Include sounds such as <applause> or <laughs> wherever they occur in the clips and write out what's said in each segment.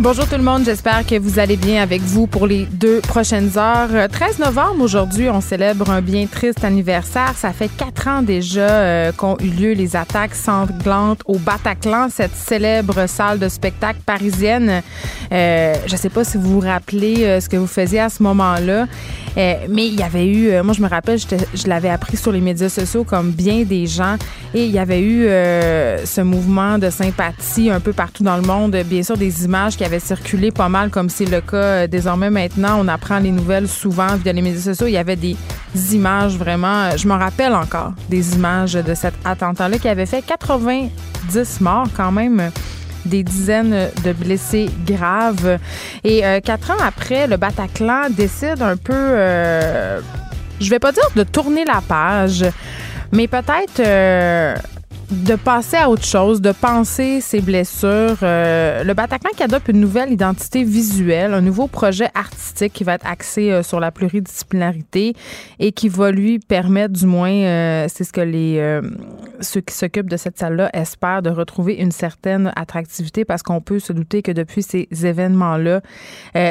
Bonjour tout le monde, j'espère que vous allez bien avec vous pour les deux prochaines heures. 13 novembre aujourd'hui, on célèbre un bien triste anniversaire. Ça fait quatre ans déjà euh, qu'ont eu lieu les attaques sanglantes au Bataclan, cette célèbre salle de spectacle parisienne. Euh, je ne sais pas si vous vous rappelez euh, ce que vous faisiez à ce moment-là, mais il y avait eu, moi je me rappelle, je l'avais appris sur les médias sociaux comme bien des gens, et il y avait eu ce mouvement de sympathie un peu partout dans le monde. Bien sûr, des images qui avait circulé pas mal, comme c'est le cas euh, désormais maintenant. On apprend les nouvelles souvent via les médias sociaux. Il y avait des images vraiment. Euh, je m'en rappelle encore des images de cet attentat-là qui avait fait 90 morts quand même des dizaines de blessés graves. Et euh, quatre ans après, le Bataclan décide un peu, je vais pas dire de tourner la page, mais peut-être de passer à autre chose, de penser ses blessures. Euh, le Bataclan qui adopte une nouvelle identité visuelle, un nouveau projet artistique qui va être axé euh, sur la pluridisciplinarité et qui va lui permettre, du moins, euh, c'est ce que les ceux qui s'occupent de cette salle-là espèrent, de retrouver une certaine attractivité parce qu'on peut se douter que depuis ces événements-là,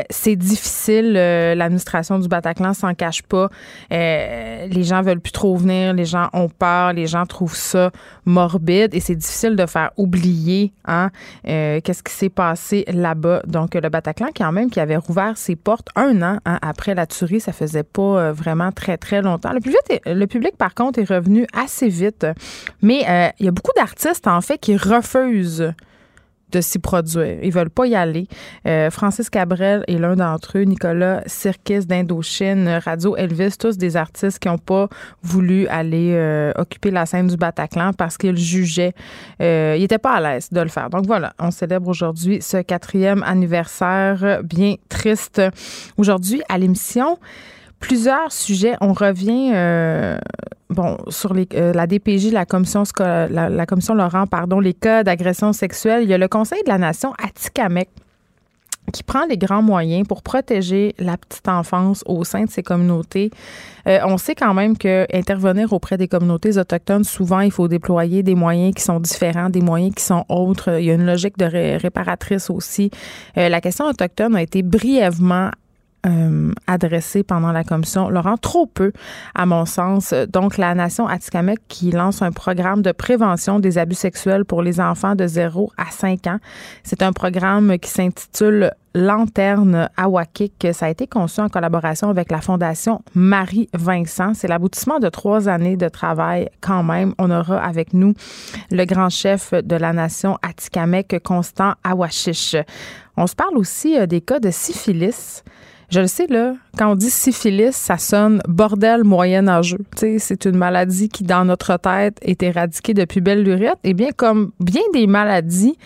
c'est difficile. L'administration du Bataclan s'en cache pas. les gens veulent plus trop venir, les gens ont peur, les gens trouvent ça et c'est difficile de faire oublier hein, euh, qu'est-ce qui s'est passé là-bas. Donc, le Bataclan, quand même, qui avait rouvert ses portes un an hein, après la tuerie, ça faisait pas euh, vraiment très, très longtemps. Le public, le public, par contre, est revenu assez vite. Mais euh, il y a beaucoup d'artistes, en fait, qui refusent de s'y produire. Ils veulent pas y aller. Euh, Francis Cabrel est l'un d'entre eux. Nicolas Sirkis d'Indochine, Radio Elvis, tous des artistes qui n'ont pas voulu aller euh, occuper la scène du Bataclan parce qu'ils jugeaient, euh, ils n'étaient pas à l'aise de le faire. Donc voilà, on célèbre aujourd'hui ce quatrième anniversaire bien triste. Aujourd'hui, à l'émission, plusieurs sujets. On revient euh, bon sur euh, la DPJ, la commission la, commission Laurent, pardon, les cas d'agression sexuelle. Il y a le Conseil de la Nation à Tikamek qui prend les grands moyens pour protéger la petite enfance au sein de ces communautés. Euh, on sait quand même que intervenir auprès des communautés autochtones, souvent, il faut déployer des moyens qui sont différents, des moyens qui sont autres. Il y a une logique de réparatrice aussi. la question autochtone a été brièvement euh, adressé pendant la commission Laurent, trop peu, à mon sens. Donc, la Nation Atikamek qui lance un programme de prévention des abus sexuels pour les enfants de 0 à 5 ans. C'est un programme qui s'intitule Lanterne Awakik. Ça a été conçu en collaboration avec la Fondation Marie-Vincent. C'est l'aboutissement de trois années de travail quand même. On aura avec nous le grand chef de la Nation Atikamek, Constant Awashish. On se parle aussi euh, des cas de syphilis. Je le sais, là, quand on dit syphilis, ça sonne bordel moyen-âgeux. C'est une maladie qui, dans notre tête, est éradiquée depuis belle lurette. Et bien, comme bien des maladies,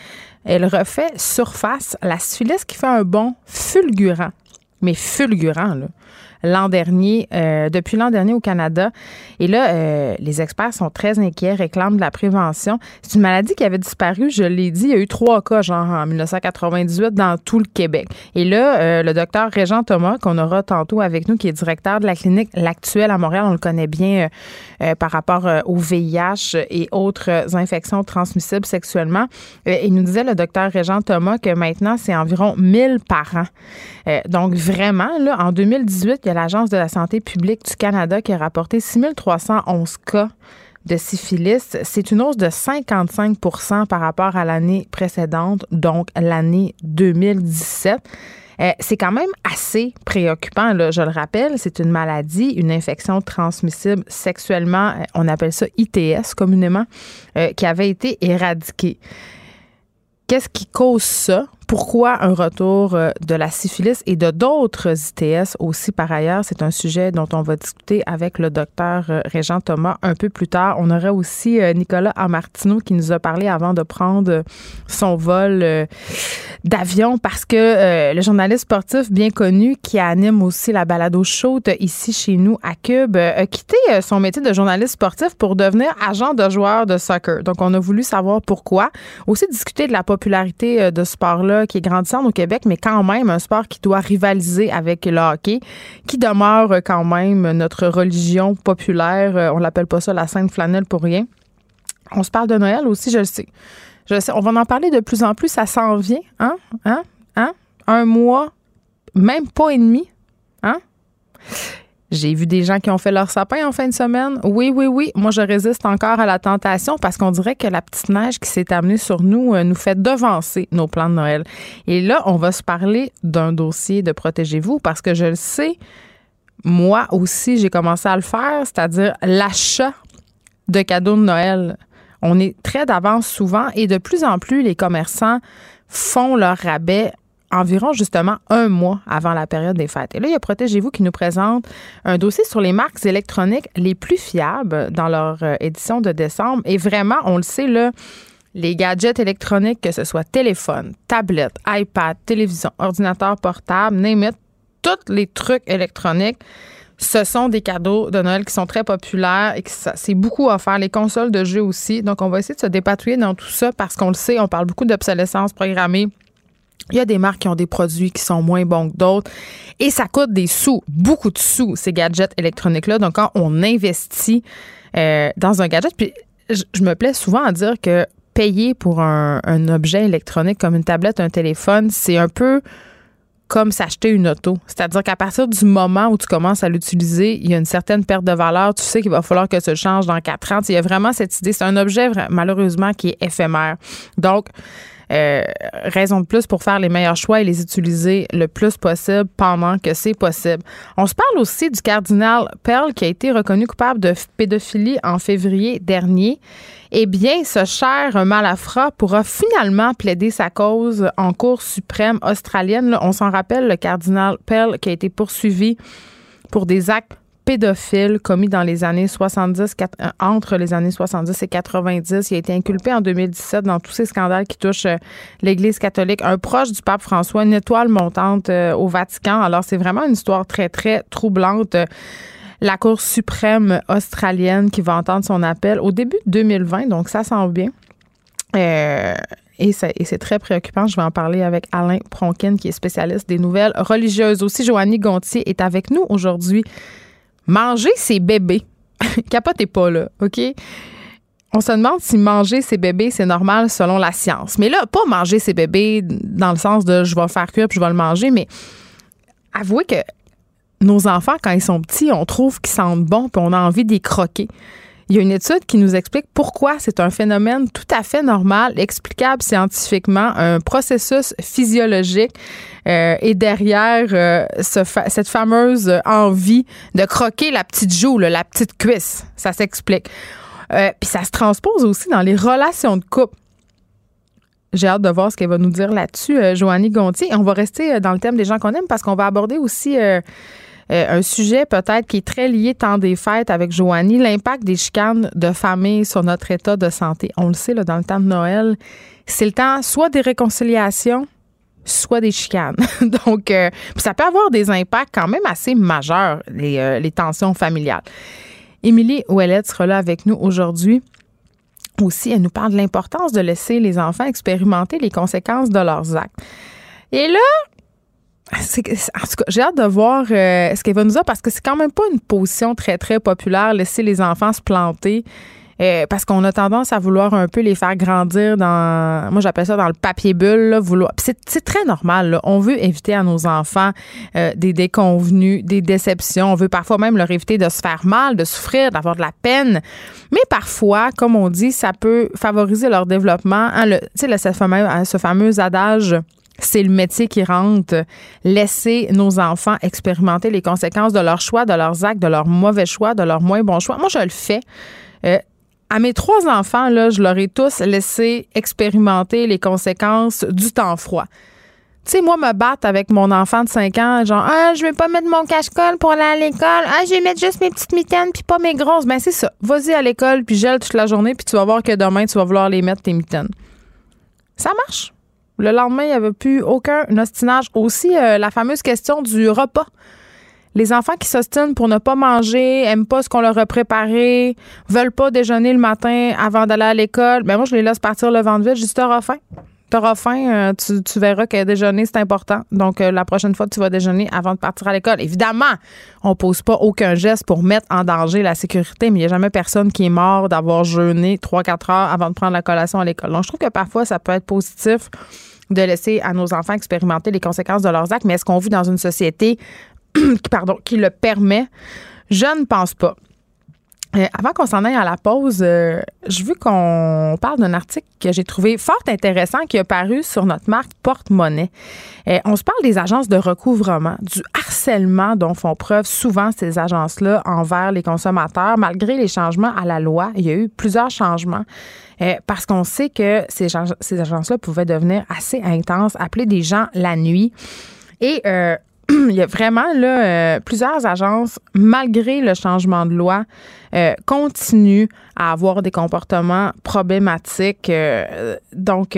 elle refait surface. La syphilis qui fait un bond fulgurant, mais fulgurant, là l'an dernier, euh, depuis l'an dernier au Canada. Et là, euh, les experts sont très inquiets, réclament de la prévention. C'est une maladie qui avait disparu, je l'ai dit, il y a eu trois cas, genre en 1998, dans tout le Québec. Et là, euh, le docteur Régent Thomas, qu'on aura tantôt avec nous, qui est directeur de la clinique L'Actuelle à Montréal, on le connaît bien par rapport au VIH et autres infections transmissibles sexuellement. il nous disait, le docteur Régent Thomas, que maintenant, c'est environ 1000 par an. donc, vraiment, là, en 2018, il y l'Agence de la santé publique du Canada qui a rapporté 6311 cas de syphilis. C'est une hausse de 55% par rapport à l'année précédente, donc l'année 2017. Euh, c'est quand même assez préoccupant, là, je le rappelle. C'est une maladie, une infection transmissible sexuellement, euh, on appelle ça ITS communément, euh, qui avait été éradiquée. Qu'est-ce qui cause ça? Pourquoi un retour euh, de la syphilis et de d'autres ITS aussi par ailleurs? C'est un sujet dont on va discuter avec le docteur euh, Régent Thomas un peu plus tard. On aurait aussi euh, Nicolas Amartino qui nous a parlé avant de prendre son vol d'avion parce que le journaliste sportif bien connu qui anime aussi la balado chaude ici chez nous à Cube a quitté son métier de journaliste sportif pour devenir agent de joueur de soccer. Donc on a voulu savoir pourquoi. Aussi discuter de la popularité de ce sport-là qui est grandissant au Québec, mais quand même un sport qui doit rivaliser avec le hockey, qui demeure quand même notre religion populaire. Euh, on l'appelle pas ça la Sainte Flanelle pour rien. On se parle de Noël aussi, je le sais. Je sais. On va en parler de plus en plus. Ça s'en vient, hein? Hein? Hein? Un mois, même pas et demi, hein? J'ai vu des gens qui ont fait leur sapin en fin de semaine. Oui, oui, oui. Moi, je résiste encore à la tentation parce qu'on dirait que la petite neige qui s'est amenée sur nous euh, nous fait devancer nos plans de Noël. Et là, on va se parler d'un dossier de Protégez-vous parce que je le sais, moi aussi, j'ai commencé à le faire, c'est-à-dire l'achat de cadeaux de Noël. On est très d'avance souvent et de plus en plus, les commerçants font leur rabais environ justement un mois avant la période des fêtes. Et là, il y a Protégez-vous qui nous présente un dossier sur les marques électroniques les plus fiables dans leur euh, édition de décembre. Et vraiment, on le sait, là, les gadgets électroniques, que ce soit téléphone, tablette, iPad, télévision, ordinateur portable, name tous les trucs électroniques, ce sont des cadeaux de Noël qui sont très populaires et c'est beaucoup faire. Les consoles de jeux aussi. Donc, on va essayer de se dépatouiller dans tout ça parce qu'on le sait, on parle beaucoup d'obsolescence programmée il y a des marques qui ont des produits qui sont moins bons que d'autres et ça coûte des sous, beaucoup de sous, ces gadgets électroniques-là. Donc, quand on investit euh, dans un gadget, puis je, me plais souvent à dire que payer pour un, objet électronique comme une tablette, un téléphone, c'est un peu comme s'acheter une auto. C'est-à-dire qu'à partir du moment où tu commences à l'utiliser, il y a une certaine perte de valeur. Tu sais qu'il va falloir que ça change dans quatre ans. Il y a vraiment cette idée. C'est un objet, malheureusement, qui est éphémère. Donc, euh, raison de plus pour faire les meilleurs choix et les utiliser le plus possible pendant que c'est possible. On se parle aussi du cardinal Pell qui a été reconnu coupable de pédophilie en février dernier. Eh bien, ce cher malafrat pourra finalement plaider sa cause en Cour suprême australienne. on s'en rappelle, le cardinal Pell qui a été poursuivi pour des actes pédophile commis dans les années 70, euh, entre les années 70 et 90. Il a été inculpé en 2017 dans tous ces scandales qui touchent euh, l'Église catholique. Un proche du pape François, une étoile montante euh, au Vatican. Alors, c'est vraiment une histoire très, très troublante. La Cour suprême australienne qui va entendre son appel au début de 2020, donc ça sent bien. et c'est très préoccupant. Je vais en parler avec Alain Pronkin, qui est spécialiste des nouvelles religieuses. Aussi, Joannie Gontier est avec nous aujourd'hui. Manger ses bébés. <laughs> Capotez pas, là, OK? On se demande si manger ses bébés, c'est normal selon la science. Mais là, pas manger ses bébés dans le sens de je vais faire cuire je vais le manger, mais avouez que nos enfants, quand ils sont petits, on trouve qu'ils sentent bon puis on a envie d'y croquer. Il y a une étude qui nous explique pourquoi c'est un phénomène tout à fait normal, explicable scientifiquement, un processus physiologique euh, et derrière euh, cette fameuse envie de croquer la petite joue, la petite cuisse. Ça s'explique. Euh, puis ça se transpose aussi dans les relations de couple. J'ai hâte de voir ce qu'elle va nous dire là-dessus, Joannie Gontier. Et on va rester dans le thème des gens qu'on aime parce qu'on va aborder aussi euh, un sujet peut-être qui est très lié tant des fêtes avec Joanie, l'impact des chicanes de famille sur notre état de santé. On le sait, là, dans le temps de Noël, c'est le temps soit des réconciliations, soit des chicanes. <laughs> Donc, euh, ça peut avoir des impacts quand même assez majeurs, les, euh, les tensions familiales. Émilie Ouellette sera là avec nous aujourd'hui. Aussi, elle nous parle de l'importance de laisser les enfants expérimenter les conséquences de leurs actes. Et là, en tout cas, j'ai hâte de voir euh, ce qu'elle va nous dire parce que c'est quand même pas une position très, très populaire, laisser les enfants se planter. Euh, parce qu'on a tendance à vouloir un peu les faire grandir dans, moi j'appelle ça dans le papier bulle, vouloir. C'est très normal. On veut éviter à nos enfants euh, des déconvenus, des déceptions. On veut parfois même leur éviter de se faire mal, de souffrir, d'avoir de la peine. Mais parfois, comme on dit, ça peut favoriser leur développement. Hein, tu sais, ce fameux adage c'est le métier qui rentre. Laisser nos enfants expérimenter les conséquences de leurs choix, de leurs actes, de leurs mauvais choix, de leurs moins bons choix. Moi, je le fais. Euh, à mes trois enfants, là, je leur ai tous laissé expérimenter les conséquences du temps froid. Tu sais, moi, me battre avec mon enfant de 5 ans, genre, ah, je vais pas mettre mon cache-colle pour aller à l'école. Ah, je vais mettre juste mes petites mitaines puis pas mes grosses. Ben, c'est ça. Vas-y à l'école puis gèle toute la journée puis tu vas voir que demain, tu vas vouloir les mettre tes mitaines. Ça marche. Le lendemain, il n'y avait plus aucun ostinage. Aussi, euh, la fameuse question du repas. Les enfants qui s'ostinent pour ne pas manger, aiment pas ce qu'on leur a préparé, veulent pas déjeuner le matin avant d'aller à l'école, ben moi, je les laisse partir le ventre vide, juste t'auras faim. T'auras faim, euh, tu, verras que déjeuner, c'est important. Donc, euh, la prochaine fois, tu vas déjeuner avant de partir à l'école. Évidemment, on pose pas aucun geste pour mettre en danger la sécurité, mais il n'y a jamais personne qui est mort d'avoir jeûné 3-4 heures avant de prendre la collation à l'école. Donc, je trouve que parfois, ça peut être positif de laisser à nos enfants expérimenter les conséquences de leurs actes, mais est-ce qu'on vit dans une société <clears throat> qui, le permet? Je ne pense pas. Euh, avant qu'on s'en aille à la pause, euh, je veux qu'on parle d'un article que j'ai trouvé fort intéressant qui a paru sur notre marque Porte-Monnaie. Euh, on se parle des agences de recouvrement, du harcèlement dont font preuve souvent ces agences-là envers les consommateurs, malgré les changements à la loi. Il y a eu plusieurs changements. Parce qu'on sait que ces, ces agences-là pouvaient devenir assez intenses, appeler des gens la nuit. Et <clears throat> il y a vraiment là, euh, plusieurs agences, malgré le changement de loi, euh, continuent à avoir des comportements problématiques. Euh, donc,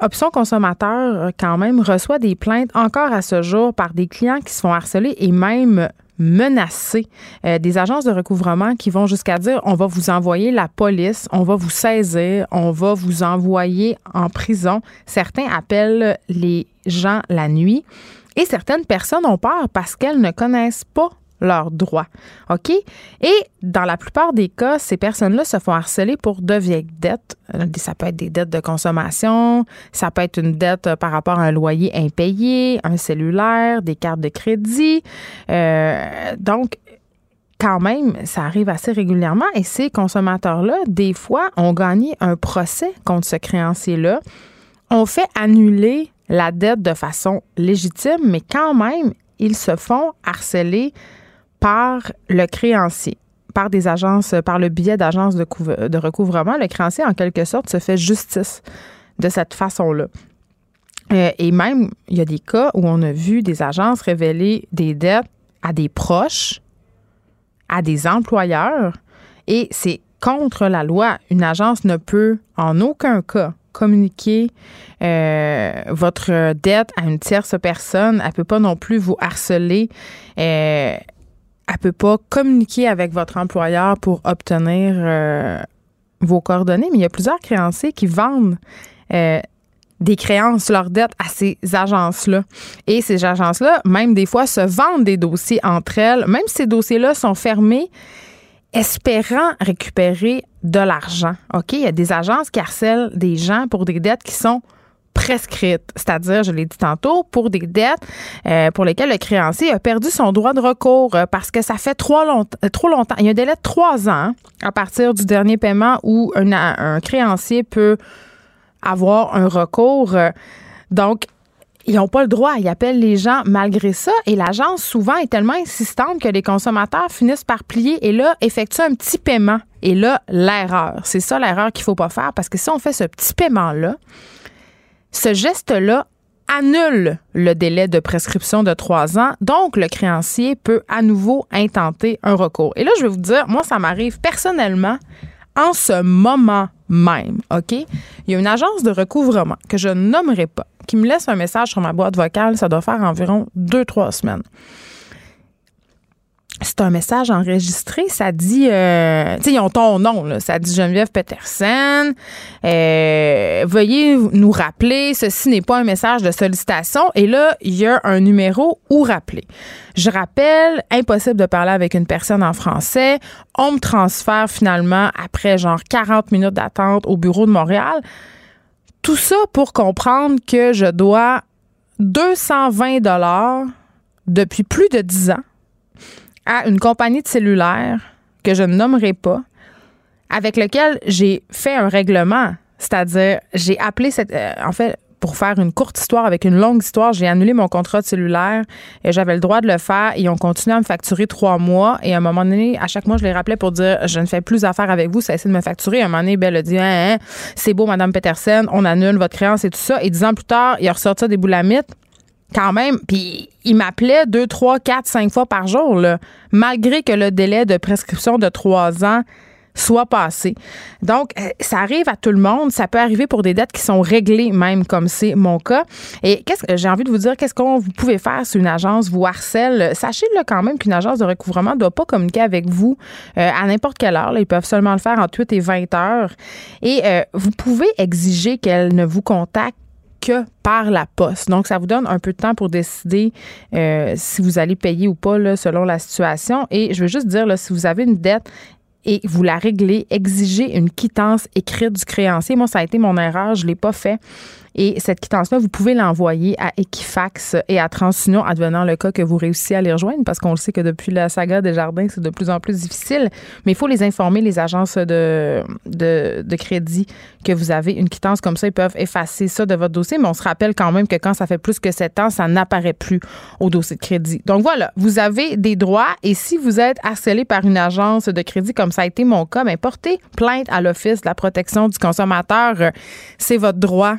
Option consommateur, quand même, reçoit des plaintes encore à ce jour par des clients qui se font harceler et même menacés. des agences de recouvrement qui vont jusqu'à dire on va vous envoyer la police, on va vous saisir, on va vous envoyer en prison. Certains appellent les gens la nuit. Et certaines personnes ont peur parce qu'elles ne connaissent pas leurs droits. OK? Et dans la plupart des cas, ces personnes-là se font harceler pour de vieilles dettes. Euh, ça peut être des dettes de consommation, ça peut être une dette euh, par rapport à un loyer impayé, un cellulaire, des cartes de crédit. Euh, donc, quand même, ça arrive assez régulièrement et ces consommateurs-là, des fois, ont gagné un procès contre ce créancier-là, ont fait annuler la dette de façon légitime, mais quand même, ils se font harceler par le créancier, par des agences, par le biais d'agences de, recouvrement. Le créancier, en quelque sorte, se fait justice de cette façon-là. Euh, et même, il y a des cas où on a vu des agences révéler des dettes à des proches, à des employeurs, et c'est contre la loi. Une agence ne peut en aucun cas communiquer euh, votre dette à une tierce personne. Elle peut pas non plus vous harceler. Euh, elle peut pas communiquer avec votre employeur pour obtenir euh, vos coordonnées. Mais il y a plusieurs créanciers qui vendent euh, des créances, leurs dettes à ces agences-là. Et ces agences-là, même des fois, se vendent des dossiers entre elles. Même si ces dossiers-là sont fermés, espérant récupérer de l'argent. OK? Il y a des agences qui harcèlent des gens pour des dettes qui sont prescrites, c'est-à-dire, je l'ai dit tantôt, pour des dettes euh, pour lesquelles le créancier a perdu son droit de recours euh, parce que ça fait trop, longtemps, euh, trop longtemps. Il y a un délai de trois ans à partir du dernier paiement où un, un créancier peut avoir un recours. Donc, ils n'ont pas le droit. Ils appellent les gens malgré ça. Et l'agence, souvent, est tellement insistante que les consommateurs finissent par plier et là, effectuent un petit paiement. Et là, l'erreur. C'est ça l'erreur qu'il ne faut pas faire parce que si on fait ce petit paiement-là, ce geste-là annule le délai de prescription de trois ans. Donc, le créancier peut à nouveau intenter un recours. Et là, je vais vous dire, moi, ça m'arrive personnellement en ce moment même, OK? Il y a une agence de recouvrement que je nommerai pas, qui me laisse un message sur ma boîte vocale, ça doit faire environ deux, trois semaines c'est un message enregistré. Ça dit, euh, tu sais, ils ont ton nom, là. Ça dit Geneviève Peterson. Euh, veuillez nous rappeler, ceci n'est pas un message de sollicitation. Et là, il y a un numéro où rappeler. Je rappelle, impossible de parler avec une personne en français. On me transfère finalement après genre 40 minutes d'attente au bureau de Montréal. Tout ça pour comprendre que je dois 220 dollars depuis plus de 10 ans à une compagnie de cellulaire que je ne nommerai pas, avec lequel j'ai fait un règlement. C'est-à-dire, j'ai appelé cette. Euh, en fait, pour faire une courte histoire avec une longue histoire, j'ai annulé mon contrat de cellulaire et j'avais le droit de le faire ils ont continué à me facturer trois mois. Et à un moment donné, à chaque mois, je les rappelais pour dire je ne fais plus affaire avec vous, ça essaie de me facturer. À un moment donné, Belle a dit hein, hein, c'est beau, Madame Peterson, on annule votre créance et tout ça. Et dix ans plus tard, il a ressorti des boulamites quand même. Puis il m'appelait deux, trois, quatre, cinq fois par jour, là, malgré que le délai de prescription de trois ans soit passé. Donc, euh, ça arrive à tout le monde. Ça peut arriver pour des dettes qui sont réglées, même comme c'est mon cas. Et qu'est-ce que j'ai envie de vous dire, qu'est-ce qu'on vous pouvez faire si une agence vous harcèle? Sachez là, quand même qu'une agence de recouvrement ne doit pas communiquer avec vous euh, à n'importe quelle heure. Ils peuvent seulement le faire entre 8 et 20 heures. Et euh, vous pouvez exiger qu'elle ne vous contacte que par la poste. Donc, ça vous donne un peu de temps pour décider euh, si vous allez payer ou pas selon la situation. Et je veux juste dire, si vous avez une dette et vous la réglez, exigez une quittance écrite du créancier. Moi, ça a été mon erreur, je ne l'ai pas fait. Et cette quittance-là, vous pouvez l'envoyer à Equifax et à TransUnion, advenant le cas que vous réussissiez à les rejoindre, parce qu'on le sait que depuis la saga des jardins, c'est de plus en plus difficile. Mais il faut les informer, les agences de, de, de, crédit, que vous avez une quittance comme ça. Ils peuvent effacer ça de votre dossier, mais on se rappelle quand même que quand ça fait plus que sept ans, ça n'apparaît plus au dossier de crédit. Donc voilà, vous avez des droits et si vous êtes harcelé par une agence de crédit, comme ça a été mon cas, mais ben, portez plainte à l'Office de la protection du consommateur. C'est votre droit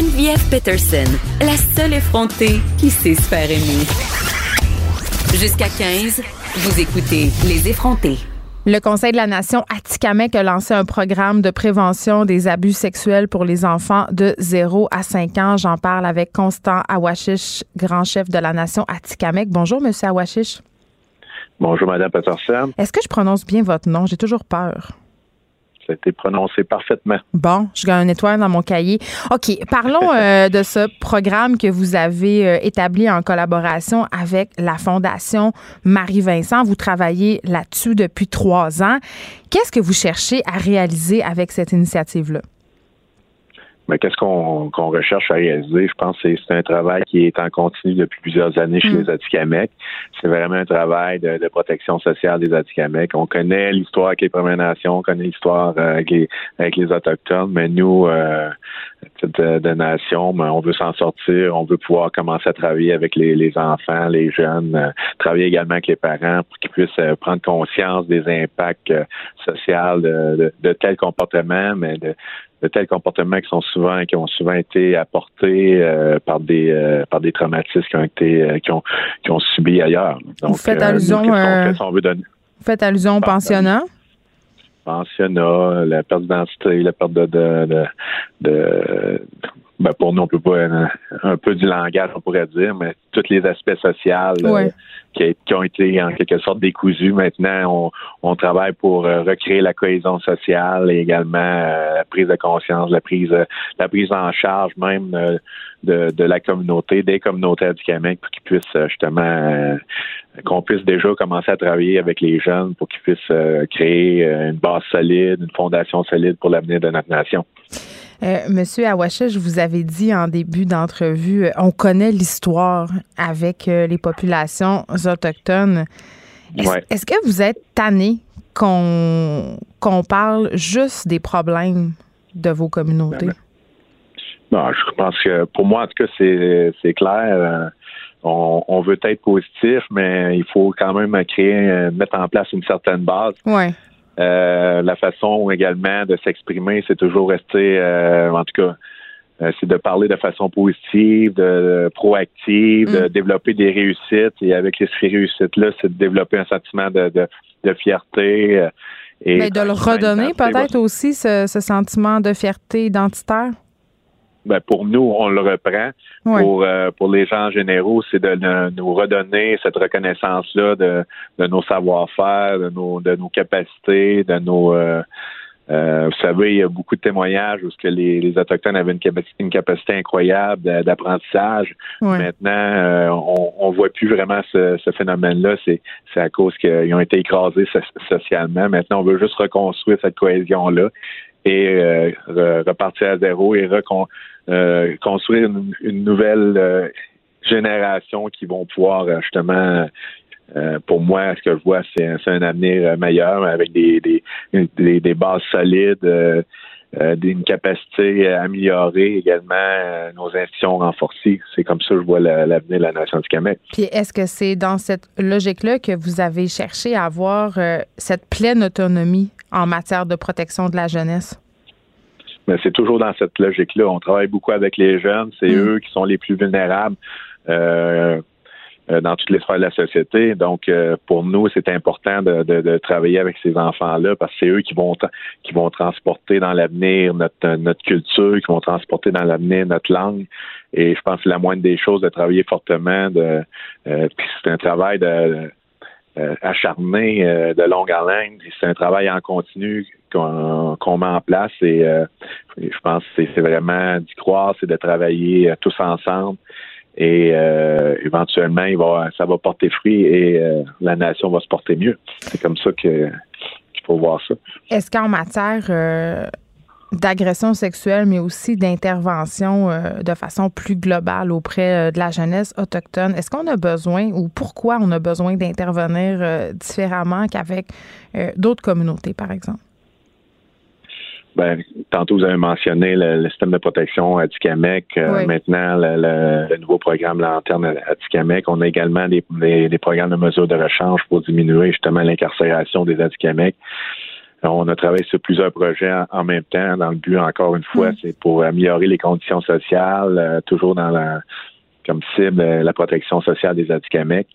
Geneviève Peterson, la seule effrontée qui sait se faire aimer. Jusqu'à 15, vous écoutez Les effrontés. Le Conseil de la Nation Atikamek a lancé un programme de prévention des abus sexuels pour les enfants de 0 à 5 ans. J'en parle avec Constant Awashish, grand chef de la Nation Atikamek. Bonjour, Monsieur Awashish. Bonjour, Madame Peterson. Est-ce que je prononce bien votre nom? J'ai toujours peur. Ça a été prononcé parfaitement. Bon, je gagne une étoile dans mon cahier. OK, parlons <laughs> euh, de ce programme que vous avez euh, établi en collaboration avec la Fondation Marie-Vincent. Vous travaillez là-dessus depuis trois ans. Qu'est-ce que vous cherchez à réaliser avec cette initiative-là? Mais qu'est-ce qu'on recherche à réaliser? Je pense que c'est un travail qui est en continu depuis plusieurs années chez mm. les Atikamekw. C'est vraiment un travail de, protection sociale des Atikamekw. On connaît l'histoire avec les Premières Nations, on connaît l'histoire euh, avec les, avec les Autochtones, mais nous, euh, de, de nation, ben, on veut s'en sortir, on veut pouvoir commencer à travailler avec les, les enfants, les jeunes, euh, travailler également avec les parents pour qu'ils puissent euh, prendre conscience des impacts sociaux de, de, de tels comportements, mais de, de tels comportements qui sont souvent qui ont souvent été apportés euh, par des euh, par des traumatismes qui ont été euh, qui ont qui ont subi ailleurs. Donc, vous faites allusion, vous faites allusion au pensionnat? Pensionnat, la perte d'identité, la perte de, de, de, de ben pour nous, on peut pas un, peu du langage, on pourrait dire, mais tous les aspects sociaux qui, qui, ont été en quelque sorte décousus. Maintenant, on, on travaille pour euh, recréer la cohésion sociale et également euh, la prise de conscience, la prise, la prise en charge même euh, de, de, la communauté, des communautés du Québec, pour qu'ils puissent justement qu'on puisse déjà commencer à travailler avec les jeunes pour qu'ils puissent créer une base solide, une fondation solide pour l'avenir de notre nation. Euh, Monsieur Awasha, je vous avais dit en début d'entrevue, euh, on connaît l'histoire avec euh, les populations autochtones. Est-ce que vous êtes tanné qu'on parle juste des problèmes de vos communautés? Ben, ben, je pense que pour moi, en tout cas, c'est clair. On, on, veut être positif, mais il faut quand même créer, mettre en place une certaine base. Ouais. Euh, la façon également de s'exprimer, c'est toujours rester, euh, en tout cas, euh, c'est de parler de façon positive, de, proactive, de mm. développer des réussites. Et avec ces réussites-là, c'est de développer un sentiment de, de, fierté. et Mais de le redonner peut-être aussi, ce, ce sentiment de fierté identitaire? Ben pour nous, on le reprend. Pour, euh, pour les gens généraux, c'est de, nous redonner cette reconnaissance-là de, de nos savoir-faire, de nos, de nos capacités, de nos, euh, Euh, vous savez, il y a beaucoup de témoignages où ce que les, les Autochtones avaient une capacité, une capacité incroyable d'apprentissage. Maintenant, euh, on, on voit plus vraiment ce, ce phénomène-là. C'est, c'est à cause qu'ils ont été écrasés socialement. Maintenant, on veut juste reconstruire cette cohésion-là et euh, repartir à zéro et euh, construire une, nouvelle génération qui vont pouvoir justement euh, pour moi, ce que je vois, c'est un, avenir meilleur avec des, des, des, bases solides, euh, euh, une capacité améliorée également, nos institutions renforcées. C'est comme ça que je vois l'avenir de la nation du Québec. Puis est-ce que c'est dans cette logique-là que vous avez cherché à avoir cette pleine autonomie en matière de protection de la jeunesse? Mais c'est toujours dans cette logique-là. On travaille beaucoup avec les jeunes. C'est mm. eux qui sont les plus vulnérables. Euh, euh, dans toutes les sphères de la société. Donc, euh, pour nous, c'est important de, travailler avec ces enfants-là parce que c'est eux qui vont qui vont transporter dans l'avenir notre notre culture, qui vont transporter dans l'avenir notre langue. Et je pense que la moindre des choses de travailler fortement. De, euh, c'est un travail de acharné de longue haleine. C'est un travail en continu qu'on met en place et je pense que c'est vraiment d'y croire, c'est de travailler tous ensemble et euh, éventuellement, ça va porter fruit et euh, la nation va se porter mieux. C'est comme ça qu'il faut voir ça. Est-ce qu'en matière euh, d'agression sexuelle, mais aussi d'intervention de façon plus globale auprès de la jeunesse autochtone, est-ce qu'on a besoin ou pourquoi on a besoin d'intervenir différemment qu'avec d'autres communautés, par exemple? Ben, tantôt, vous avez mentionné le, système de protection à Tikamek. Euh, maintenant, le, nouveau programme Lanterne à Tikamek. On a également des, des, programmes de mesures de rechange pour diminuer justement l'incarcération des Atikamekw. On a travaillé sur plusieurs projets en, même temps, dans le but, encore une fois, c'est pour améliorer les conditions sociales, euh, toujours dans la comme cible la protection sociale des Atikamekw.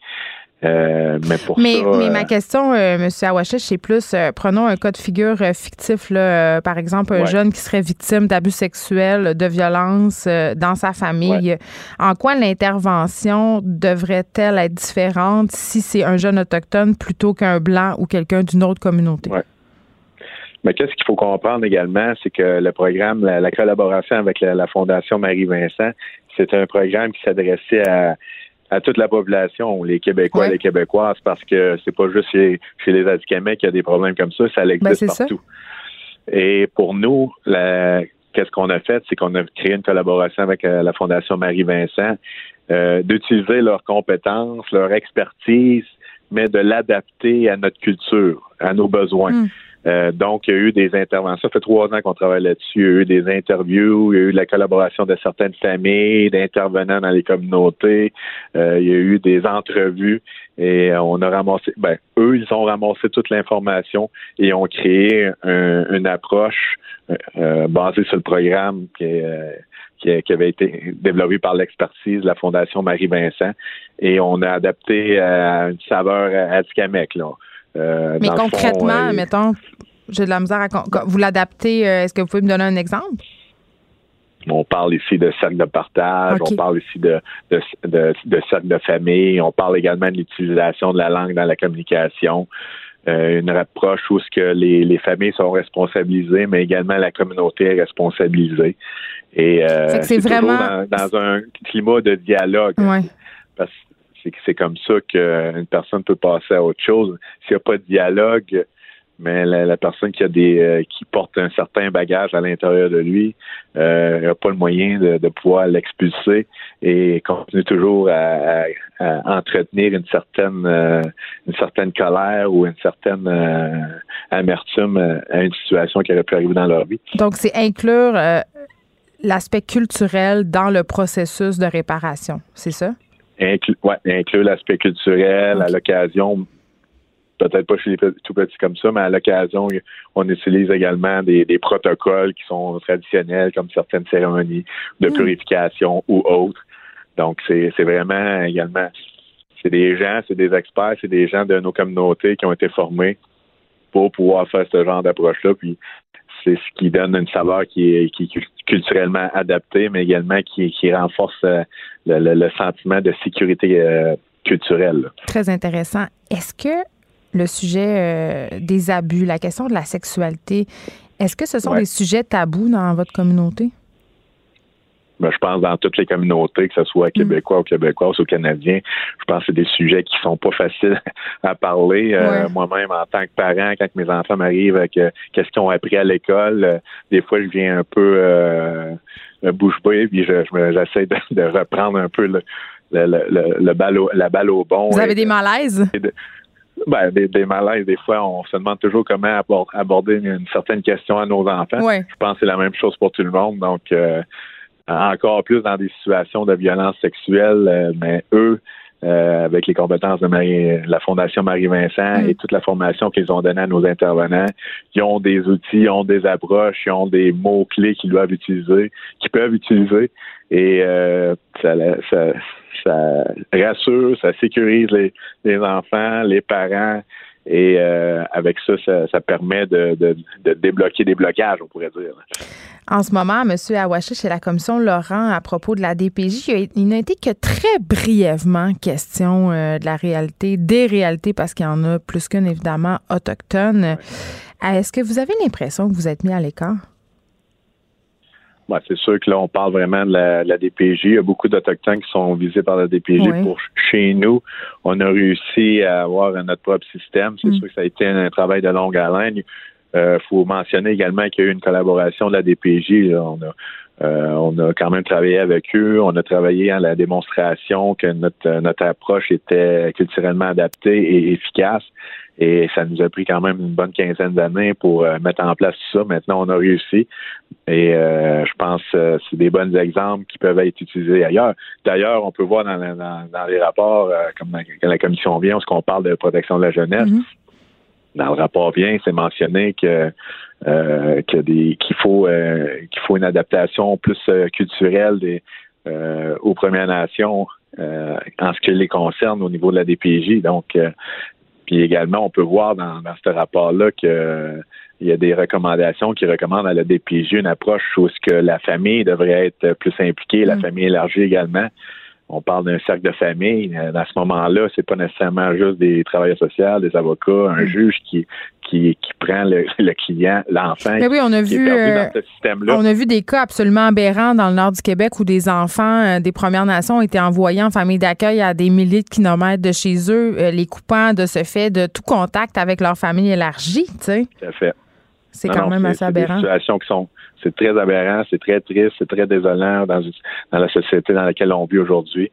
Euh, mais pour mais, mais ma euh, question, euh, M. Awachesh, c'est plus, prenons un cas de figure fictif, là, par exemple, un jeune qui serait victime d'abus sexuels, de violence dans sa famille. En quoi l'intervention devrait-elle être différente si c'est un jeune autochtone plutôt qu'un blanc ou quelqu'un d'une autre communauté? Mais qu'est-ce qu'il faut comprendre également, c'est que le programme, la, collaboration avec la Fondation Marie-Vincent, c'est un programme qui s'adressait à à toute la population, les Québécois, et les Québécoises, parce que c'est pas juste chez, les Atikamekw qu'il y a des problèmes comme ça, ça ben, existe partout. Et pour nous, qu'est-ce qu'on a fait, c'est qu'on a créé une collaboration avec euh, la Fondation Marie-Vincent, euh, d'utiliser leurs compétences, leur expertise, mais de l'adapter à notre culture, à nos besoins. Hmm. Euh, donc, il y a eu des interventions. Ça fait trois ans qu'on travaille là-dessus. Il y a eu des interviews, il y a eu la collaboration de certaines familles, d'intervenants dans les communautés. Euh, il y a eu des entrevues et on a ramassé. Ben, eux, ils ont ramassé toute l'information et ont créé une approche euh, basée sur le programme qui, qui, avait été développé par l'expertise de la Fondation Marie-Vincent et on a adapté à une saveur à là. Euh, Mais concrètement, mettons, j'ai de la misère à. Vous l'adaptez, euh, est-ce que vous pouvez me donner un exemple? On parle ici de cercle de partage, on parle ici de, de, de, cercle de famille, on parle également de l'utilisation de la langue dans la communication. Euh, une approche où ce que les, les, familles sont responsabilisées, mais également la communauté est responsabilisée. Et c'est vraiment dans, dans, un climat de dialogue. Ouais. Parce c'est comme ça qu'une personne peut passer à autre chose. S'il n'y a pas de dialogue, mais la, personne qui a des euh, qui porte un certain bagage à l'intérieur de lui euh, n'a pas le moyen de, pouvoir l'expulser et continue toujours à, entretenir une certaine euh, une certaine colère ou une certaine amertume à une situation qui aurait pu arriver dans leur vie. Donc c'est inclure l'aspect culturel dans le processus de réparation, c'est ça? Ouais, inclure l'aspect culturel à l'occasion, peut-être pas chez les tout petits comme ça, mais à l'occasion, on utilise également des, protocoles qui sont traditionnels, comme certaines cérémonies de mm. purification ou autres. Donc, c'est vraiment également, c'est des gens, c'est des experts, c'est des gens de nos communautés qui ont été formés pour pouvoir faire ce genre d'approche-là. Puis, c'est ce qui donne une saveur qui est, qui culturellement adaptée, mais également qui, renforce euh, le, sentiment de sécurité euh, culturelle. Très intéressant. Est-ce que le sujet euh, des abus, la question de la sexualité, Est-ce que ce sont Ouais. des sujets tabous dans votre communauté? Ben, je pense dans toutes les communautés, que ce soit québécois ou québécoises ou canadiens, je pense que c'est des sujets qui sont pas faciles <laughs> à parler. Euh, Ouais. Moi-même, en tant que parent, quand mes enfants m'arrivent avec euh, qu'est-ce qu'ils ont appris à l'école, euh, des fois, je viens un peu euh, bouche bée, puis je, je j'essaie de, de reprendre un peu le, le, le, le- le balle au- la balle au bon. Vous avez des de- malaises? ben, des, des malaises, des fois, on se demande toujours comment abor- aborder une, une certaine question à nos enfants. Je pense que c'est la même chose pour tout le monde. Donc, euh, encore plus dans des situations de violence sexuelle, euh, mais eux, euh, avec les compétences de Marie, la Fondation Marie-Vincent Mm. et toute la formation qu'ils ont donnée à nos intervenants, ils ont des outils, ils ont des approches, ils ont des mots-clés qu'ils doivent utiliser, qu'ils peuvent utiliser. Et euh, ça, ça, ça rassure, ça sécurise les, les enfants, les parents. Et euh, avec ça, ça, ça permet de, de, de débloquer des blocages, on pourrait dire. En ce moment, M. Awashi, chez la commission Laurent, à propos de la DPJ, il n'a été que très brièvement question euh, de la réalité, des réalités, parce qu'il y en a plus qu'une, évidemment, autochtone. Est-ce que vous avez l'impression que vous êtes mis à l'écart? Ouais, c'est sûr que là, on parle vraiment de la, la DPJ. Il y a beaucoup d'Autochtones qui sont visés par la DPJ. Oui. Pour chez nous, on a réussi à avoir notre propre système. C'est Mm. sûr que ça a été un, travail de longue haleine. Il faut mentionner également qu'il y a eu une collaboration de la DPJ. là. On a euh, on a quand même travaillé avec eux. On a travaillé à la démonstration que notre, notre approche était culturellement adaptée et efficace. Et ça nous a pris quand même une bonne quinzaine d'années pour euh, mettre en place tout ça. Maintenant, on a réussi. Et euh, je pense que c'est des bons exemples qui peuvent être utilisés ailleurs. D'ailleurs, on peut voir dans, la- dans, dans les rapports, euh, comme dans- quand la commission vient, ce qu'on parle de protection de la jeunesse, Mhm. dans le rapport vient, c'est mentionné que euh, qu'il faut euh, qu'il faut une adaptation plus euh, culturelle des euh, aux Premières Nations euh, en ce qui les concerne au niveau de la DPJ. Donc euh, puis également, on peut voir dans, dans ce rapport-là que euh, il y a des recommandations qui recommandent à la DPJ une approche où ce que la famille devrait être plus impliquée, la Mm. famille élargie également. On parle d'un cercle de famille. Euh, Dans ce moment-là, c'est pas nécessairement juste des travailleurs sociaux, des avocats, un Mm. juge qui, qui, qui prend le, <laughs> le client, l'enfant, Mais oui, on a vu. euh, dans ce système-là. On a vu des cas absolument aberrants dans le nord du Québec où des enfants euh, des Premières Nations ont été envoyés en famille d'accueil à des milliers de kilomètres de chez eux, euh, les coupant de ce fait de tout contact avec leur famille élargie. Tu sais, Tout à fait. c'est quand non, même assez des aberrant. situations qui sont, c'est très aberrant, c'est très triste, c'est très désolant dans, la société dans laquelle on vit aujourd'hui.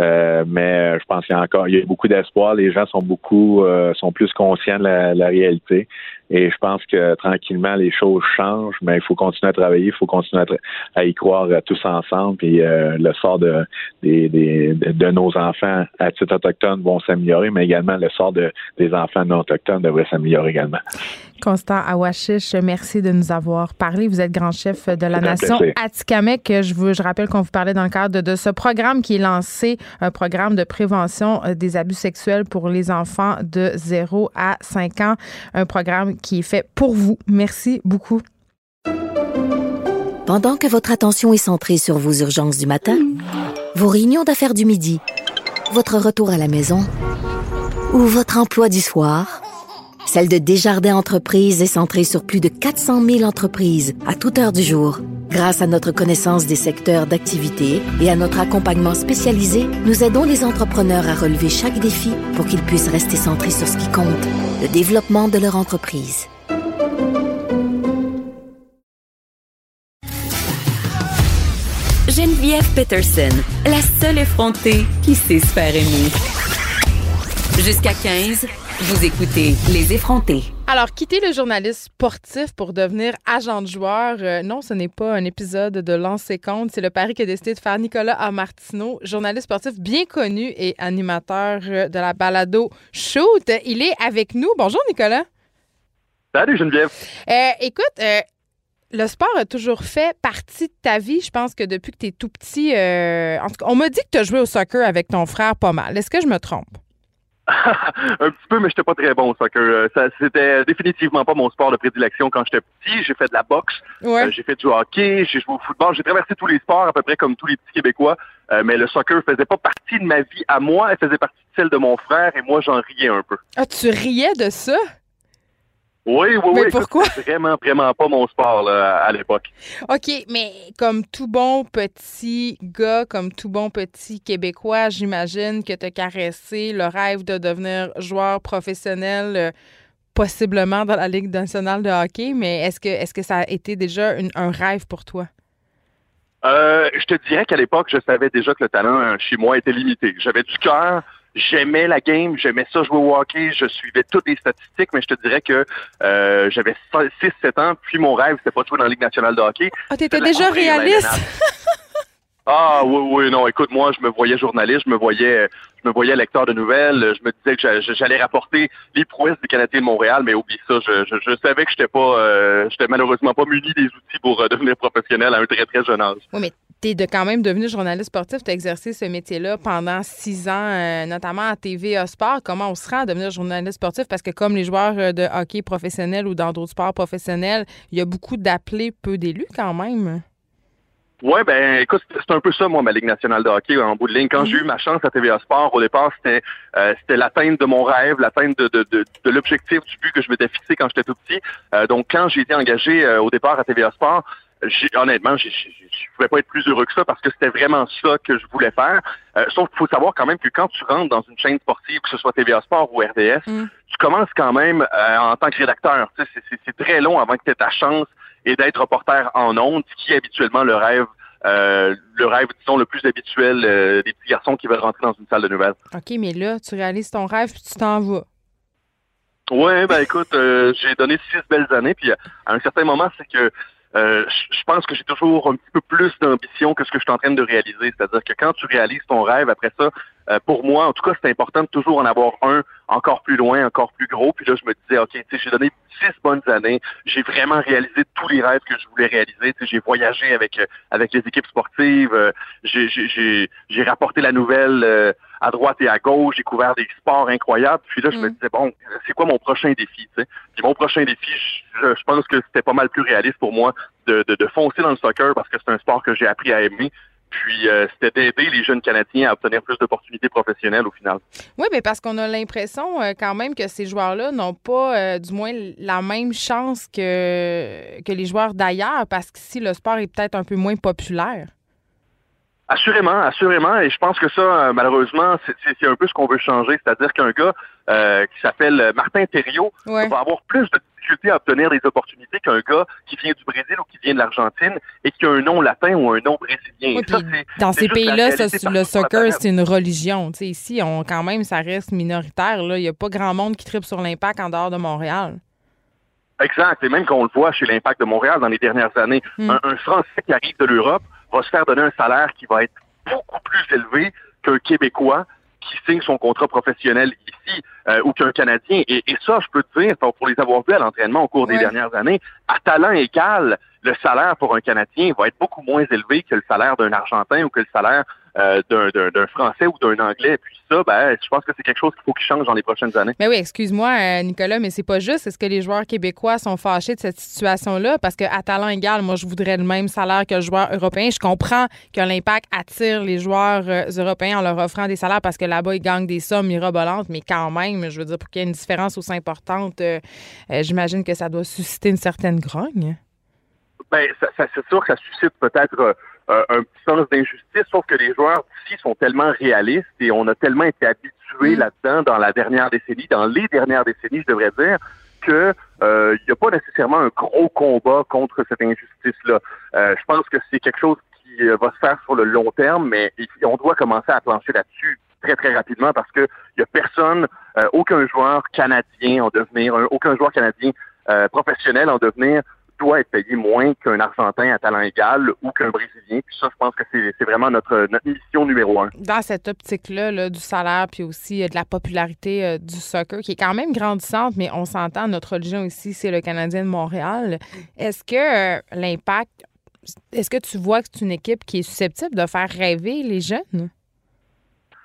Euh, mais je pense qu'il y a encore, il y a beaucoup d'espoir. Les gens sont beaucoup, euh, sont plus conscients de la, réalité. Et je pense que tranquillement les choses changent, mais il faut continuer à travailler, il faut continuer à, à y croire euh, tous ensemble. Puis euh, le sort de, nos enfants à titre autochtone vont s'améliorer, mais également le sort de, des enfants non autochtones devrait s'améliorer également. Constant Awashish, merci de nous avoir parlé. Vous êtes grand chef de la nation. Atikamek. Je, vous, je rappelle qu'on vous parlait dans le cadre de, de ce programme qui est lancé, un programme de prévention euh, des abus sexuels pour les enfants de 0 à 5 ans. Un programme qui est fait pour vous. Merci beaucoup. Pendant que votre attention est centrée sur vos urgences du matin, vos réunions d'affaires du midi, votre retour à la maison ou votre emploi du soir, celle de Desjardins Entreprises est centrée sur plus de 400 000 entreprises à toute heure du jour. Grâce à notre connaissance des secteurs d'activité et à notre accompagnement spécialisé, nous aidons les entrepreneurs à relever chaque défi pour qu'ils puissent rester centrés sur ce qui compte, le développement de leur entreprise. Geneviève Peterson, la seule effrontée qui sait se faire aimer. Jusqu'à 15, vous écoutez Les effrontés. Alors, quitter le journaliste sportif pour devenir agent de joueur, euh, non, ce n'est pas un épisode de lancer compte. C'est le pari qu'a décidé de faire Nicolas Amartino, journaliste sportif bien connu et animateur euh, de la balado Shoot. Il est avec nous. Bonjour, Nicolas. Salut Geneviève. Euh, écoute, euh, le sport a toujours fait partie de ta vie. Je pense que depuis que tu es tout petit, euh, en tout cas, on m'a dit que tu as joué au soccer avec ton frère pas mal. Est-ce que je me trompe? <laughs> un petit peu, mais j'étais pas très bon au soccer. Euh, Ça, c'était définitivement pas mon sport de prédilection quand j'étais petit. J'ai fait de la boxe, Ouais. euh, j'ai fait du hockey, j'ai joué au football, j'ai traversé tous les sports à peu près comme tous les petits Québécois. Euh, mais le soccer faisait pas partie de ma vie à moi, elle faisait partie de celle de mon frère et moi j'en riais un peu. Ah, tu riais de ça? Oui, oui, Mais oui. pourquoi? C'était vraiment, vraiment pas mon sport là, à l'époque. OK, mais comme tout bon petit gars, comme tout bon petit Québécois, j'imagine que tu as caressé le rêve de devenir joueur professionnel, euh, possiblement dans la Ligue nationale de hockey, mais est-ce que, est-ce que ça a été déjà une- un rêve pour toi? Euh, je te dirais qu'à l'époque, je savais déjà que le talent chez moi était limité. J'avais du cœur, j'aimais la game, j'aimais ça jouer au hockey, je suivais toutes les statistiques, mais je te dirais que euh, j'avais 6-7 ans, puis mon rêve, c'était pas de jouer dans la Ligue nationale de hockey. Ah, t'étais déjà réaliste? <laughs> Ah oui, oui, non, écoute, moi, je me voyais journaliste, je me voyais je me voyais lecteur de nouvelles, je me disais que j'a- j'allais rapporter les prouesses du Canadien de Montréal, mais oublie ça, je, je, savais que j'étais pas euh, j'étais malheureusement pas muni des outils pour euh, devenir professionnel à un très très jeune âge. Oui, mais t'es de quand même devenu journaliste sportif. Tu as exercé ce métier-là pendant six ans, euh, notamment à TVA Sport. Comment on se rend à devenir journaliste sportif? Parce que comme les joueurs euh, de hockey professionnels ou dans d'autres sports professionnels, il y a beaucoup d'appelés, peu d'élus quand même. Ouais, ben écoute, c'est un peu ça, moi, ma Ligue nationale de hockey en bout de ligne. Quand j'ai eu ma chance à TVA Sport, au départ, c'était euh, c'était l'atteinte de mon rêve, l'atteinte de, de, de, de l'objectif du but que je m'étais fixé quand j'étais tout petit. Euh, donc, quand j'ai été engagé euh, au départ à TVA Sport, j'ai- honnêtement, je pouvais pas être plus heureux que ça parce que c'était vraiment ça que je voulais faire. Euh, sauf qu'il faut savoir quand même que quand tu rentres dans une chaîne sportive, que ce soit TVA Sport ou RDS, Mm. tu commences quand même euh, en tant que rédacteur. C'est très long avant que tu aies ta chance et d'être reporter en ondes, ce qui est habituellement le rêve, euh, le rêve, disons, le plus habituel euh, des petits garçons qui veulent rentrer dans une salle de nouvelles. OK, mais là, tu réalises ton rêve puis tu t'en vas. Ouais, ben écoute, euh, j'ai donné six belles années, puis euh, à un certain moment, c'est que euh, je pense que j'ai toujours un petit peu plus d'ambition que ce que je suis en train de réaliser. C'est-à-dire que quand tu réalises ton rêve, après ça, euh, pour moi, en tout cas, c'est important de toujours en avoir un encore plus loin, encore plus gros. Puis là, je me disais, OK, tu sais, j'ai donné six bonnes années. J'ai vraiment réalisé tous les rêves que je voulais réaliser. Tu sais, j'ai voyagé avec euh, avec les équipes sportives. euh, j'ai rapporté la nouvelle euh, à droite et à gauche. J'ai couvert des sports incroyables. Puis là, je me Mm. disais, bon, c'est quoi mon prochain défi? Puis mon prochain défi, je, je pense que c'était pas mal plus réaliste pour moi de, de, de foncer dans le soccer parce que c'est un sport que j'ai appris à aimer. Puis euh, c'était d'aider les jeunes Canadiens à obtenir plus d'opportunités professionnelles au final. Oui, mais parce qu'on a l'impression euh, quand même que ces joueurs-là n'ont pas, euh, du moins, la même chance que, que les joueurs d'ailleurs, parce qu'ici, le sport est peut-être un peu moins populaire. Assurément, assurément. Et je pense que ça, euh, malheureusement, c'est- un peu ce qu'on veut changer. C'est-à-dire qu'un gars euh, qui s'appelle Martin Thériault Ouais. va avoir plus de difficultés à obtenir des opportunités qu'un gars qui vient du Brésil ou qui vient de l'Argentine et qui a un nom latin ou un nom brésilien. Ça, dans ces pays-là, le soccer, c'est une religion. Ici, on, quand même, ça reste minoritaire. Il n'y a pas grand monde qui tripe sur l'impact en dehors de Montréal. Exact. Et même qu'on le voit chez l'Impact de Montréal dans les dernières années, Mm. un, un Français qui arrive de l'Europe va se faire donner un salaire qui va être beaucoup plus élevé qu'un Québécois qui signe son contrat professionnel ici euh, ou qu'un Canadien. Et, et ça, je peux te dire, pour pour les avoir vus à l'entraînement au cours des dernières années, à talent égal, le salaire pour un Canadien va être beaucoup moins élevé que le salaire d'un Argentin ou que le salaire euh, d'un- Français ou d'un Anglais. Puis ça, ben, je pense que c'est quelque chose qu'il faut qu'il change dans les prochaines années. Mais oui, excuse-moi, euh, Nicolas, mais c'est pas juste. Est-ce que les joueurs québécois sont fâchés de cette situation-là? Parce qu'à talent égal, moi, je voudrais le même salaire que le joueur européen. Je comprends que l'impact attire les joueurs euh, européens en leur offrant des salaires parce que là-bas, ils gagnent des sommes mirobolantes, mais quand même, je veux dire, pour qu'il y ait une différence aussi importante, euh, euh, j'imagine que ça doit susciter une certaine grogne. Ça, ça- c'est sûr que ça suscite peut-être euh, euh, un petit sens d'injustice, sauf que les joueurs d'ici sont tellement réalistes et on a tellement été habitués Mm. là-dedans dans la dernière décennie, dans les dernières décennies, je devrais dire, que euh, il n'y a pas nécessairement un gros combat contre cette injustice-là. Euh, je pense que c'est quelque chose qui euh, va se faire sur le long terme, mais on doit commencer à plancher là-dessus très très rapidement parce que il y a personne, euh, aucun joueur canadien en devenir, un- aucun joueur canadien euh, professionnel en devenir doit être payé moins qu'un Argentin à talent égal ou qu'un Brésilien. Puis ça, je pense que c'est vraiment notre, notre mission numéro un. Dans cette optique-là, là, du salaire, puis aussi euh, de la popularité euh, du soccer, qui est quand même grandissante, mais on s'entend, notre religion ici, c'est le Canadien de Montréal. Est-ce que euh, l'impact, est-ce que tu vois que c'est une équipe qui est susceptible de faire rêver les jeunes?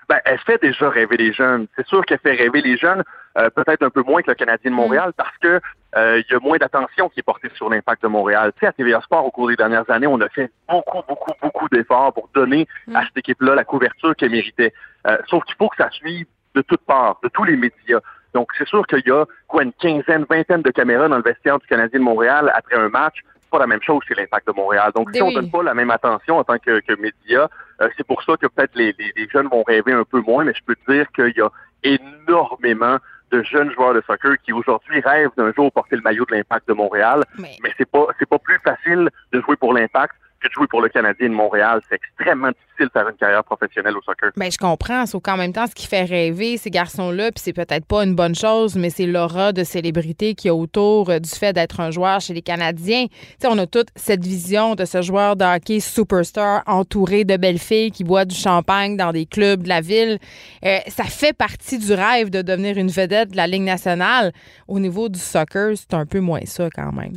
Ben, elle fait déjà rêver les jeunes. C'est sûr qu'elle fait rêver les jeunes, euh, peut-être un peu moins que le Canadien de Montréal, parce que il y a moins d'attention qui est portée sur l'impact de Montréal. Tu sais, à TVA Sport, au cours des dernières années, on a fait beaucoup, beaucoup, beaucoup d'efforts pour donner à cette équipe-là la couverture qu'elle méritait. Euh, sauf qu'il faut que ça suive de toutes parts, de tous les médias. Donc, c'est sûr qu'il y a quoi une quinzaine, vingtaine de caméras dans le vestiaire du Canadien de Montréal après un match. C'est pas la même chose chez l'Impact de Montréal. Donc, si Ben on oui. donne pas la même attention en tant que, que média, euh, c'est pour ça que peut-être les, les- les jeunes vont rêver un peu moins, mais je peux te dire qu'il y a énormément de jeunes joueurs de soccer qui aujourd'hui rêvent d'un jour porter le maillot de l'Impact de Montréal. Mais- Mais c'est pas c'est pas plus facile de jouer pour l'Impact que jouer pour le Canadien de Montréal. C'est extrêmement difficile de faire une carrière professionnelle au soccer. Ben, je comprends, sauf qu'en même temps, ce qui fait rêver ces garçons-là, puis c'est peut-être pas une bonne chose, mais c'est l'aura de célébrité qu'il y a autour euh, du fait d'être un joueur chez les Canadiens. Sais, on a toute cette vision de ce joueur de hockey superstar entouré de belles filles qui boit du champagne dans des clubs de la ville. Euh, ça fait partie du rêve de devenir une vedette de la Ligue nationale. Au niveau du soccer, c'est un peu moins ça quand même.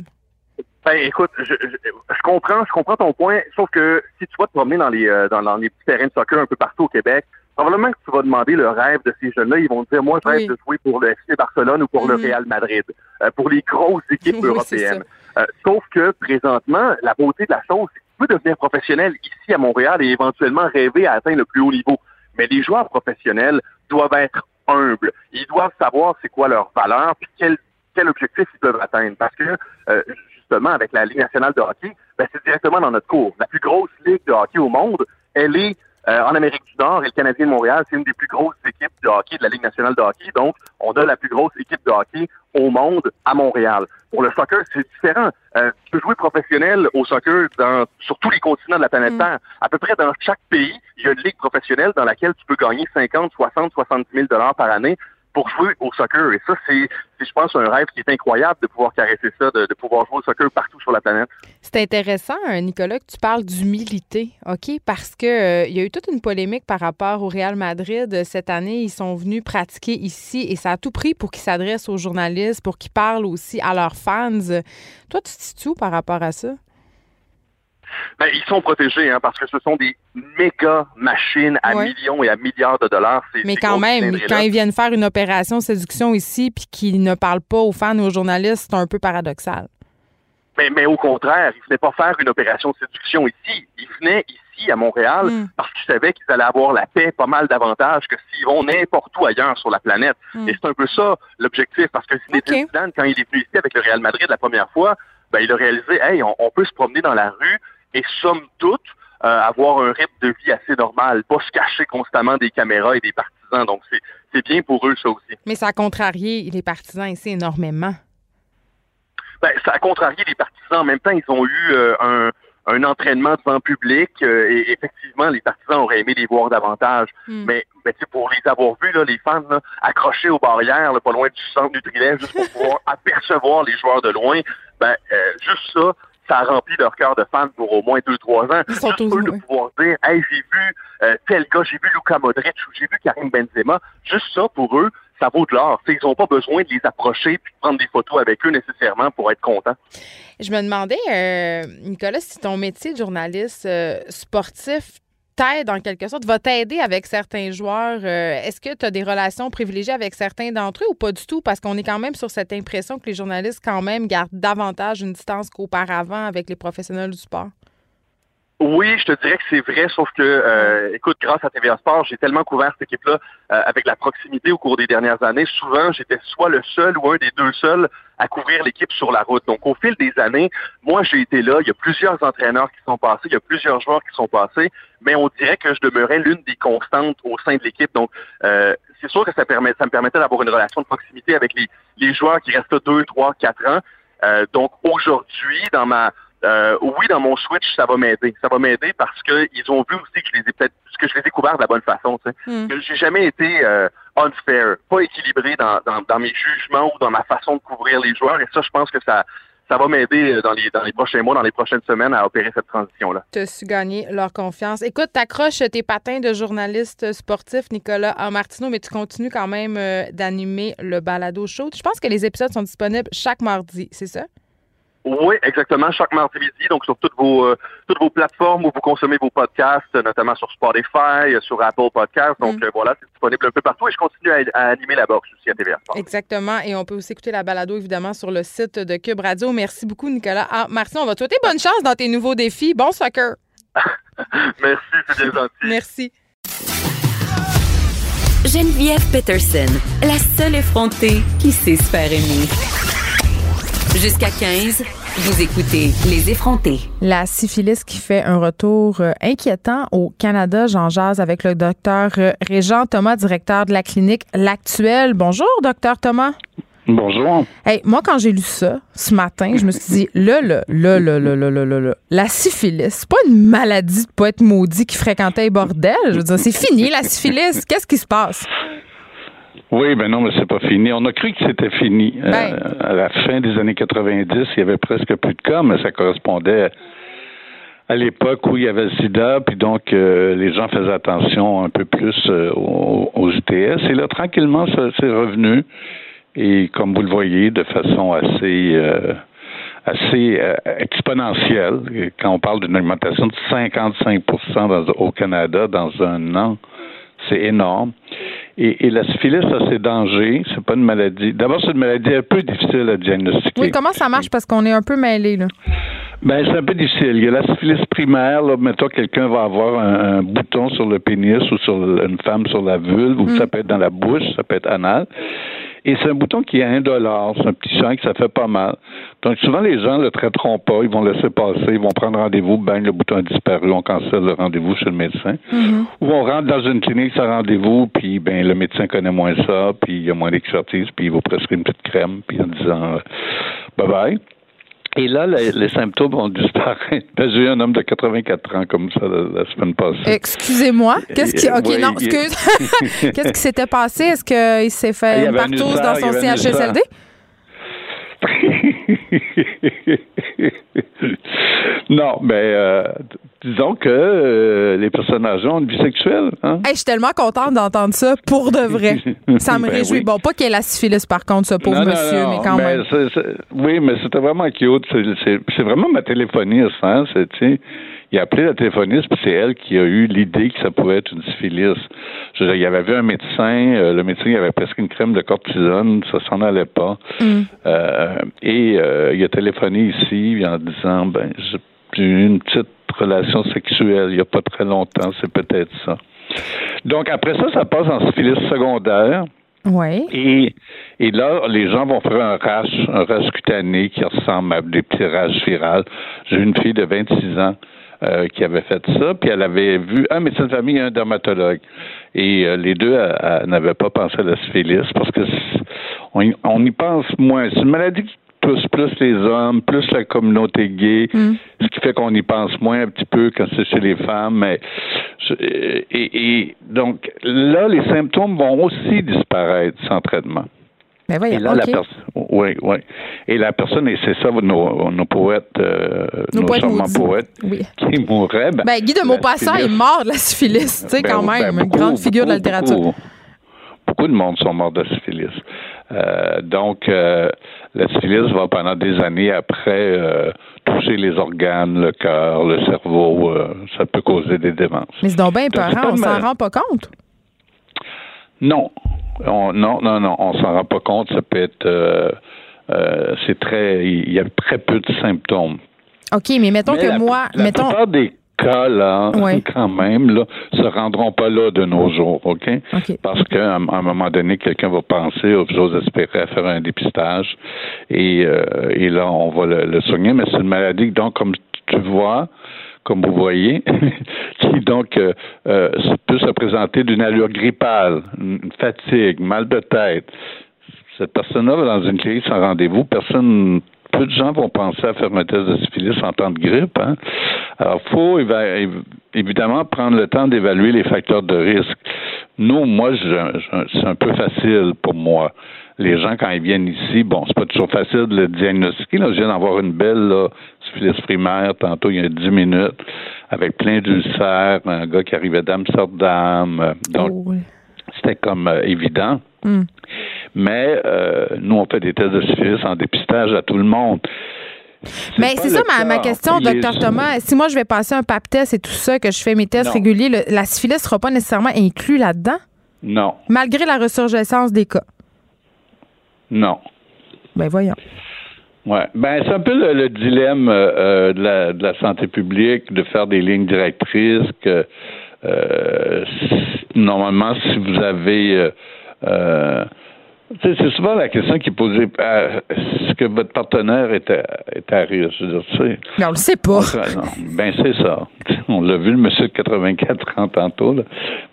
Ben, écoute, je, je, je comprends, je comprends ton point, sauf que si tu vas te promener dans les euh, dans, dans les petits terrains de soccer un peu partout au Québec, probablement que tu vas demander le rêve de ces jeunes-là. Ils vont te dire, moi, je rêve Oui. de jouer pour le FC Barcelone ou pour le. Real Madrid, euh, pour les grosses <laughs> équipes Oui, européennes. Euh, sauf que présentement, la beauté de la chose, c'est que tu peux devenir professionnel ici à Montréal et éventuellement rêver à atteindre le plus haut niveau. Mais les joueurs professionnels doivent être humbles. Ils doivent savoir c'est quoi leur valeur puis quel, quel objectif ils peuvent atteindre. Parce que euh, justement, avec la Ligue nationale de hockey, ben, c'est directement dans notre cours. La plus grosse ligue de hockey au monde, elle est euh, en Amérique du Nord et le Canadien de Montréal, c'est une des plus grosses équipes de hockey de la Ligue nationale de hockey. Donc, on a la plus grosse équipe de hockey au monde à Montréal. Pour le soccer, c'est différent. Euh, tu peux jouer professionnel au soccer dans, sur tous les continents de la planète Mm. Terre. À peu près dans chaque pays, il y a une ligue professionnelle dans laquelle tu peux gagner 50, 60, 70 000 dollars par année pour jouer au soccer. Et ça, c'est, je pense, un rêve qui est incroyable de pouvoir caresser ça, de, pouvoir jouer au soccer partout sur la planète. C'est intéressant, euh, Nicolas, que tu parles d'humilité, OK? Parce que euh, il y a eu toute une polémique par rapport au Real Madrid euh, cette année. Ils sont venus pratiquer ici et ça a tout pris pour qu'ils s'adressent aux journalistes, pour qu'ils parlent aussi à leurs fans. Toi, tu te situes par rapport à ça? Ben, ils sont protégés, hein, parce que ce sont des méga machines à Ouais. millions et à milliards de dollars. Mais quand même, quand ils viennent faire une opération séduction ici puis qu'ils ne parlent pas aux fans ou aux journalistes, c'est un peu paradoxal. Mais, mais au contraire, ils venaient pas faire une opération de séduction ici. Ils venaient ici à Montréal Mm. parce qu'ils savaient qu'ils allaient avoir la paix pas mal davantage que s'ils vont n'importe où ailleurs sur la planète. Mm. Et c'est un peu ça l'objectif parce que Zinedine quand il est venu ici avec le Real Madrid la première fois, ben, il a réalisé, hey, on, on peut se promener dans la rue et somme toute euh, avoir un rythme de vie assez normal, pas se cacher constamment des caméras et des partisans. Donc c'est bien pour eux ça aussi. Mais ça a contrarié les partisans ici énormément. Ben, ça a contrarié les partisans. En même temps, ils ont eu euh, un, un entraînement devant public euh, et effectivement, les partisans auraient aimé les voir davantage. Mm. Mais, mais pour les avoir vus, là, les fans là, accrochés aux barrières, là, pas loin du centre Nutrilait, juste pour pouvoir <laughs> apercevoir les joueurs de loin, ben euh, juste ça, ça a rempli leur cœur de fans pour au moins deux, trois ans. Ils sont Juste tous- eux de pouvoir dire, hey, j'ai vu euh, tel gars, j'ai vu Luka Modric ou j'ai vu Karim Benzema. Juste ça, pour eux, ça vaut de l'or. Ils n'ont pas besoin de les approcher puis de prendre des photos avec eux nécessairement pour être contents. Je me demandais, euh, Nicolas, si ton métier de journaliste euh, sportif t'aide en quelque sorte, va t'aider avec certains joueurs. euh, Est-ce que tu as des relations privilégiées avec certains d'entre eux ou pas du tout? Parce qu'on est quand même sur cette impression que les journalistes, quand même, gardent davantage une distance qu'auparavant avec les professionnels du sport. Oui, je te dirais que c'est vrai, sauf que, euh, écoute, grâce à TVA Sport, j'ai tellement couvert cette équipe-là euh, avec la proximité au cours des dernières années. Souvent, j'étais soit le seul ou un des deux seuls à couvrir l'équipe sur la route. Donc, au fil des années, moi, j'ai été là. Il y a plusieurs entraîneurs qui sont passés, il y a plusieurs joueurs qui sont passés, mais on dirait que je demeurais l'une des constantes au sein de l'équipe. Donc, euh, c'est sûr que ça, permet, ça me permettait d'avoir une relation de proximité avec les, les joueurs qui restent deux, trois, quatre ans. Euh, donc, aujourd'hui, dans ma euh, oui, dans mon switch, ça va m'aider. Ça va m'aider parce que ils ont vu aussi que je les ai peut-être que je les ai couverts de la bonne façon. Tu sais. Mm. Que j'ai jamais été euh, unfair, pas équilibré dans, dans, dans mes jugements ou dans ma façon de couvrir les joueurs. Et ça, je pense que ça ça va m'aider dans les dans les prochains mois, dans les prochaines semaines à opérer cette transition-là. Tu as su gagner leur confiance. Écoute, t'accroches tes patins de journaliste sportif, Nicolas Martineau, mais tu continues quand même euh, d'animer le balado show. Je pense que les épisodes sont disponibles chaque mardi, c'est ça? Oui, exactement, chaque mardi midi, donc sur toutes vos euh, toutes vos plateformes où vous consommez vos podcasts, notamment sur Spotify, euh, sur Apple Podcasts. Donc Mm. euh, voilà, c'est disponible un peu partout et je continue à, à animer la boxe aussi à TVA Sport. Exactement. Et on peut aussi écouter la balado, évidemment, sur le site de Cube Radio. Merci beaucoup, Nicolas. Ah, Martineau, on va te souhaiter bonne chance dans tes nouveaux défis. Bon soccer. <laughs> Merci, c'est bien gentil. <laughs> Merci. Geneviève Peterson, la seule effrontée qui sait se faire aimer. Jusqu'à 15, vous écoutez Les effrontés. La syphilis qui fait un retour euh, inquiétant au Canada. J'en jase avec le docteur euh, Régent Thomas, directeur de la clinique L'Actuel. Bonjour, docteur Thomas. Bonjour. Hey, moi, quand j'ai lu ça ce matin, je me suis dit, là, là, là, là, là, là, là, là, là, la syphilis, c'est pas une maladie de pas être maudit qui fréquentait les bordels. Je veux dire, c'est fini, la syphilis. Qu'est-ce qui se passe? Oui, ben non, mais c'est pas fini. On a cru que c'était fini. Euh, Ben. à la fin des années 90, il y avait presque plus de cas, mais ça correspondait à l'époque où il y avait le sida, puis donc euh, les gens faisaient attention un peu plus euh, aux, aux ITS. Et là, tranquillement, ça c'est revenu. Et comme vous le voyez, de façon assez assez exponentielle. Quand on parle d'une augmentation de 55 dans- au Canada dans un an, c'est énorme. Et, et la syphilis a ses dangers. C'est pas une maladie. D'abord, c'est une maladie un peu difficile à diagnostiquer. Oui, comment ça marche? Parce qu'on est un peu mêlés, là. Ben, c'est un peu difficile. Il y a la syphilis primaire. Là, mettons, quelqu'un va avoir un, un bouton sur le pénis ou sur le- une femme sur la vulve, ou ça peut être dans la bouche, ça peut être anal. Et c'est un bouton qui est indolore. C'est un petit sang que ça fait pas mal. Donc, souvent, les gens le traiteront pas. Ils vont laisser passer. Ils vont prendre rendez-vous. Ben, le bouton a disparu. On cancelle le rendez-vous chez le médecin. Ou on rentre dans une clinique sans rendez-vous, puis ben le médecin connaît moins ça, puis il y a moins d'expertise, puis il vous prescrit une petite crème, puis en disant euh, bye bye. Et là, les, les symptômes vont disparaître. J'ai <laughs> eu un homme de 84 ans comme ça la, la semaine passée. Excusez-moi. Qu'est-ce qui. OK, Oui, non, excuse. <laughs> Qu'est-ce qui s'était passé? Est-ce qu'il s'est fait une partouze dans son CHSLD? <laughs> non, mais euh, disons que euh, les personnes âgées ont une vie sexuelle. Hein? Hey, je suis tellement contente d'entendre ça pour de vrai. <laughs> Ça me Ben réjouit. oui. Bon, pas qu'il y ait la syphilis, par contre, ce pauvre Non, monsieur, non, mais quand mais même. oui, mais c'était vraiment cute. C'est- vraiment ma téléphoniste. Hein? Il a appelé la téléphoniste, puis c'est elle qui a eu l'idée que ça pouvait être une syphilis. Je il avait vu un médecin, euh, le médecin il avait presque une crème de cortisone, ça s'en allait pas. Mm. Euh, et euh, il a téléphoné ici en disant, ben, j'ai j'ai eu une petite relation sexuelle il y a pas très longtemps, c'est peut-être ça. Donc après ça, ça passe en syphilis secondaire. Oui. Et, et là, les gens vont faire un rash, un rash cutané qui ressemble à des petits rash virales. J'ai une fille de 26 ans euh, qui avait fait ça, puis elle avait vu un médecin de famille et un dermatologue. Et euh, les deux n'avaient pas pensé à la syphilis parce que on, y- on y pense moins. C'est une maladie qui touche plus les hommes, plus la communauté gay, ce qui fait qu'on y pense moins un petit peu quand c'est chez les femmes. Mais et, et donc là, les symptômes vont aussi disparaître sans traitement. Mais voyons, Et là, la OK. personne, oui, oui. Et la personne, et c'est ça, nos, nos poètes, euh, Nos nos, poètes Oui. qui mourraient. Ben, Ben, Guy de la Maupassant est mort de la syphilis, tu sais, ben, quand ben, même. une beaucoup, grande figure de la littérature. Beaucoup, beaucoup de monde sont morts de syphilis. Euh, donc, euh, la syphilis va pendant des années après euh, toucher les organes, le cœur, le cerveau. ça peut causer des démences. Mais c'est donc bien peurant, on s'en rend pas compte. Non. On- non, non, non, on s'en rend pas compte. Ça peut être, c'est très, il y a très peu de symptômes. OK, mais mettons Mais que la, moi, la mettons. plupart des cas là, Ouais. quand même, là, se rendront pas là de nos jours, ok? OK. Parce qu'à un à un moment donné, quelqu'un va penser, oh, j'ose espérer, à faire un dépistage, et, euh, et là, on va le, le soigner. Mais c'est une maladie, donc, comme tu vois, comme vous voyez, <laughs> qui donc euh, euh, peut se présenter d'une allure grippale, une fatigue, mal de tête. Cette personne-là va dans une clinique sans rendez-vous, personne peu de gens vont penser à faire un test de syphilis en temps de grippe. Hein? Alors, il faut évidemment prendre le temps d'évaluer les facteurs de risque. Nous, moi, c'est un peu facile pour moi. Les gens, quand ils viennent ici, bon, c'est pas toujours facile de le diagnostiquer. Là, je viens d'avoir une belle là, syphilis primaire tantôt, il y a 10 minutes, avec plein d'ulcères, un gars qui arrivait d'Amsterdam. euh, Donc, Oh, c'était comme euh, évident. Hmm. Mais euh, nous, on fait des tests de syphilis en dépistage à tout le monde. Mais c'est ça le ma, ma question, docteur Thomas. Si moi, je vais passer un pap test et tout ça, que je fais mes tests Non. réguliers, le- la syphilis ne sera pas nécessairement inclus là-dedans, Non, malgré la ressurgescence des cas? non. Ben voyons. Ouais. Ben, c'est un peu le, le dilemme euh, euh, de, la, de la santé publique de faire des lignes directrices que euh, normalement, si vous avez euh, c'est souvent la question qui est posée est-ce que votre partenaire est à, est à risque? Je veux dire, tu sais, Mais on le sait pas. ben c'est ça. On l'a vu, le monsieur de 84 ans tantôt. Là.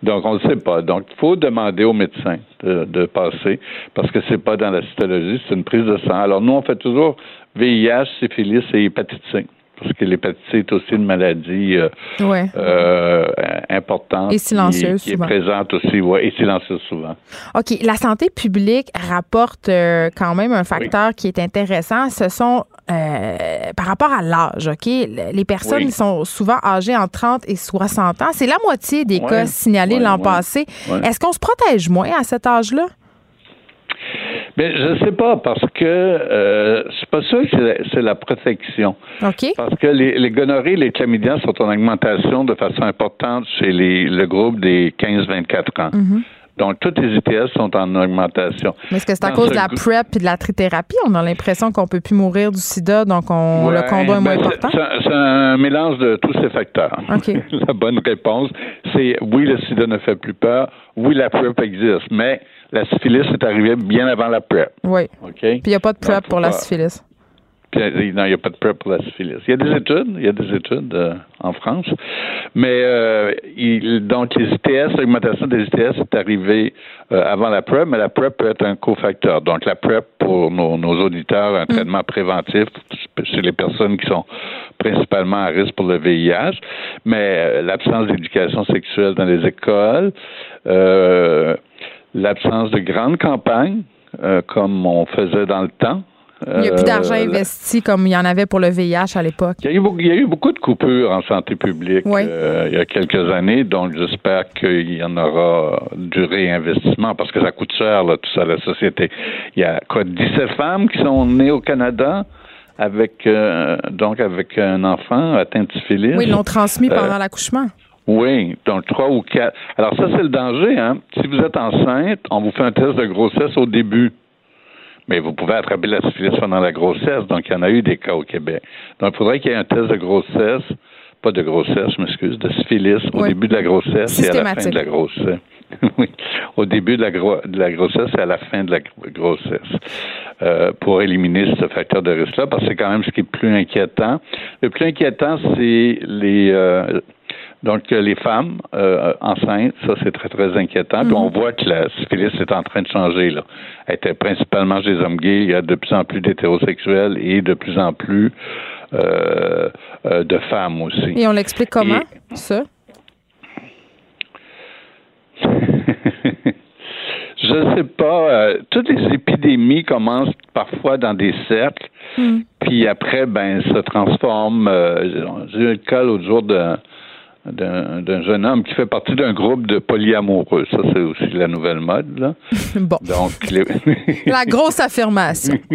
Donc, on ne sait pas. Donc, il faut demander au médecin de, de passer parce que c'est pas dans la cytologie, c'est une prise de sang. Alors, nous, on fait toujours VIH, syphilis et hépatite C parce que l'hépatite C est aussi une maladie euh, Ouais. euh, importante. Et silencieuse, Qui, qui est souvent. présente aussi, ouais, et silencieuse souvent. OK. La santé publique rapporte euh, quand même un facteur qui est intéressant. Ce sont par rapport à l'âge, OK? Les personnes Oui. sont souvent âgées entre 30 et 60 ans. C'est la moitié des Ouais. cas signalés l'an passé. Est-ce qu'on se protège moins à cet âge-là? Mais je ne sais pas parce que euh, je suis pas sûr que c'est la, protection. OK? Parce que les, les gonorrhées et les chlamydia sont en augmentation de façon importante chez les, le groupe des 15-24 ans. Mhm. Donc, toutes les ITS sont en augmentation. Mais est-ce que c'est à cause ce de la PrEP et de la trithérapie? On a l'impression qu'on peut plus mourir du sida, donc on, le condom est moins ben, important. c'est- un mélange de tous ces facteurs. OK. <laughs> la bonne réponse, c'est oui, le sida ne fait plus peur. Oui, la PrEP existe. Mais la syphilis est arrivée bien avant la PrEP. Oui. OK? Puis il n'y a pas de PrEP pour la syphilis. Puis, euh, non, il n'y a pas de PrEP pour la syphilis. Il y a des études, il y a des études euh, en France. Mais euh, il- donc, les ITS, l'augmentation des ITS est arrivée euh, avant la PrEP, mais la PrEP peut être un cofacteur. Donc, la PrEP, pour nos, nos auditeurs, un traitement préventif chez les personnes qui sont principalement à risque pour le VIH, mais l'absence d'éducation sexuelle dans les écoles, euh, l'absence de grandes campagnes, euh, comme on faisait dans le temps. Il n'y a plus d'argent Euh, investi comme il y en avait pour le VIH à l'époque. il y, a eu, beaucoup- il y a eu beaucoup de coupures en santé publique Oui. euh, il y a quelques années, donc j'espère qu'il y en aura du réinvestissement parce que ça coûte cher, là, tout ça, la société. Il y a quoi, 17 femmes qui sont nées au Canada avec euh, donc avec un enfant atteint de syphilis? Oui, ils l'ont transmis pendant l'accouchement. Oui, donc trois ou quatre. Alors ça, c'est le danger. Hein? Si vous êtes enceinte, on vous fait un test de grossesse au début. Mais vous pouvez attraper la syphilis pendant la grossesse. Donc, il y en a eu des cas au Québec. Donc, il faudrait qu'il y ait un test de grossesse, pas de grossesse, je m'excuse, de syphilis au Oui. début de la grossesse et à la fin de la grossesse. <laughs> oui, au début de la, gro- de la grossesse et à la fin de la gr- grossesse, euh, pour éliminer ce facteur de risque-là, parce que c'est quand même ce qui est plus inquiétant. Le plus inquiétant, c'est les euh, donc euh, les femmes euh, enceintes, ça c'est très très inquiétant. Puis on voit que la syphilis est en train de changer là. Elle était principalement chez les hommes gays. Il y a de plus en plus d'hétérosexuels et de plus en plus euh, euh, de femmes aussi. Et on l'explique comment, Et- ça? <laughs> Je sais pas. toutes les épidémies commencent parfois dans des cercles, puis après, ben, se transforment. J'ai eu le cas l'autre jour d'un d'un jeune homme qui fait partie d'un groupe de polyamoureux. Ça, c'est aussi la nouvelle mode, là. <laughs> Bon. Donc, les- <laughs> La grosse affirmation. <laughs>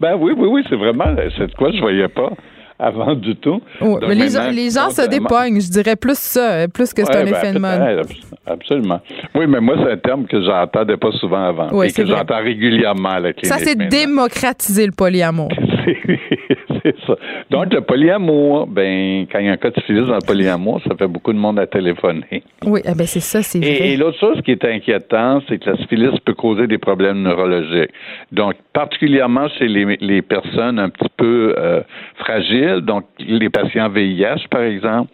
ben oui, oui, oui, c'est vraiment, c'est de quoi je voyais pas avant du tout. Oui, mais les, gens- les gens se dépognent, je dirais plus ça, plus que c'est Ouais, un ben, effet de mode. Absolument. Oui, mais moi, c'est un terme que j'entendais pas souvent avant Oui, et que j'entends régulièrement à la clinique. Ça, c'est démocratiser le polyamour. <laughs> C'est- ça. Donc, le polyamour, ben, quand il y a un cas de syphilis dans le polyamour, ça fait beaucoup de monde à téléphoner. Oui, eh ben c'est ça, c'est vrai. Et, et l'autre chose qui est inquiétant, c'est que la syphilis peut causer des problèmes neurologiques. Donc, particulièrement chez les, les personnes un petit peu euh, fragiles, donc les patients VIH, par exemple,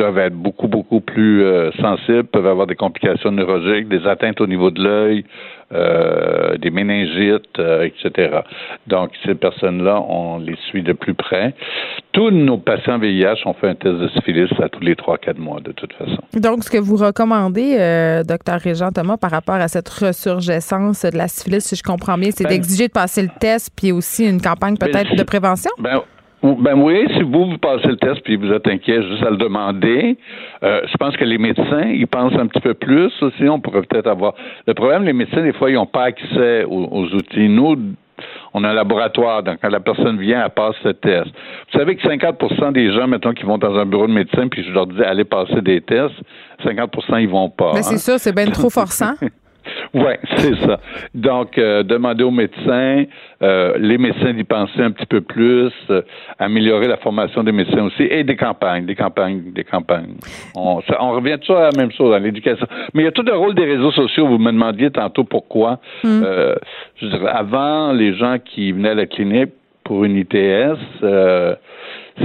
doivent être beaucoup, beaucoup plus euh, sensibles, peuvent avoir des complications neurologiques, des atteintes au niveau de l'œil, euh, des méningites, euh, etc. Donc, ces personnes-là, on les suit de plus près. Tous nos patients VIH ont fait un test de syphilis à tous les 3-4 mois, de toute façon. Donc, ce que vous recommandez, docteur Régent Thomas, par rapport à cette ressurgescence de la syphilis, si je comprends bien, c'est Ben- d'exiger de passer le test, puis aussi une campagne Ben, peut-être de prévention? Ben, ben oui, si vous, vous passez le test puis vous êtes inquiet juste à le demander, euh, je pense que les médecins, ils pensent un petit peu plus aussi. On pourrait peut-être avoir. Le problème, les médecins, des fois, ils n'ont pas accès aux, aux outils. Nous, on a un laboratoire, donc quand la personne vient, elle passe le test. Vous savez que 50% des gens, mettons, qui vont dans un bureau de médecin, puis je leur dis allez passer des tests, 50% ils vont pas. Ben, hein. c'est ça, c'est bien trop <laughs> forçant. Oui, <laughs> c'est ça. Donc, euh, demander aux médecins, euh, les médecins d'y penser un petit peu plus, euh, améliorer la formation des médecins aussi, et des campagnes, des campagnes, des campagnes. On, on revient toujours à la même chose dans l'éducation. Mais il y a tout le rôle des réseaux sociaux. Vous me demandiez tantôt pourquoi. Mm. je dirais, avant, les gens qui venaient à la clinique pour une ITS,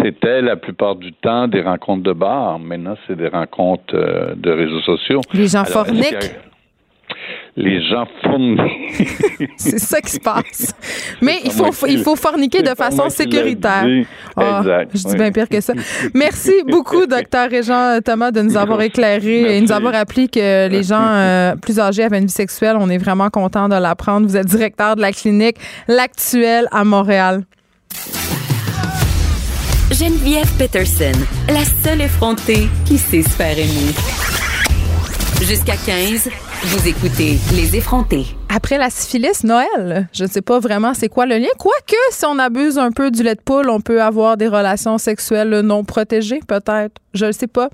c'était la plupart du temps des rencontres de bar. Maintenant, c'est des rencontres de réseaux sociaux. Les gens forniquent les gens fournissent. <laughs> c'est ça qui se passe. Mais il faut, il faut forniquer de façon sécuritaire. Oh, je dis bien pire que ça. Merci <laughs> beaucoup, docteur Régent Thomas, de nous avoir éclairé et nous avoir appris que les gens euh, plus âgés avaient une vie sexuelle. On est vraiment content de l'apprendre. Vous êtes directeur de la clinique L'Actuel à Montréal. Geneviève Peterson, la seule effrontée qui sait se faire aimer. Jusqu'à 15, vous écoutez Les effrontés. Après la syphilis, Noël, je ne sais pas vraiment c'est quoi le lien. Quoique, si on abuse un peu du lait de poule, on peut avoir des relations sexuelles non protégées, peut-être. Je ne sais pas.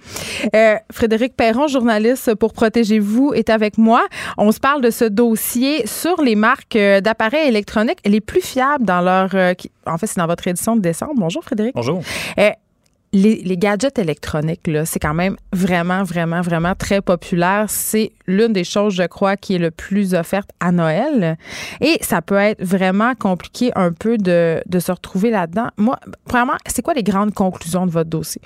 Euh, Frédéric Perron, journaliste pour Protégez-vous, est avec moi. On se parle de ce dossier sur les marques euh, d'appareils électroniques les plus fiables dans leur... Euh, en fait, c'est dans votre édition de décembre. Bonjour, Frédéric. Bonjour les, gadgets électroniques, là, c'est quand même vraiment, vraiment, vraiment très populaire. C'est l'une des choses, je crois, qui est le plus offerte à Noël. Et ça peut être vraiment compliqué un peu de, de se retrouver là-dedans. Moi, premièrement, c'est quoi les grandes conclusions de votre dossier?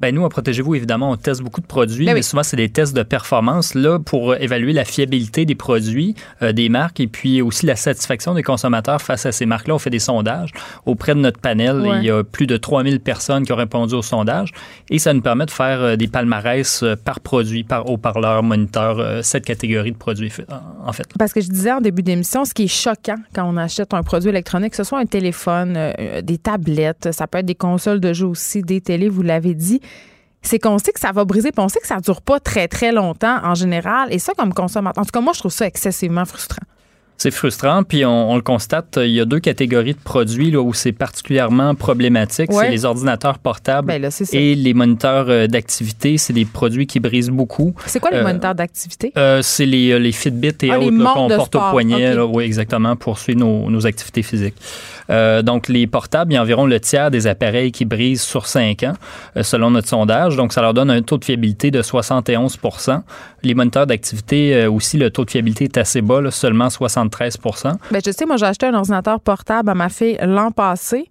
Ben nous, à Protégez-vous, évidemment, on teste beaucoup de produits, ben mais souvent, c'est des tests de performance là pour évaluer la fiabilité des produits, euh, des marques, et puis aussi la satisfaction des consommateurs face à ces marques-là. On fait des sondages auprès de notre panel. Il y a plus de 3000 personnes qui ont répondu au sondage, et ça nous permet de faire euh, des palmarès euh, par produit, par haut-parleur, moniteur, cette catégorie de produits, en fait. Parce que je disais en début d'émission, ce qui est choquant quand on achète un produit électronique, que ce soit un téléphone, des tablettes, ça peut être des consoles de jeux aussi, des télés, vous l'avez dit, c'est qu'on sait que ça va briser, puis on sait que ça dure pas très, très longtemps en général. Et ça, comme consommateur, en tout cas, moi, je trouve ça excessivement frustrant. C'est frustrant, puis on, le constate, il y a deux catégories de produits là, où c'est particulièrement problématique. C'est les ordinateurs portables ben et les moniteurs euh, d'activité. C'est des produits qui brisent beaucoup. C'est quoi les euh, moniteurs d'activité? Euh, c'est les, les, Fitbit et ah, autres qu'on porte au poignet, oui, exactement, pour suivre nos, nos activités physiques. Euh, donc, les portables, il y a environ le tiers des appareils qui brisent sur 5 ans, selon notre sondage. Donc, ça leur donne un taux de fiabilité de 71 Les moniteurs d'activité euh, aussi, le taux de fiabilité est assez bas, seulement 73 Bien, je sais, moi, j'ai acheté un ordinateur portable à ma fille l'an passé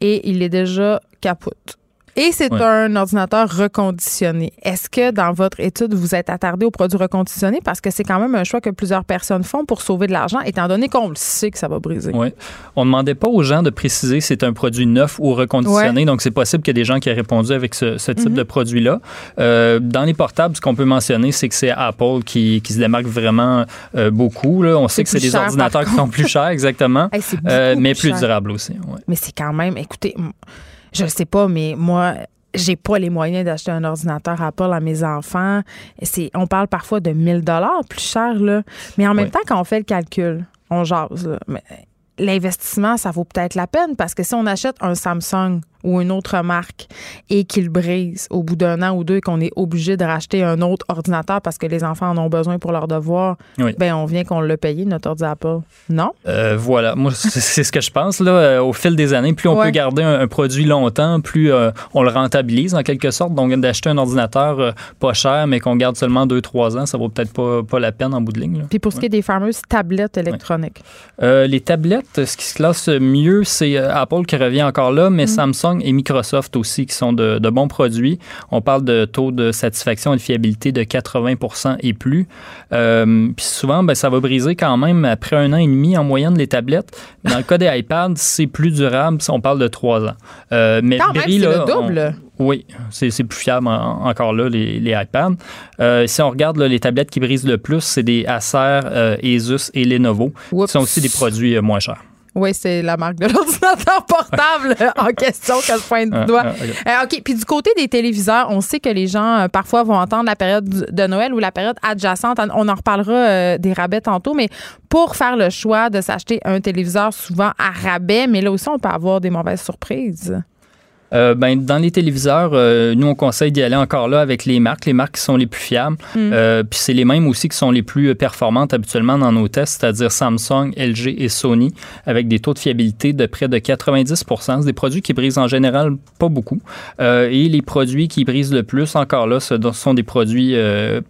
et il est déjà capote. Et c'est un ordinateur reconditionné. Est-ce que dans votre étude, vous êtes attardé aux produits reconditionnés? Parce que c'est quand même un choix que plusieurs personnes font pour sauver de l'argent, étant donné qu'on le sait que ça va briser. Oui. On ne demandait pas aux gens de préciser si c'est un produit neuf ou reconditionné. Donc, c'est possible qu'il y ait des gens qui aient répondu avec ce, type mhm. de produit-là. Euh, dans les portables, ce qu'on peut mentionner, c'est que c'est Apple qui, se démarque vraiment euh, beaucoup. Là. On sait que c'est des ordinateurs qui sont plus chers, exactement, <laughs> euh, mais plus, durables aussi. Mais c'est quand même, écoutez, je sais pas, mais moi, j'ai pas les moyens d'acheter un ordinateur Apple à mes enfants. C'est, on parle parfois de 1000 dollars plus cher là. Mais en même temps, quand on fait le calcul, on jase. l'investissement, ça vaut peut-être la peine parce que si on achète un Samsung ou une autre marque et qu'il brise au bout d'un an ou deux et qu'on est obligé de racheter un autre ordinateur parce que les enfants en ont besoin pour leurs devoirs, ben on vient qu'on l'a payé, notre ordinateur. Non? Euh, voilà. Moi, c'est ce que je pense. Là, euh, au fil des années, plus on peut garder un, produit longtemps, plus euh, on le rentabilise en quelque sorte. Donc, d'acheter un ordinateur pas cher, mais qu'on garde seulement deux, trois ans, ça vaut peut-être pas, pas la peine en bout de ligne. Puis pour ce qui est des fameuses tablettes électroniques? les tablettes, ce qui se classe mieux, c'est Apple qui revient encore là, mais mm. Samsung et Microsoft aussi, qui sont de, bons produits. On parle de taux de satisfaction et de fiabilité de 80% et plus. Euh, puis souvent, ben, ça va briser quand même après un an et demi en moyenne les tablettes. Dans le cas des iPads, c'est plus durable. On parle de trois ans. Euh, mais quand même, c'est le double. oui, c'est plus fiable encore là, les, iPads. Euh, si on regarde les tablettes qui brisent le plus, c'est des Acer, Asus et Lenovo, qui sont aussi des produits moins chers. Oui, c'est la marque de l'ordinateur <laughs> portable en question que je pointe du doigt. Euh, OK. Puis du côté des téléviseurs, on sait que les gens euh, parfois vont entendre la période de Noël ou la période adjacente. On en reparlera euh, des rabais tantôt, mais pour faire le choix de s'acheter un téléviseur souvent à rabais, mais là aussi, on peut avoir des mauvaises surprises. Euh, ben, dans les téléviseurs, euh, nous, on conseille d'y aller encore là avec les marques, les marques qui sont les plus fiables. Mm. Euh, puis c'est les mêmes aussi qui sont les plus performantes habituellement dans nos tests, c'est-à-dire Samsung, LG et Sony, avec des taux de fiabilité de près de 90 C'est des produits qui brisent en général pas beaucoup. Et les produits qui brisent le plus, encore là, ce sont des produits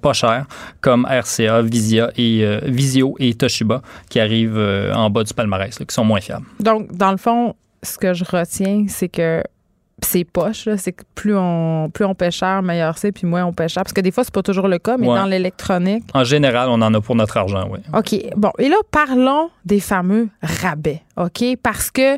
pas chers, comme RCA, Visia et, Visio et Toshiba, qui arrivent en bas du palmarès, là, qui sont moins fiables. Donc, dans le fond, ce que je retiens, c'est que c'est poche, c'est que plus on, plus on paie cher, meilleur c'est, puis moins on paie cher. Parce que des fois, c'est pas toujours le cas, mais Ouais. dans l'électronique. En général, on en a pour notre argent, oui. OK. Bon, et là, parlons des fameux rabais. OK? Parce que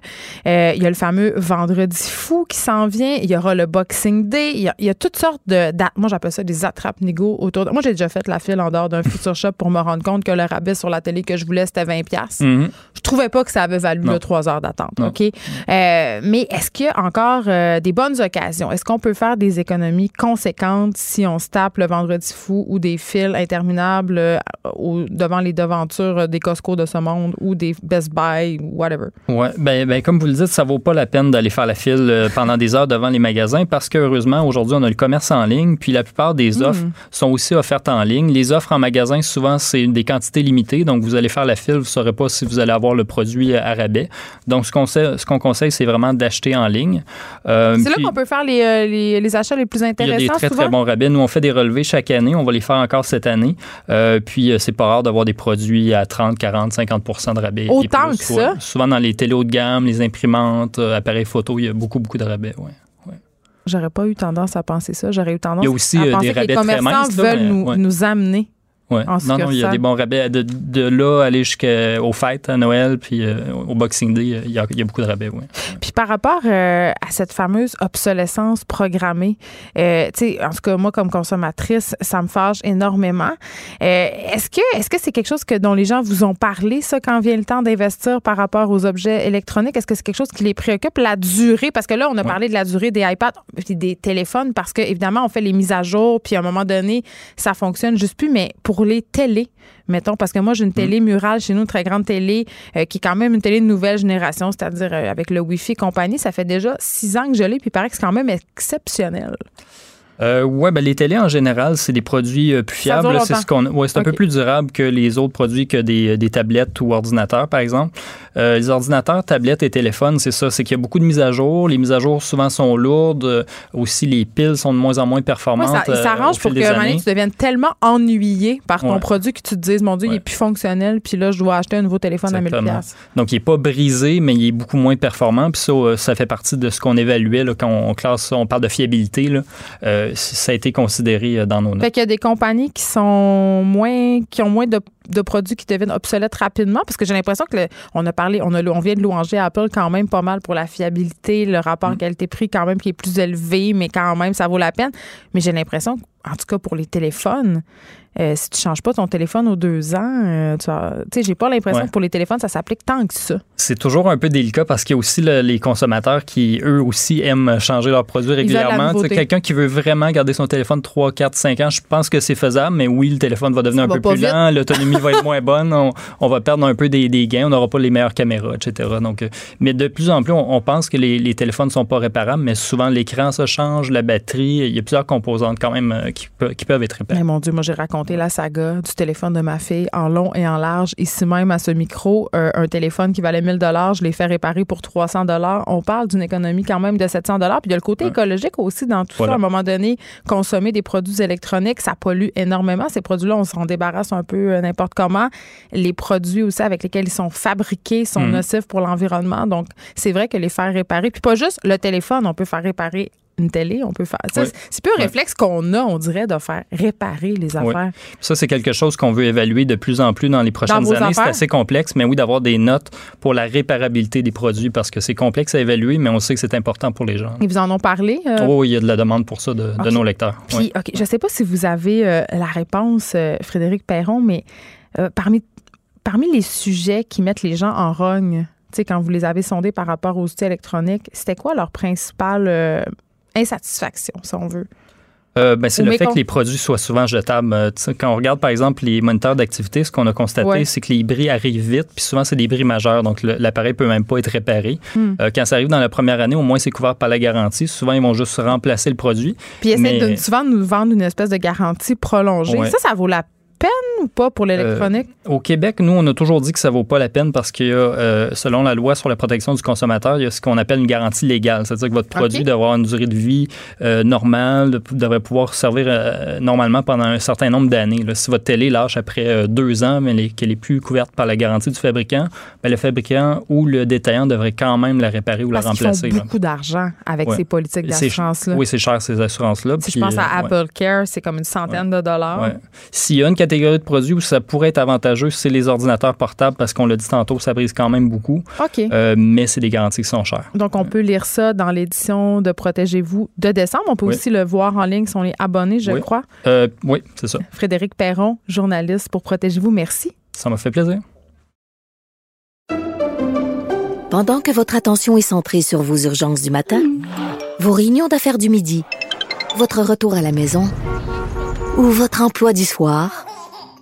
euh, il y a le fameux vendredi fou qui s'en vient. Il y aura le Boxing Day. Il y a, il y a toutes sortes de. d'a- Moi, j'appelle ça des attrapes-nigo autour de. Moi, j'ai déjà fait la file en dehors d'un futur shop pour me rendre compte que le rabais sur la télé que je voulais, c'était 20$. piastres. Mhm. Je trouvais pas que ça avait valu le trois heures d'attente. OK? Euh, mais est-ce qu'il y a encore euh, des bonnes occasions? Est-ce qu'on peut faire des économies conséquentes si on se tape le vendredi fou ou des files interminables au- devant les devantures des Costco de ce monde ou des Best Buy ou whatever? Ouais, ben, ben, comme vous le dites, ça vaut pas la peine d'aller faire la file euh, pendant des heures devant les magasins parce qu'heureusement, aujourd'hui, on a le commerce en ligne, puis la plupart des offres sont aussi offertes en ligne. Les offres en magasin, souvent, c'est des quantités limitées, donc vous allez faire la file, vous ne saurez pas si vous allez avoir le produit à rabais. Donc, ce qu'on sait- ce qu'on conseille, c'est vraiment d'acheter en ligne. Euh, C'est là qu'on peut faire les, euh, les, les achats les plus il y a intéressants. des très, souvent? très bons rabais. Nous, on fait des relevés chaque année. On va les faire encore cette année. Euh, puis, euh, c'est pas rare d'avoir des produits à 30, 40, 50% de rabais. et Autant plus, que ça? Souvent dans les télé haut de gamme, les imprimantes, euh, appareils photo, il y a beaucoup, beaucoup de rabais. Ouais. J'aurais pas eu tendance à penser ça. J'aurais eu tendance Il y a aussi, à euh, penser des que les très commerçants là, veulent mais- nous, ouais. nous amener. Ouais. En Non, non, il y a des bons rabais. De, de là, aller jusqu'aux fêtes, à Noël, puis euh, au Boxing Day, il y a, il y a beaucoup de rabais. Ouais. Puis par rapport euh, à cette fameuse obsolescence programmée, euh, tu sais, en tout cas moi comme consommatrice, ça me fâche énormément. Est-ce que est-ce que c'est quelque chose que dont les gens vous ont parlé ça quand vient le temps d'investir par rapport aux objets électroniques? Est-ce que c'est quelque chose qui les préoccupe la durée? Parce que là on a parlé de la durée des iPads des téléphones parce que évidemment on fait les mises à jour puis à un moment donné ça fonctionne juste plus, mais pour les télés mettons, parce que moi, j'ai une télé murale chez nous, une très grande télé, euh, qui est quand même une télé de nouvelle génération, c'est-à-dire euh, avec le Wi-Fi et compagnie. Ça fait déjà six ans que je l'ai, puis il paraît que c'est quand même exceptionnel. Euh, ouais, ben, les télés en général, c'est des produits euh, plus Ça fiables. C'est ce qu'on, ouais, c'est un peu plus durable que les autres produits que des, des tablettes ou ordinateurs, par exemple. Euh, les ordinateurs, tablettes et téléphones, c'est ça. C'est qu'il y a beaucoup de mises à jour. Les mises à jour souvent sont lourdes. Euh, aussi, les piles sont de moins en moins Moi, performantes. ça, il euh, s'arrange au pour que donné, tu deviennes tellement ennuyé par ton Ouais. produit que tu te dises, mon Dieu, il est Ouais. plus fonctionnel, puis là, je dois acheter un nouveau téléphone à 1000 Exactement. pièces. Donc, il n'est pas brisé, mais il est beaucoup moins performant. Puis ça, euh, ça fait partie de ce qu'on évaluait là, quand on classe, on parle de fiabilité. Là. Ça a été considéré euh, dans nos notes. Fait qu'il y a des compagnies qui sont moins, qui ont moins de, de produits qui deviennent obsolètes rapidement, parce que j'ai l'impression que le- on a parlé, on, a, on vient de louanger Apple quand même pas mal pour la fiabilité, le rapport qualité-prix quand même qui est plus élevé, mais quand même ça vaut la peine. Mais j'ai l'impression, en tout cas pour les téléphones, euh, si tu changes pas ton téléphone aux deux ans, euh, tu sais, j'ai pas l'impression Ouais. que pour les téléphones ça s'applique tant que ça. C'est toujours un peu délicat parce qu'il y a aussi le- les consommateurs qui, eux aussi, aiment changer leurs produits régulièrement. Quelqu'un qui veut vraiment garder son téléphone 3, 4, 5 ans, je pense que c'est faisable, mais oui, le téléphone va devenir Ça un va peu plus vite. lent, l'autonomie va être moins bonne, on, on va perdre un peu des, des gains, on n'aura pas les meilleures caméras, etc. Donc, euh, mais de plus en plus, on, on pense que les, les téléphones ne sont pas réparables, mais souvent l'écran se change, la batterie, il y a plusieurs composantes quand même euh, qui, pe- qui peuvent être réparées. Mais mon Dieu, moi j'ai raconté la saga du téléphone de ma fille en long et en large. Ici même à ce micro, euh, un téléphone qui valait 1000 dollars, je l'ai fait réparer pour 300 dollars. On parle d'une économie quand même de 700 dollars. Puis il y a le côté écologique aussi dans tout Voilà. ça. À un moment donné, consommer des produits électroniques, ça pollue énormément. Ces produits-là, on s'en débarrasse un peu euh, comment. Les produits aussi avec lesquels ils sont fabriqués sont Mhm. nocifs pour l'environnement. Donc c'est vrai que les faire réparer, puis pas juste le téléphone, on peut faire réparer une télé, on peut faire. Oui. C'est plus un réflexe qu'on a, on dirait, de faire réparer les Oui. affaires. Ça, c'est quelque chose qu'on veut évaluer de plus en plus dans les prochaines années. C'est assez complexe, mais oui, d'avoir des notes pour la réparabilité des produits parce que c'est complexe à évaluer, mais on sait que c'est important pour les gens. Ils vous en ont parlé? euh? Oh, il y a de la demande pour ça de, nos lecteurs. Puis, Oui. OK, je ne sais pas si vous avez euh, la réponse, euh, Frédéric Perron, mais euh, parmi, parmi les sujets qui mettent les gens en rogne, tu sais, quand vous les avez sondés par rapport aux outils électroniques, c'était quoi leur principale euh, insatisfaction, si on veut? Euh, ben, c'est le fait que les produits soient souvent jetables. Quand on regarde, par exemple, les moniteurs d'activité, ce qu'on a constaté, c'est que les bris arrivent vite, puis souvent, c'est des bris majeurs, donc l'appareil peut même pas être réparé. Hmm. Euh, quand ça arrive dans la première année, au moins, c'est couvert par la garantie. Souvent, ils vont juste remplacer le produit. Puis ils essaient de, souvent de nous vendre une espèce de garantie prolongée. Ça, ça vaut la peine ou pas pour l'électronique? Euh, au Québec, nous, on a toujours dit que ça vaut pas la peine parce que euh, selon la loi sur la protection du consommateur, il y a ce qu'on appelle une garantie légale. C'est-à-dire que votre produit doit avoir une durée de vie euh, normale, devrait pouvoir servir normalement pendant un certain nombre d'années. Si votre télé lâche après deux ans, mais qu'elle est plus couverte par la garantie du fabricant, ben, le fabricant ou le détaillant devrait quand même la réparer ou la remplacer. Ils font beaucoup d'argent avec ces politiques d'assurance-là. Oui, c'est cher ces assurances-là. Si je pense à Apple Care, c'est comme une centaine de dollars. S'il y a une catégorie de produits où ça pourrait être avantageux, c'est les ordinateurs portables parce qu'on l'a dit tantôt, ça brise quand même beaucoup. OK. Euh, mais c'est des garanties qui sont chères. Donc, on peut lire ça dans l'édition de Protégez-vous de décembre. On peut aussi le voir en ligne si on est abonné, je crois. Euh, oui, c'est ça. Frédéric Perron, journaliste pour Protégez-vous, merci. Ça m'a fait plaisir. Pendant que votre attention est centrée sur vos urgences du matin, vos réunions d'affaires du midi, votre retour à la maison ou votre emploi du soir,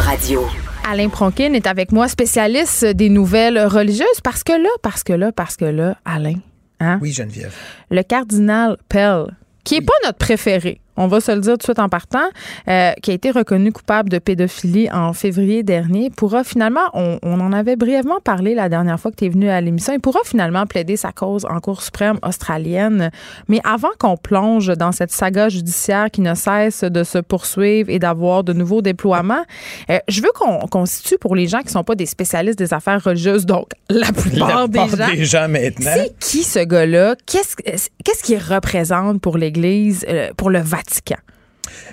Radio. Alain Pronkin est avec moi, spécialiste des nouvelles religieuses, parce que là, parce que là, parce que là, Alain. Hein? Oui, Geneviève. Le cardinal Pell, qui n'est pas notre préféré on va se le dire tout de suite en partant, euh, qui a été reconnu coupable de pédophilie en février dernier, pourra finalement, on, en avait brièvement parlé la dernière fois que tu es venu à l'émission, il pourra finalement plaider sa cause en Cour suprême australienne. Mais avant qu'on plonge dans cette saga judiciaire qui ne cesse de se poursuivre et d'avoir de nouveaux déploiements, euh, je veux qu'on situe pour les gens qui ne sont pas des spécialistes des affaires religieuses, donc la plupart, des, gens, des gens maintenant. C'est qui ce gars-là? Qu'est-ce qu'il représente pour l'Église, euh, pour le Vatican?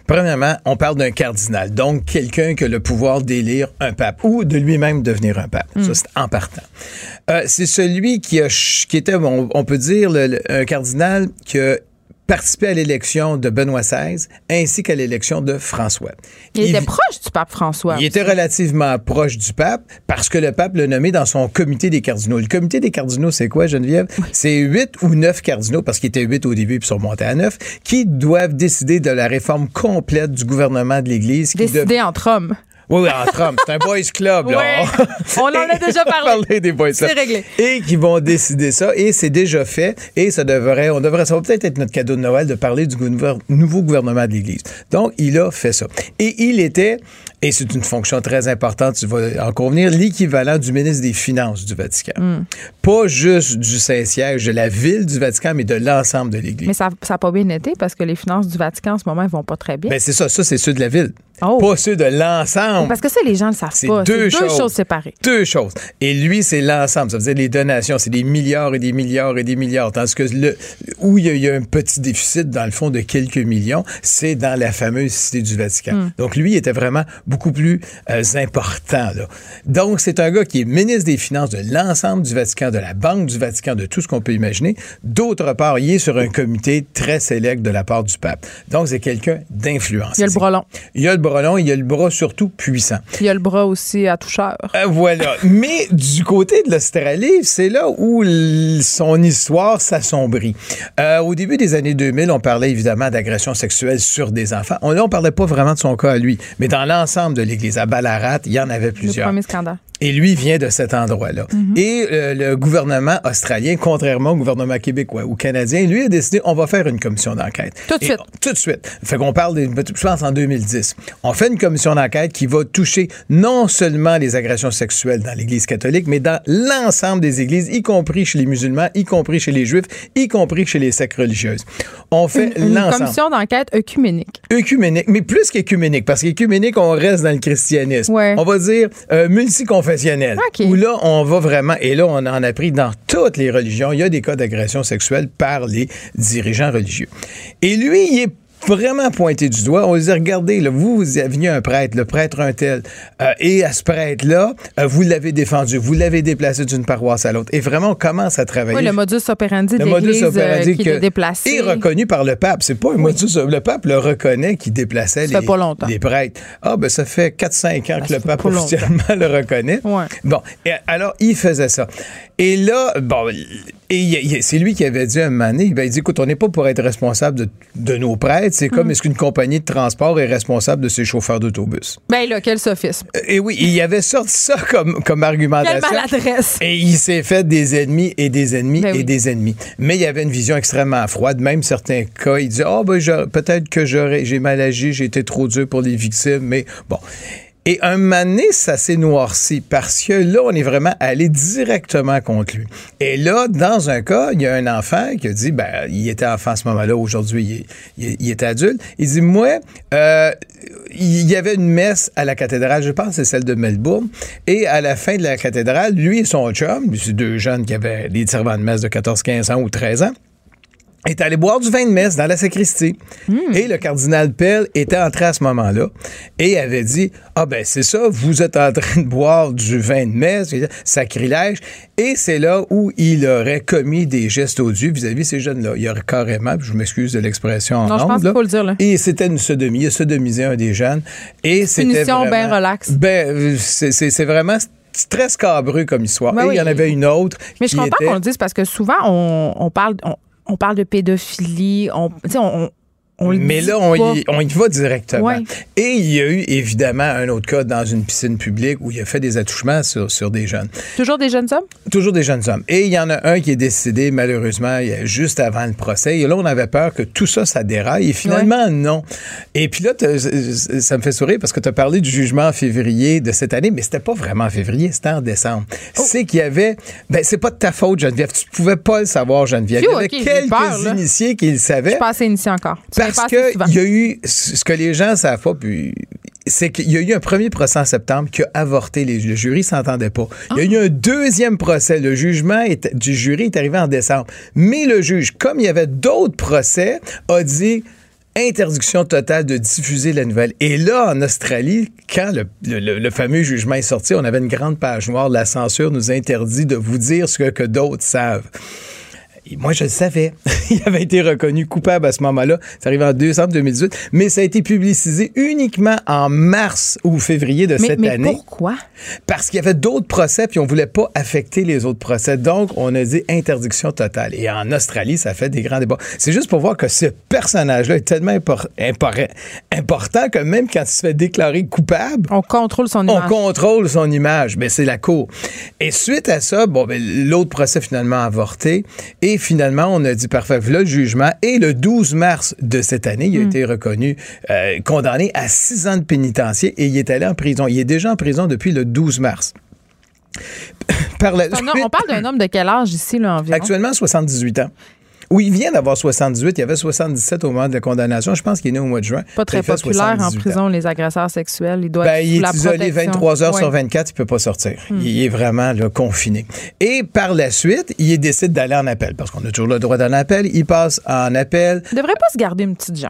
Premièrement, on parle d'un cardinal, donc quelqu'un qui a le pouvoir d'élire un pape ou de lui-même devenir un pape. Ça, hmm. c'est en partant. Euh, c'est celui qui, a, qui était, on, peut dire, un cardinal qui a participé à l'élection de Benoît XVI ainsi qu'à l'élection de François. Il, était proche du pape François. Il était relativement proche du pape parce que le pape l'a nommé dans son comité des cardinaux. Le comité des cardinaux, c'est quoi, Geneviève? C'est huit ou neuf cardinaux, parce qu'il était huit au début puis sont montés à neuf, qui doivent décider de la réforme complète du gouvernement de l'Église. Décider entre hommes. Oui, oui, entre hommes. C'est un boys club. Là. <laughs> on en a déjà parlé. des boys C'est réglé. Et qui vont décider ça. Et c'est déjà fait. Et ça devrait, on devrait, ça va peut-être être notre cadeau de Noël de parler du nouveau gouvernement de l'Église. Donc, il a fait ça. Et il était, et c'est une fonction très importante, tu vas en convenir, l'équivalent du ministre des Finances du Vatican. Hmm. Pas juste du Saint-Siège, de la ville du Vatican, mais de l'ensemble de l'Église. Mais ça n'a pas bien été parce que les finances du Vatican en ce moment, ils vont pas très bien. Ben, c'est ça. Ça, c'est ceux de la ville. Oh. Pas ceux de l'ensemble. Parce que ça, les gens ne le savent pas. Deux, deux choses. séparées. Deux choses. Et lui, c'est l'ensemble. Ça veut dire les donations. C'est des milliards et des milliards et des milliards. Tandis que le, où il y, a, un petit déficit, dans le fond, de quelques millions, c'est dans la fameuse Cité du Vatican. Hmm. Donc, lui, il était vraiment beaucoup plus euh, important. Là. Donc, c'est un gars qui est ministre des Finances de l'ensemble du Vatican, de la Banque du Vatican, de tout ce qu'on peut imaginer. D'autre part, il est sur un comité très sélect de la part du pape. Donc, c'est quelqu'un d'influence. Il y a le bras long. Il y a le bras long, il y a le bras surtout puissant. Il y a le bras aussi à toucheur. Euh, voilà. Mais du côté de l'Australie, c'est là où son histoire s'assombrit. Euh, au début des années 2000, on parlait évidemment d'agression sexuelle sur des enfants. On, là, on parlait pas vraiment de son cas à lui, mais dans l'ensemble de l'Église, à Ballarat, il y en avait plusieurs. Le premier scandale. Et lui vient de cet endroit-là. Mhm. Et euh, le gouvernement australien, contrairement au gouvernement québécois ou canadien, lui a décidé on va faire une commission d'enquête. Tout de suite. tout de suite. Fait qu'on parle, de, je pense, en 2010. On fait une commission d'enquête qui va toucher non seulement les agressions sexuelles dans l'Église catholique, mais dans l'ensemble des églises, y compris chez les musulmans, y compris chez les juifs, y compris chez les sectes religieuses. On fait Une, une l'ensemble. commission d'enquête œcuménique. Œcuménique, mais plus qu'œcuménique, parce qu'œcuménique, on reste dans le christianisme. Ouais. On va dire euh, multiconfessionnel. OK. Où là, on va vraiment, et là, on en a pris dans toutes les religions, il y a des cas d'agression sexuelle par les dirigeants religieux. Et lui, il est vraiment pointé du doigt. On lui dit, regardez, là, vous, vous avez venu un prêtre, le prêtre un tel, euh, et à ce prêtre-là, euh, vous l'avez défendu, vous l'avez déplacé d'une paroisse à l'autre. Et vraiment, on commence à travailler. Oui, le modus operandi de Le modus euh, operandi qui est déplacé. est reconnu par le pape. C'est pas un modus. Le pape le reconnaît qui déplaçait les, pas longtemps. les prêtres. Ah, ben ça fait 4-5 ans Ben, que le pape longtemps. officiellement <laughs> le reconnaît. Ouais. Bon, et alors il faisait ça. Et là, bon, et c'est lui qui avait dit un moment donné, ben, il dit, écoute, on n'est pas pour être responsable de, de nos prêtres. C'est Mm. comme est-ce qu'une compagnie de transport est responsable de ses chauffeurs d'autobus? Ben là, quel sophisme. Et oui, il avait sorti ça comme, comme Quelle argumentation. maladresse. Et il s'est fait des ennemis et des ennemis Ben et oui. des ennemis. Mais il y avait une vision extrêmement froide. Même certains cas, il disait, oh, ben, je- peut-être que j'aurais, j'ai mal agi, j'ai été trop dur pour les victimes, mais bon. Et un donné, ça s'est noirci parce que là, on est vraiment allé directement contre lui. Et là, dans un cas, il y a un enfant qui a dit, ben, il était enfant à ce moment-là, aujourd'hui, il, est- adulte. Il dit, moi, euh, il y avait une messe à la cathédrale, je pense c'est celle de Melbourne, et à la fin de la cathédrale, lui et son chum, c'est deux jeunes qui avaient des servants de messe de 14, 15 ans ou 13 ans, est allé boire du vin de messe dans la sacristie. Et le cardinal Pell était entré à ce moment-là et avait dit Ah, ben c'est ça, vous êtes en train de boire du vin de messe, sacrilège. Et c'est là où il aurait commis des gestes odieux vis-à-vis ces jeunes-là. Il aurait carrément, je m'excuse de l'expression en Non, je ondes, pense là, faut le dire, là. Et c'était une sodomie. Il a sodomisé un des jeunes. Et c'était. Punition bien relax. Ben, c'est c'est- c'est vraiment très scabreux comme histoire. Ben et il y en avait une autre. Mais je suis était- qu'on le dise parce que souvent, on, on parle, on, on parle de pédophilie, on, on Mais là, on y, on y va directement. Ouais. Et il y a eu évidemment un autre cas dans une piscine publique où il a fait des attouchements sur, sur des jeunes. Toujours des jeunes hommes? Toujours des jeunes hommes. Et il y en a un qui est décédé malheureusement juste avant le procès. Et là, on avait peur que tout ça, ça déraille. Et finalement, non. Et puis là, ça me fait sourire parce que tu as parlé du jugement en février de cette année, mais c'était pas vraiment en février, c'était en décembre. Oh. C'est qu'il y avait... Ben, c'est pas de ta faute, Geneviève. Tu pouvais pas le savoir, Geneviève. Il y avait ok, j'ai quelques peur, initiés qui le Je savaient. suis pas assez initiée encore. Tu viens Parce qu'il y a eu, ce que les gens savent pas, puis c'est qu'il y a eu un premier procès en septembre qui a avorté. Les, le jury s'entendait pas. Il y a eu un deuxième procès. Le jugement est- du jury est arrivé en décembre. Mais le juge, comme il y avait d'autres procès, a dit interdiction totale de diffuser la nouvelle. Et là, en Australie, quand le, le- le- le fameux jugement est sorti, on avait une grande page noire. La censure nous interdit de vous dire ce que, que d'autres savent. Et moi, je le savais. <laughs> Il avait été reconnu coupable à ce moment-là. C'est arrivé en décembre 2018. Mais ça a été publicisé uniquement en mars ou février de Mais, cette mais année. pourquoi? Parce qu'il y avait d'autres procès, puis on voulait pas affecter les autres procès. Donc, on a dit interdiction totale. Et en Australie, ça fait des grands débats. C'est juste pour voir que ce personnage-là est tellement impor- impor- important que même quand il se fait déclarer coupable, On contrôle son on image. contrôle son image. Mais c'est la cour. Et suite à ça, bon, ben, l'autre procès finalement avorté. Et finalement, on a dit parfait, voilà le jugement. Et le 12 mars de cette année, Hmm. il a été reconnu euh, condamné à six ans de pénitencier et il est allé en prison. Il est déjà en prison depuis le 12 mars. Par la on parle d'un homme de quel âge ici, là, environ? Actuellement, 78 ans. Oui, il vient d'avoir 78. Il y avait 77 au moment de la condamnation. Je pense qu'il est né au mois de juin. Pas très populaire en 78 ans. prison, les agresseurs sexuels. Il doit Ben, être il sous la est isolé protection. 23 heures Ouais. Hmm. sur 24, il peut pas sortir. Il est vraiment là, confiné. Et par la suite, il décide d'aller en appel parce qu'on a toujours le droit d'aller en appel. Il passe en appel. Il devrait pas se garder une petite gêne.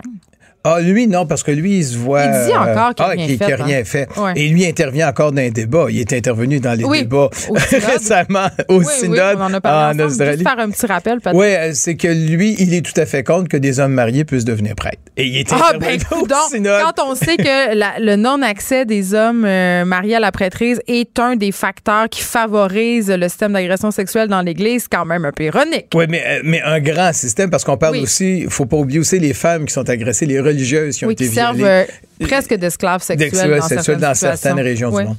Ah, lui, non, parce que lui, il se voit. Il dit encore qu'il a ah, rien rien hein. fait. Ouais. Et lui intervient encore dans les débats. Il est intervenu dans les Oui, débats <laughs> récemment au oui, oui, synode on en a parlé en ensemble. Juste Australie. faire un petit rappel, peut-être. Oui, euh, c'est que lui, il est tout à fait contre que des hommes mariés puissent devenir prêtres. Et il est Ah, intervenu ben, <laughs> au synode. quand on sait que la- le non-accès des hommes euh, mariés à la prêtrise est un des facteurs qui favorise le système d'agression sexuelle dans l'Église, c'est quand même un peu ironique. Oui, mais, euh, mais un grand système, parce qu'on parle Oui. aussi, il faut pas oublier aussi les femmes qui sont agressées, les religieuses qui ont Oui, été qui servent violées. euh, presque d'esclaves sexuels, Sexuelles, dans, certaines, dans situations. certaines régions du monde.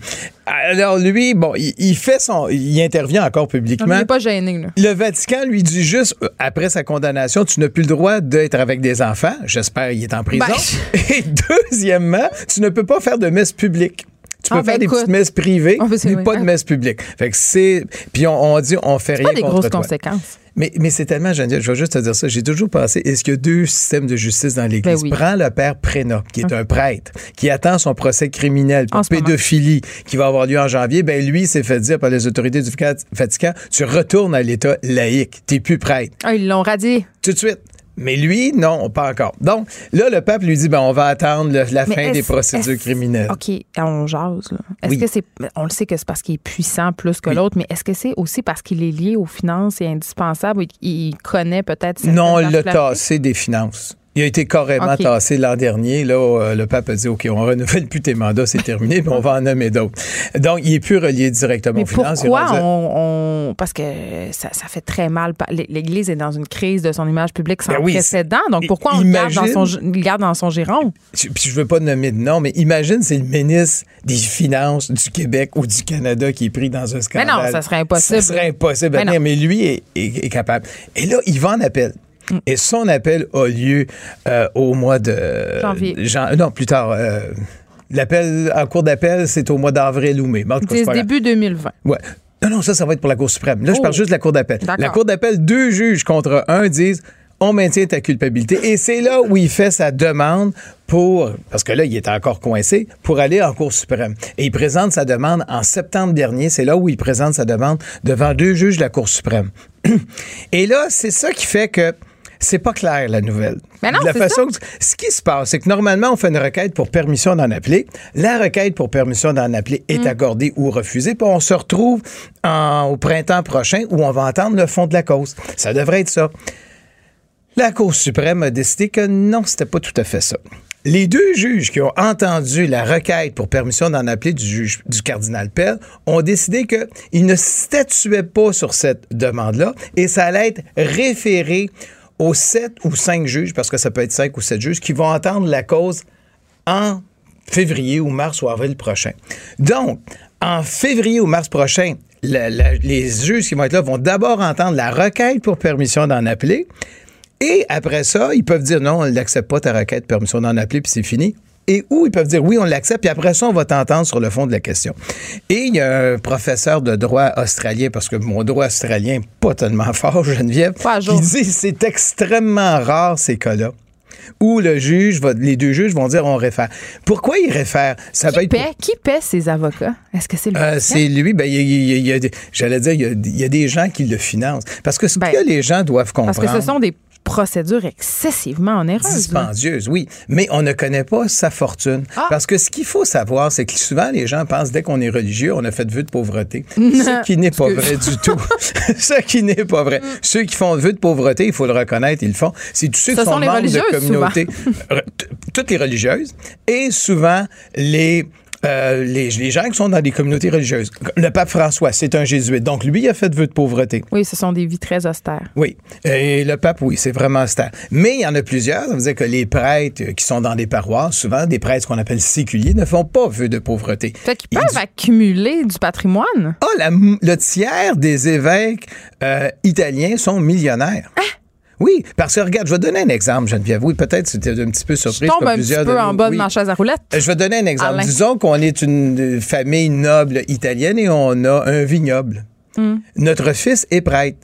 Alors lui, bon, il, il fait son, il intervient encore Non, publiquement. il n'est pas gêné, là. Le Vatican lui dit juste, euh, après sa condamnation, tu n'as plus le droit d'être avec des enfants. J'espère qu'il est en prison. Ben, <laughs> Et deuxièmement, tu ne peux pas faire de messe publique. Tu peux Ah, ben, faire des écoute. petites messes privées, ben, mais pas de Ah. messe publique. Fait que c'est. Puis on, on dit, on fait rien Pas des contre grosses toi. conséquences. Mais, mais c'est tellement génial. Je vais juste te dire ça. J'ai toujours pensé, est-ce qu'il y a deux systèmes de justice dans l'Église? Ben oui. Prends le père Prénat, qui est un prêtre, qui attend son procès criminel pour pédophilie, qui va avoir lieu en janvier. Ben lui, s'est fait dire par les autorités du Vatican, tu retournes à l'État laïque. T'es plus prêtre. Ah, ils l'ont radié. Tout de suite. Mais lui, non, pas encore. Donc, là, le pape lui dit, ben, on va attendre le- la Mais fin des procédures criminelles. OK, on jase. là. Est-ce Oui. que c'est. On le sait que c'est parce qu'il est puissant plus que Oui. l'autre, mais est-ce que c'est aussi parce qu'il est lié aux finances et indispensable et qu'il connaît peut-être. Non, on l'a tassé des finances. Il a été carrément tassé l'an dernier. Là, euh, le pape a dit OK, on renouvelle plus tes mandats, c'est terminé, puis on va en nommer d'autres. Donc, il est plus relié directement Mais aux finances. pourquoi rendu- on, on- Parce que ça, ça fait très mal. L'Église est dans une crise de son image publique sans Ben oui, précédent. Donc pourquoi on le garde dans, son, le garde dans son giron? Puis je veux pas nommer de nom, mais imagine c'est le ministre des Finances du Québec ou du Canada qui est pris dans un Mais scandale. non, ça serait impossible. Ça serait impossible à Mais tenir, non. mais lui est, est- est capable. Et là, il va en appel. Mm. Et son appel a lieu euh, au mois de... Janvier. jan- non, plus tard. euh, L'appel en cours d'appel, c'est au mois d'avril ou mai. C'est début 2020. Ouais. Non, non, ça, ça va être pour la Cour suprême. Là, je Oh. parle juste de la Cour d'appel. La Cour d'appel, deux juges contre un disent on maintient ta culpabilité. Et c'est là où il fait sa demande pour, parce que là, il est encore coincé, pour aller en Cour suprême. Et il présente sa demande en septembre dernier. C'est là où il présente sa demande devant deux juges de la Cour suprême. <clears throat> Et là, c'est ça qui fait que c'est pas clair, la nouvelle. Mais non, la façon que- ce qui se passe, c'est que normalement, on fait une requête pour permission d'en appeler. La requête pour permission d'en appeler est Mm. accordée ou refusée. Puis on se retrouve en- au printemps prochain où on va entendre le fond de la cause. Ça devrait être ça. La Cour suprême a décidé que non, c'était pas tout à fait ça. Les deux juges qui ont entendu la requête pour permission d'en appeler du juge du cardinal Pell ont décidé qu'ils ne statuaient pas sur cette demande-là et ça allait être référé aux sept ou cinq juges, parce que ça peut être cinq ou sept juges, qui vont entendre la cause en février ou mars ou avril prochain. Donc, en février ou mars prochain, les juges qui vont être là vont d'abord entendre la requête pour permission d'en appeler. Et après ça, ils peuvent dire non, on n'accepte pas ta requête, permission d'en appeler, puis c'est fini. Et ou ils peuvent dire oui, on l'accepte, puis après ça, on va t'entendre sur le fond de la question. Et il y a un professeur de droit australien, parce que mon droit australien n'est pas tellement <laughs> fort, Geneviève, Pas qui dit c'est extrêmement rare ces cas-là où le juge, va- les deux juges vont dire on réfère. Pourquoi ils réfèrent? Ça peut Qui être paie, qui paie ses avocats? Est-ce que c'est le euh, c'est lui, ben, j'allais dire, il y, a, il y a des gens qui le financent. Parce que ce Ben, que les gens doivent comprendre. Parce que ce sont des procédures excessivement onéreuses. là. Dispendieuse, oui. Mais on ne connaît pas sa fortune. Ah. Parce que ce qu'il faut savoir, c'est que souvent, les gens pensent, dès qu'on est religieux, on a fait vœu de pauvreté. ce qui n'est pas vrai du tout. <laughs> ce qui n'est pas vrai. Ceux qui font vœu de pauvreté, il faut le reconnaître, ils le font. C'est tous ceux Ce qui sont, sont membres de communautés. <laughs> Toutes les religieuses. Et souvent, les... euh, les, les gens qui sont dans des communautés religieuses. Le pape François, c'est un jésuite. Donc, lui, il a fait vœu de pauvreté. Oui, ce sont des vies très austères. Oui. Et le pape, oui, c'est vraiment austère. Mais il y en a plusieurs. Ça veut dire que les prêtres qui sont dans des paroisses, souvent des prêtres qu'on appelle séculiers, ne font pas vœu de pauvreté. Fait qu'ils Ils peuvent accumuler du patrimoine. Ah, la le tiers des évêques euh, italiens sont millionnaires. Ah! Oui, parce que regarde, je vais donner un exemple, Geneviève. Oui, peut-être c'était un petit peu Je surprise. tombe comme un petit peu de en bas de ma chaise à roulettes. Euh, Je vais donner un exemple. Alain. Disons qu'on est une euh, famille noble italienne et on a un vignoble. Hmm. Notre fils est prêtre.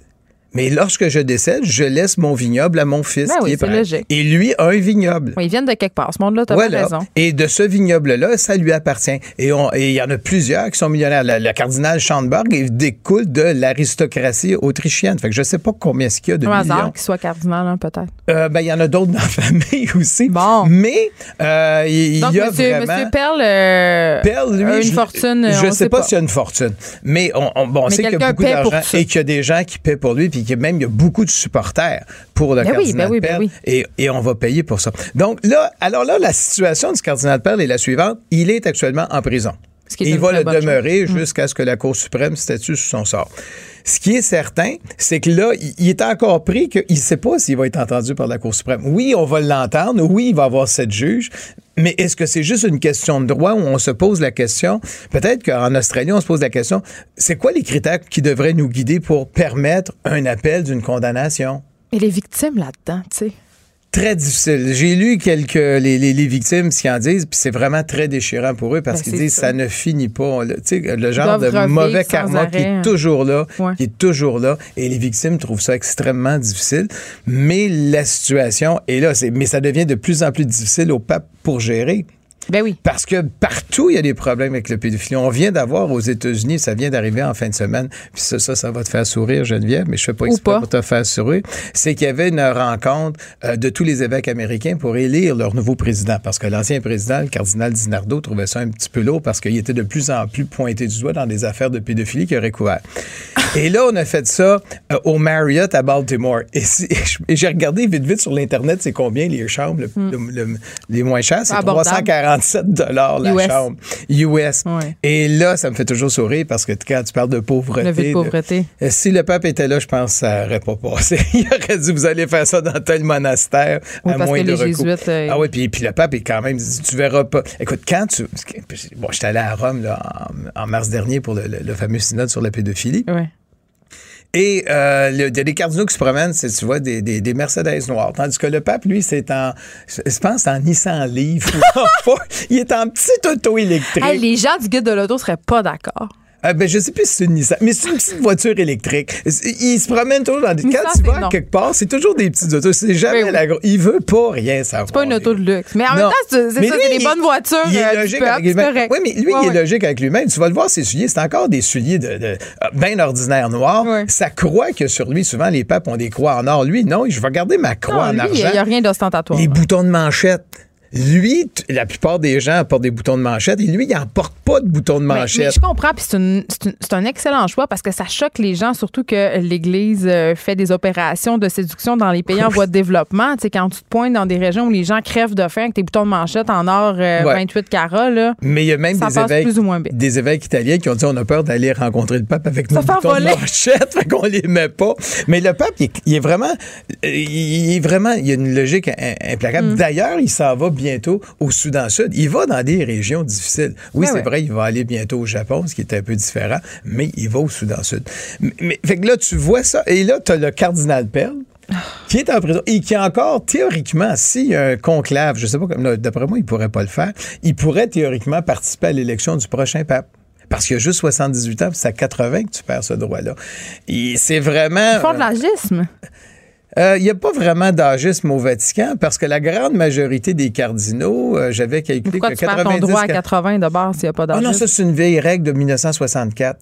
Mais lorsque je décède, je laisse mon vignoble à mon fils Ben oui, c'est logique. Et lui a un vignoble. Oui, ils viennent de quelque part. Ce monde-là, t'as Voilà. raison. Et de ce vignoble-là, ça lui appartient. Et il y en a plusieurs qui sont millionnaires. Le, le cardinal Schandberg il découle de l'aristocratie autrichienne. Fait que je sais pas combien est-ce qu'il y a de Un hasard qu'il soit cardinal, hein, peut-être. Euh, ben, il y en a d'autres dans la <laughs> famille aussi. Bon. Mais euh, il, Donc, y a monsieur, vraiment... monsieur Perle, euh, Perle, lui, a une je, fortune. Je on sais pas, s'il y a une fortune, mais on, on- bon, on Mais sait qu'il y a beaucoup d'argent et qu'il y a des gens qui paient pour lui, puis a même il y a beaucoup de supporters pour le Ben cardinal ben oui, ben Perle, oui. et, et on va payer pour ça. Donc là, alors là, la situation du cardinal Perle est la suivante. Il est actuellement en prison. Il va le demeurer. Mm. jusqu'à ce que la Cour suprême statue sur son sort. Ce qui est certain, c'est que là, il- est encore pris qu'il ne sait pas s'il va être entendu par la Cour suprême. Oui, on va l'entendre. Oui, il va avoir sept juges. Mais est-ce que c'est juste une question de droit où on se pose la question? Peut-être qu'en Australie, on se pose la question, c'est quoi les critères qui devraient nous guider pour permettre un appel d'une condamnation? Et les victimes là-dedans, tu sais. Très difficile. J'ai lu quelques les, les, les victimes ce qu'ils en disent, puis c'est vraiment très déchirant pour eux parce Ben, qu'ils disent ça. ça ne finit pas. sais, le genre de mauvais karma qui est toujours là, Ouais. qui est toujours là, et les victimes trouvent ça extrêmement difficile. Mais la situation est là, c'est- mais ça devient de plus en plus difficile au pape pour gérer. Ben oui. Parce que partout, il y a des problèmes avec le pédophilie. On vient d'avoir aux États-Unis, ça vient d'arriver en fin de semaine, puis ça, ça, ça, va te faire sourire, Geneviève, mais je ne fais pas exprès pour te faire sourire. C'est qu'il y avait une rencontre euh, de tous les évêques américains pour élire leur nouveau président. Parce que l'ancien président, le cardinal Dinardo, trouvait ça un petit peu lourd parce qu'il était de plus en plus pointé du doigt dans des affaires de pédophilie qu'il aurait couvert. <laughs> et là, on a fait ça euh, au Marriott à Baltimore. <laughs> Et, j'ai regardé vite, vite sur l'Internet, c'est combien les chambres, les moins chères, c'est 340 47 dollars la US. chambre US. Et là, ça me fait toujours sourire parce que quand tu parles de pauvreté, le de pauvreté. Euh, si le pape était là, je pense que ça n'aurait pas passé. <laughs> Il aurait dit vous allez faire ça dans tel monastère oui, à parce moins que de les recours. Jésuites, euh, ah oui, puis, puis le pape est quand même dit tu verras pas. Écoute, quand tu bon, je j'étais allé à Rome là, en, mars dernier pour le, fameux synode sur la pédophilie. Ouais. Et euh, il y a des cardinaux qui se promènent, c'est, tu vois, des, des, des Mercedes noires. Tandis que le pape, lui, c'est en, je pense, en Nissan Leaf. <laughs> il est en petite auto électrique. Hey, les gens du guide de l'auto seraient pas d'accord. Ah, ben, je sais plus si c'est une Nissan, mais c'est une petite voiture électrique. Il se promène toujours dans des. Nissan, Quand tu vas non. quelque part, c'est toujours des petites autos. C'est jamais Ben oui. la grosse. Il veut pas rien savoir. C'est pas une auto de luxe. Mais en même Non. temps, c'est ça, c'est des il- bonnes voitures. Il est euh, logique peuple, avec lui-même. Oui, mais lui, Ouais, il est ouais. logique avec lui-même. Tu vas le voir, ses souliers, c'est encore des souliers de, de- euh, bien ordinaires noirs. Ouais. Sa croix que sur lui, souvent, les papes ont des croix en or. Lui, non, je vais garder ma croix Non, en lui, il argent. n'y a rien d'ostentatoire. Les boutons de manchette. Lui, la plupart des gens portent des boutons de manchette et lui, il n'en porte pas de boutons de Mais, mais manchette. je comprends, puis c'est un excellent choix parce que ça choque les gens, surtout que l'Église euh, fait des opérations de séduction dans les pays en voie de développement. Tu sais, quand tu te pointes dans des régions où les gens crèvent de faim avec tes boutons de manchette en or euh, Ouais. 28 carats, là, Mais il y a même ça des évêques, plus ou moins bien. des évêques italiens qui ont dit on a peur d'aller rencontrer le pape avec Se nos boutons voler. de manchette, <laughs> fait qu'on les met pas. Mais le pape, il est, il est vraiment, euh, il est vraiment, il y a une logique im- implacable. Mm. D'ailleurs, il s'en va bientôt au Soudan Sud. Il va dans des régions difficiles. Oui, Ouais, c'est ouais. vrai, il va aller bientôt au Japon, ce qui est un peu différent, mais il va au Soudan Sud. Mais, mais- fait que là, tu vois ça, et là, tu as le cardinal Pell. Qui est en prison et qui encore, théoriquement, s'il y a un conclave, je sais pas, d'après moi, il pourrait pas le faire, il pourrait théoriquement participer à l'élection du prochain pape. Parce qu'il a juste 78 ans, puis c'est à 80 que tu perds ce droit-là. C'est vraiment. font de l'agisme. Euh, Il n'y a pas vraiment d'agisme au Vatican parce que la grande majorité des cardinaux, euh, j'avais calculé Pourquoi que tu perds 90 ton droit à 80 de base s'il n'y a pas ah d'agisme? non, ça, c'est une vieille règle de 1964.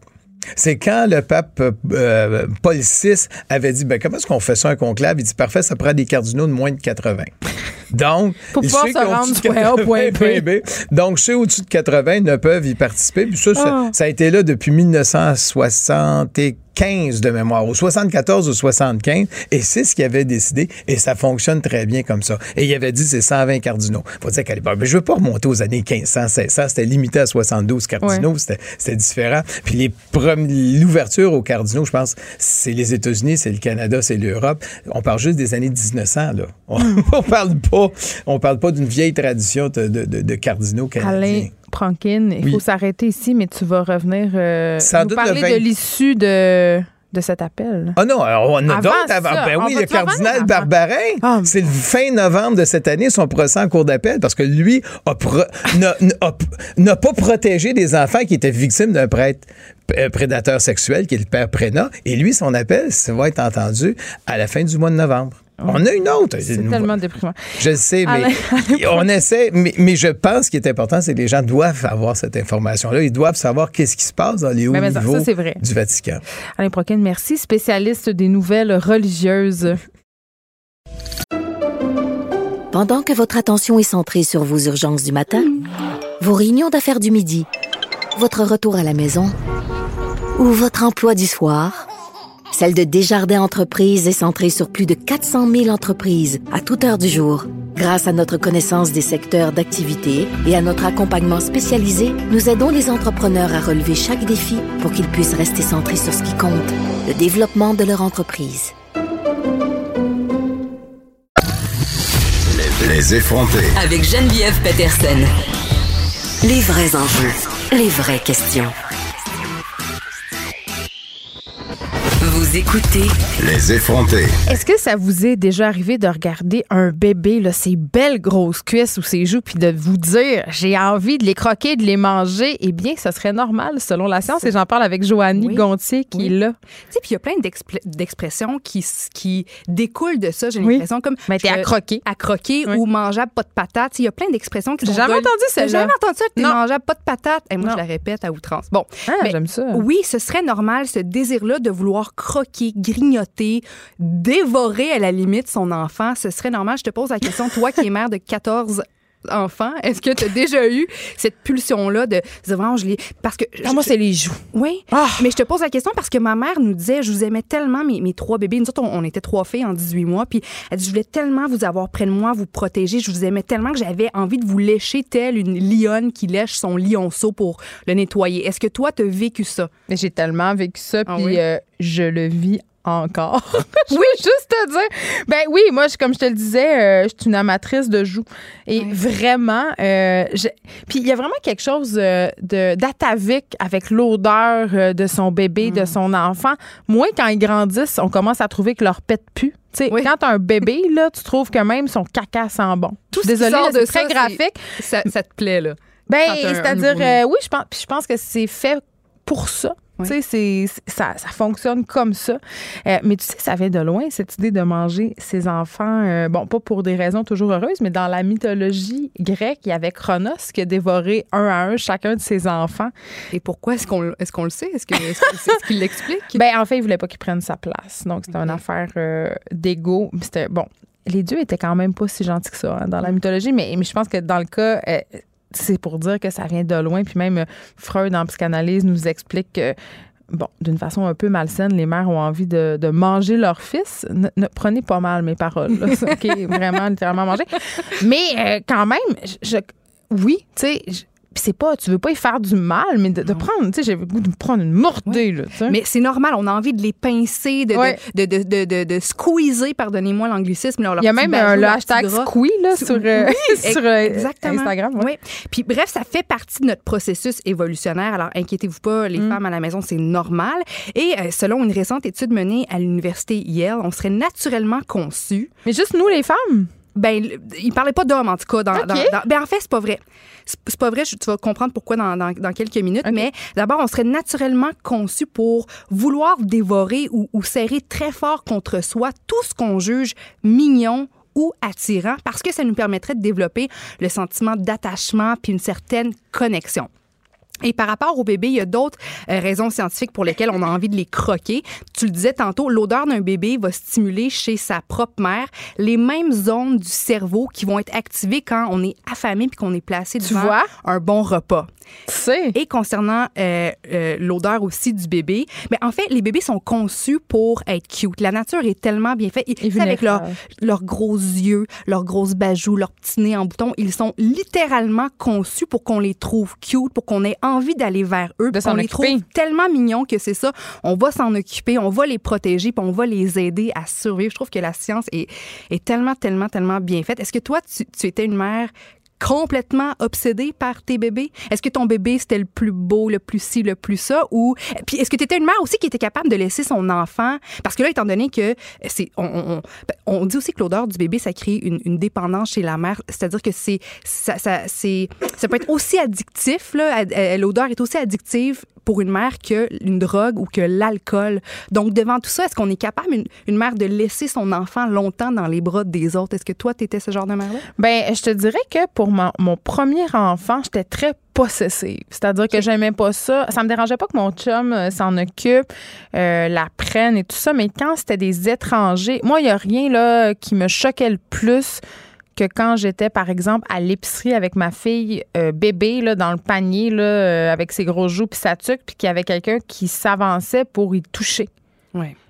C'est quand le pape euh, Paul VI avait dit ben, comment est-ce qu'on fait ça un conclave? Il dit parfait, ça prend des cardinaux de moins de 80. Donc, <laughs> Pour pouvoir ceux se rendre au-dessus du de point A au point 80, <laughs> B. Donc, ceux au-dessus de 80 ne peuvent y participer. Puis ça, ça, Ah. ça a été là depuis 1975 de mémoire, au 74 ou 75, et c'est ce qu'il avait décidé, et ça fonctionne très bien comme ça. Et il avait dit c'est 120 cardinaux. Faut dire qu'à l'époque, mais je veux pas remonter aux années 1500, 1600, c'était limité à 72 cardinaux, c'était c'était différent. Puis l'ouverture aux cardinaux, je pense, c'est les États-Unis, c'est le Canada, c'est l'Europe. On parle juste des années 1900 là. On, <laughs> on parle pas, on parle pas d'une vieille tradition de, de- cardinaux canadiens. Prankin, il Oui. faut s'arrêter ici, mais tu vas revenir euh, nous parler 20 de l'issue de, de cet appel. Ah non, alors on a d'autres avant. ça, Ben oui, le cardinal. Barbarin. Ah, c'est le fin novembre de cette année, son procès en cour d'appel, parce que lui n'a pas protégé des enfants qui étaient victimes d'un prêtre euh, prédateur sexuel, qui est le père Prénat. Et lui, son appel, ça va être entendu à la fin du mois de novembre. On a une autre. C'est Une- tellement déprimant. Je le sais, mais Alain- <laughs> on essaie, mais, mais je pense qu'il est important, c'est que les gens doivent avoir cette information-là. Ils doivent savoir qu'est-ce qui se passe dans les hauts Mais- mais ça, niveaux ça, c'est vrai. du Vatican. Alain Prankin, merci. Spécialiste des nouvelles religieuses. Pendant que votre attention est centrée sur vos urgences du matin, vos réunions d'affaires du midi, votre retour à la maison ou votre emploi du soir, celle de Desjardins Entreprises est centrée sur plus de 400 000 entreprises à toute heure du jour. Grâce à notre connaissance des secteurs d'activité et à notre accompagnement spécialisé, nous aidons les entrepreneurs à relever chaque défi pour qu'ils puissent rester centrés sur ce qui compte, le développement de leur entreprise. Les effrontés. Avec Geneviève Peterson. Les vrais enjeux, les vraies questions. Vous écoutez Les effrontés. Est-ce que ça vous est déjà arrivé de regarder un bébé, là, ses belles grosses cuisses ou ses joues, puis de vous dire j'ai envie de les croquer, de les manger? Eh bien, ce serait normal selon la science. Et j'en parle avec Joannie Oui. Gontier qui Oui. est là. Tu sais, puis il y a plein d'expressions qui, découlent de ça, j'ai Oui. l'impression, comme Mais t'es je- à croquer. à croquer Oui. ou mangeable, pas de patate. Il y a plein d'expressions qui J'ai jamais entendu T'as celle-là. jamais entendu ça, t'es mangeable, pas de patate? Et moi, Non. je la répète à outrance. Bon, Ah, j'aime ça. oui, ce serait normal, ce désir-là de vouloir croquer, grignoter, dévorer à la limite son enfant. Ce serait normal. Je te pose la question, toi qui es mère de 14 enfants, est-ce que tu as déjà eu cette pulsion-là de dire vraiment, je l'ai. Parce que. Ah, moi, c'est les joues. Oui, Ah! mais je te pose la question parce que ma mère nous disait, je vous aimais tellement, mes, mes trois bébés. Nous autres, on, on était trois filles en 18 mois. Puis elle dit, je voulais tellement vous avoir près de moi, vous protéger. Je vous aimais tellement que j'avais envie de vous lécher telle une lionne qui lèche son lionceau pour le nettoyer. Est-ce que toi, tu as vécu ça? J'ai tellement vécu ça, Ah puis oui? euh, je le vis encore. <laughs> <laughs> je veux juste te dire. Ben oui, moi, je- comme je te le disais, euh, je suis une amatrice de joues. Et vraiment, euh, puis il y a vraiment quelque chose euh, de d'atavique avec l'odeur de son bébé, Mm. de son enfant. Moi, quand ils grandissent, on commence à trouver que leur pète pue. Tu sais, Oui. quand t'as un bébé, <laughs> là, tu trouves que même son caca sent bon. Tout Désolée, c'est très ça, graphique. Ça, ça te plaît, là? Ben, c'est-à-dire, oui, je pense, je pense que c'est fait pour ça. Oui. Tu sais, ça, ça fonctionne comme ça. Euh, mais tu sais, ça vient de loin, cette idée de manger ses enfants. euh, bon, pas pour des raisons toujours heureuses, mais dans la mythologie grecque, il y avait Chronos qui a dévoré un à un chacun de ses enfants. Et pourquoi est-ce qu'on est qu'on le sait? Est-ce que c'est ce qu'il <laughs> l'explique? Ben, en fait, il voulait pas qu'il prenne sa place. Donc, c'était une affaire euh, d'ego. C'était, bon, les dieux étaient quand même pas si gentils que ça hein, dans la mythologie, mais, mais je pense que dans le cas, euh, c'est pour dire que ça vient de loin. Puis même euh, Freud, en psychanalyse, nous explique que Bon, d'une façon un peu malsaine, les mères ont envie de, manger leur fils. Ne, ne- prenez pas mal mes paroles. là. OK, <laughs> vraiment, littéralement manger. Mais euh, quand même, oui, tu sais, c'est pas, tu veux pas y faire du mal, mais de, de prendre, tu sais, j'avais le goût de me prendre une mordée, là. Mais c'est normal, on a envie de les pincer, de, de- de, de, de, de- de squeezer, pardonnez-moi l'anglicisme. Il y a même bajou, le leur hashtag squee là, sur, euh, Oui, <laughs> sur euh, exactement. Instagram. ouais. Oui. Puis bref, ça fait partie de notre processus évolutionnaire. Alors inquiétez-vous pas, les Mm. femmes à la maison, c'est normal. Et euh, selon une récente étude menée à l'université Yale, on serait naturellement conçus. Mais juste nous, les femmes? Ben, il parlait pas d'hommes, en tout cas. Dans, OK. dans- dans- ben, en fait, c'est pas vrai. C'est pas vrai, je- tu vas comprendre pourquoi dans, quelques minutes. Mais d'abord, on serait naturellement conçu pour vouloir dévorer ou, ou serrer très fort contre soi tout ce qu'on juge mignon ou attirant parce que ça nous permettrait de développer le sentiment d'attachement puis une certaine connexion. Et par rapport au bébé, il y a d'autres euh, raisons scientifiques pour lesquelles on a envie de les croquer. Tu le disais tantôt, l'odeur d'un bébé va stimuler chez sa propre mère les mêmes zones du cerveau qui vont être activées quand on est affamé puis qu'on est placé Tu devant vois? un bon repas. Sais. Et concernant euh, euh, l'odeur aussi du bébé, mais en fait, les bébés sont conçus pour être cute. La nature est tellement bien faite. Ils- sais, avec leurs gros yeux, leurs grosses bajoux, leurs petits nez en bouton, ils sont littéralement conçus pour qu'on les trouve cute, pour qu'on ait envie d'aller vers eux, qu'on les trouve tellement mignons que c'est ça. On va s'en occuper, on va les protéger, puis on va les aider à survivre. Je trouve que la science est, est tellement, tellement, tellement bien faite. Est-ce que toi, tu, tu étais une mère complètement obsédée par tes bébés? Est-ce que ton bébé, c'était le plus beau, le plus ci, le plus ça? Ou, puis est-ce que tu étais une mère aussi qui était capable de laisser son enfant? Parce que là, étant donné que c'est, on, on- on- ben, dit aussi que l'odeur du bébé, ça crée une, dépendance chez la mère. C'est-à-dire que c'est, ça, ça, c'est, ça peut être aussi addictif, là. L'odeur est aussi addictive pour une mère que une drogue ou que l'alcool. Donc, devant tout ça, est-ce qu'on est capable, une, une mère, de laisser son enfant longtemps dans les bras des autres? Est-ce que toi, tu étais ce genre de mère-là? Ben, je te dirais que pour mon, mon premier enfant, j'étais très possessive. C'est-à-dire que j'aimais pas ça. Ça me dérangeait pas que mon chum euh, s'en occupe, euh, la prenne et tout ça, mais quand c'était des étrangers, moi, il y a rien là qui me choquait le plus que quand j'étais, par exemple, à l'épicerie avec ma fille euh, bébé là, dans le panier là, avec ses gros joues puis sa tuque, puis qu'il y avait quelqu'un qui s'avançait pour y toucher.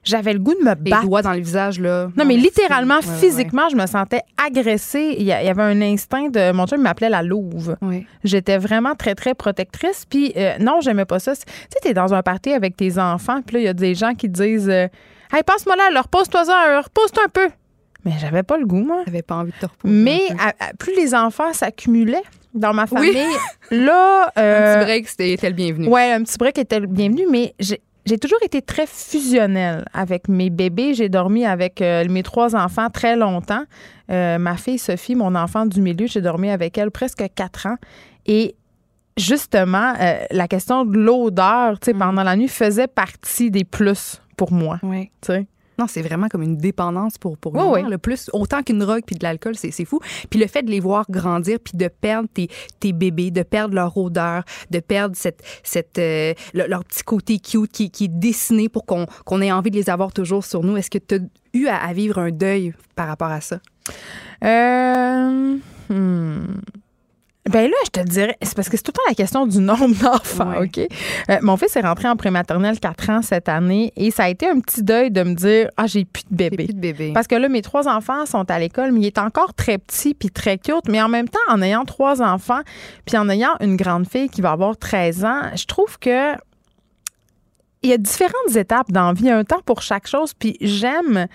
J'avais le goût de me Les battre. doigts dans le visage, là. Non, mais littéralement, Ouais, ouais, physiquement, je me sentais agressée. Il y, il avait un instinct de. Mon chum m'appelait la louve. J'étais vraiment très, très protectrice. Puis, euh, non, j'aimais pas ça. Tu sais, t'es dans un party avec tes enfants, puis là, il y a des gens qui te disent euh, Hey, passe-moi là, repose-toi ça, repose-toi un peu. Mais j'avais pas le goût, moi. J'avais pas envie de te reposer. Mais à- à- plus les enfants s'accumulaient dans ma Oui. famille, là. <laughs> un euh, petit break, c'était était le bienvenu. Ouais, un petit break était le bienvenu, mais j'ai- toujours été très fusionnelle avec mes bébés. J'ai dormi avec euh, mes trois enfants très longtemps. Euh, ma fille Sophie, mon enfant du milieu, j'ai dormi avec elle presque quatre ans. Et justement, euh, la question de l'odeur, tu sais, pendant la nuit faisait partie des plus pour moi. Oui. Tu sais. Non, c'est vraiment comme une dépendance pour, pour Oui, le plus, autant qu'une drogue puis de l'alcool, c'est fou. Puis le fait de les voir grandir puis de perdre tes, tes bébés, de perdre leur odeur, de perdre cette, cette, euh, le- leur petit côté cute qui, qui est dessiné pour qu'on ait envie de les avoir toujours sur nous. Est-ce que tu as eu à, à vivre un deuil par rapport à ça? Euh, hmm. Ben là, je te dirais, c'est parce que c'est tout le temps la question du nombre d'enfants. OK? Euh, mon fils est rentré en prématernelle 4 ans cette année et ça a été un petit deuil de me dire, ah, j'ai plus de bébé. plus de bébé. Parce que là, mes trois enfants sont à l'école, mais il est encore très petit puis très cute. Mais en même temps, en ayant trois enfants, puis en ayant une grande fille qui va avoir 13 ans, je trouve que il y a différentes étapes dans la vie, un temps pour chaque chose. Puis j'aime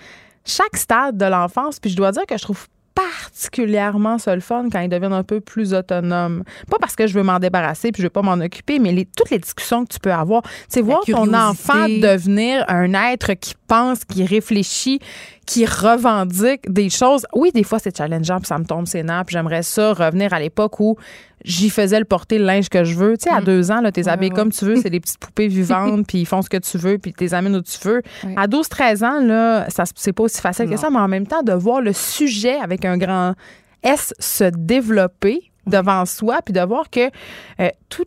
chaque stade de l'enfance. Puis je dois dire que je trouve particulièrement ça le fun quand ils deviennent un peu plus autonomes. Pas parce que je veux m'en débarrasser puis je veux pas m'en occuper, mais les, toutes les discussions que tu peux avoir. Tu sais, voir ton enfant devenir un être qui pense, qui réfléchit, qui revendique des choses. Oui, des fois, c'est challengeant puis ça me tombe ses nerfs. puis J'aimerais ça revenir à l'époque où j'y faisais le porter le linge que je veux. Tu sais, à deux ans, là, t'es habillé comme tu veux, c'est des petites poupées <laughs> vivantes, puis ils font ce que tu veux, puis t'es amènes où tu veux. Ouais. À 12-13 ans, là, ça, c'est pas aussi facile que ça, mais en même temps, de voir le sujet avec un grand S se développer devant soi, puis de voir que euh, tout-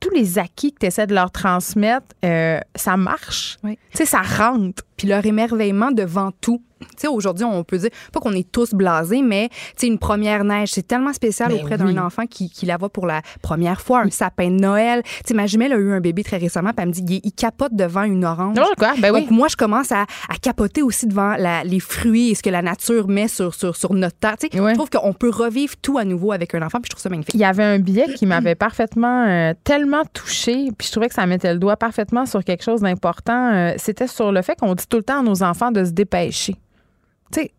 tous les acquis que tu essaies de leur transmettre, euh, ça marche. Oui. Tu sais, ça rentre. puis leur émerveillement devant tout. Sais, aujourd'hui, on peut dire, pas qu'on est tous blasés, mais tu sais, une première neige, c'est tellement spécial Ben auprès oui. d'un enfant qui, qui la voit pour la première fois, un sapin de Noël. Tu sais, ma jumelle a eu un bébé très récemment, puis elle me dit, il, il capote devant une orange. Non, quoi? Ben oui. Donc, moi, je commence à, à capoter aussi devant la- les fruits et ce que la nature met sur, sur, sur notre terre. Tu sais. Je trouve qu'on peut revivre tout à nouveau avec un enfant, puis je trouve ça magnifique. Il y avait un billet qui <clears throat> m'avait parfaitement, euh, tellement touché, puis je trouvais que ça mettait le doigt parfaitement sur quelque chose d'important. Euh, C'était sur le fait qu'on dit tout le temps à nos enfants de se dépêcher. Tu sais,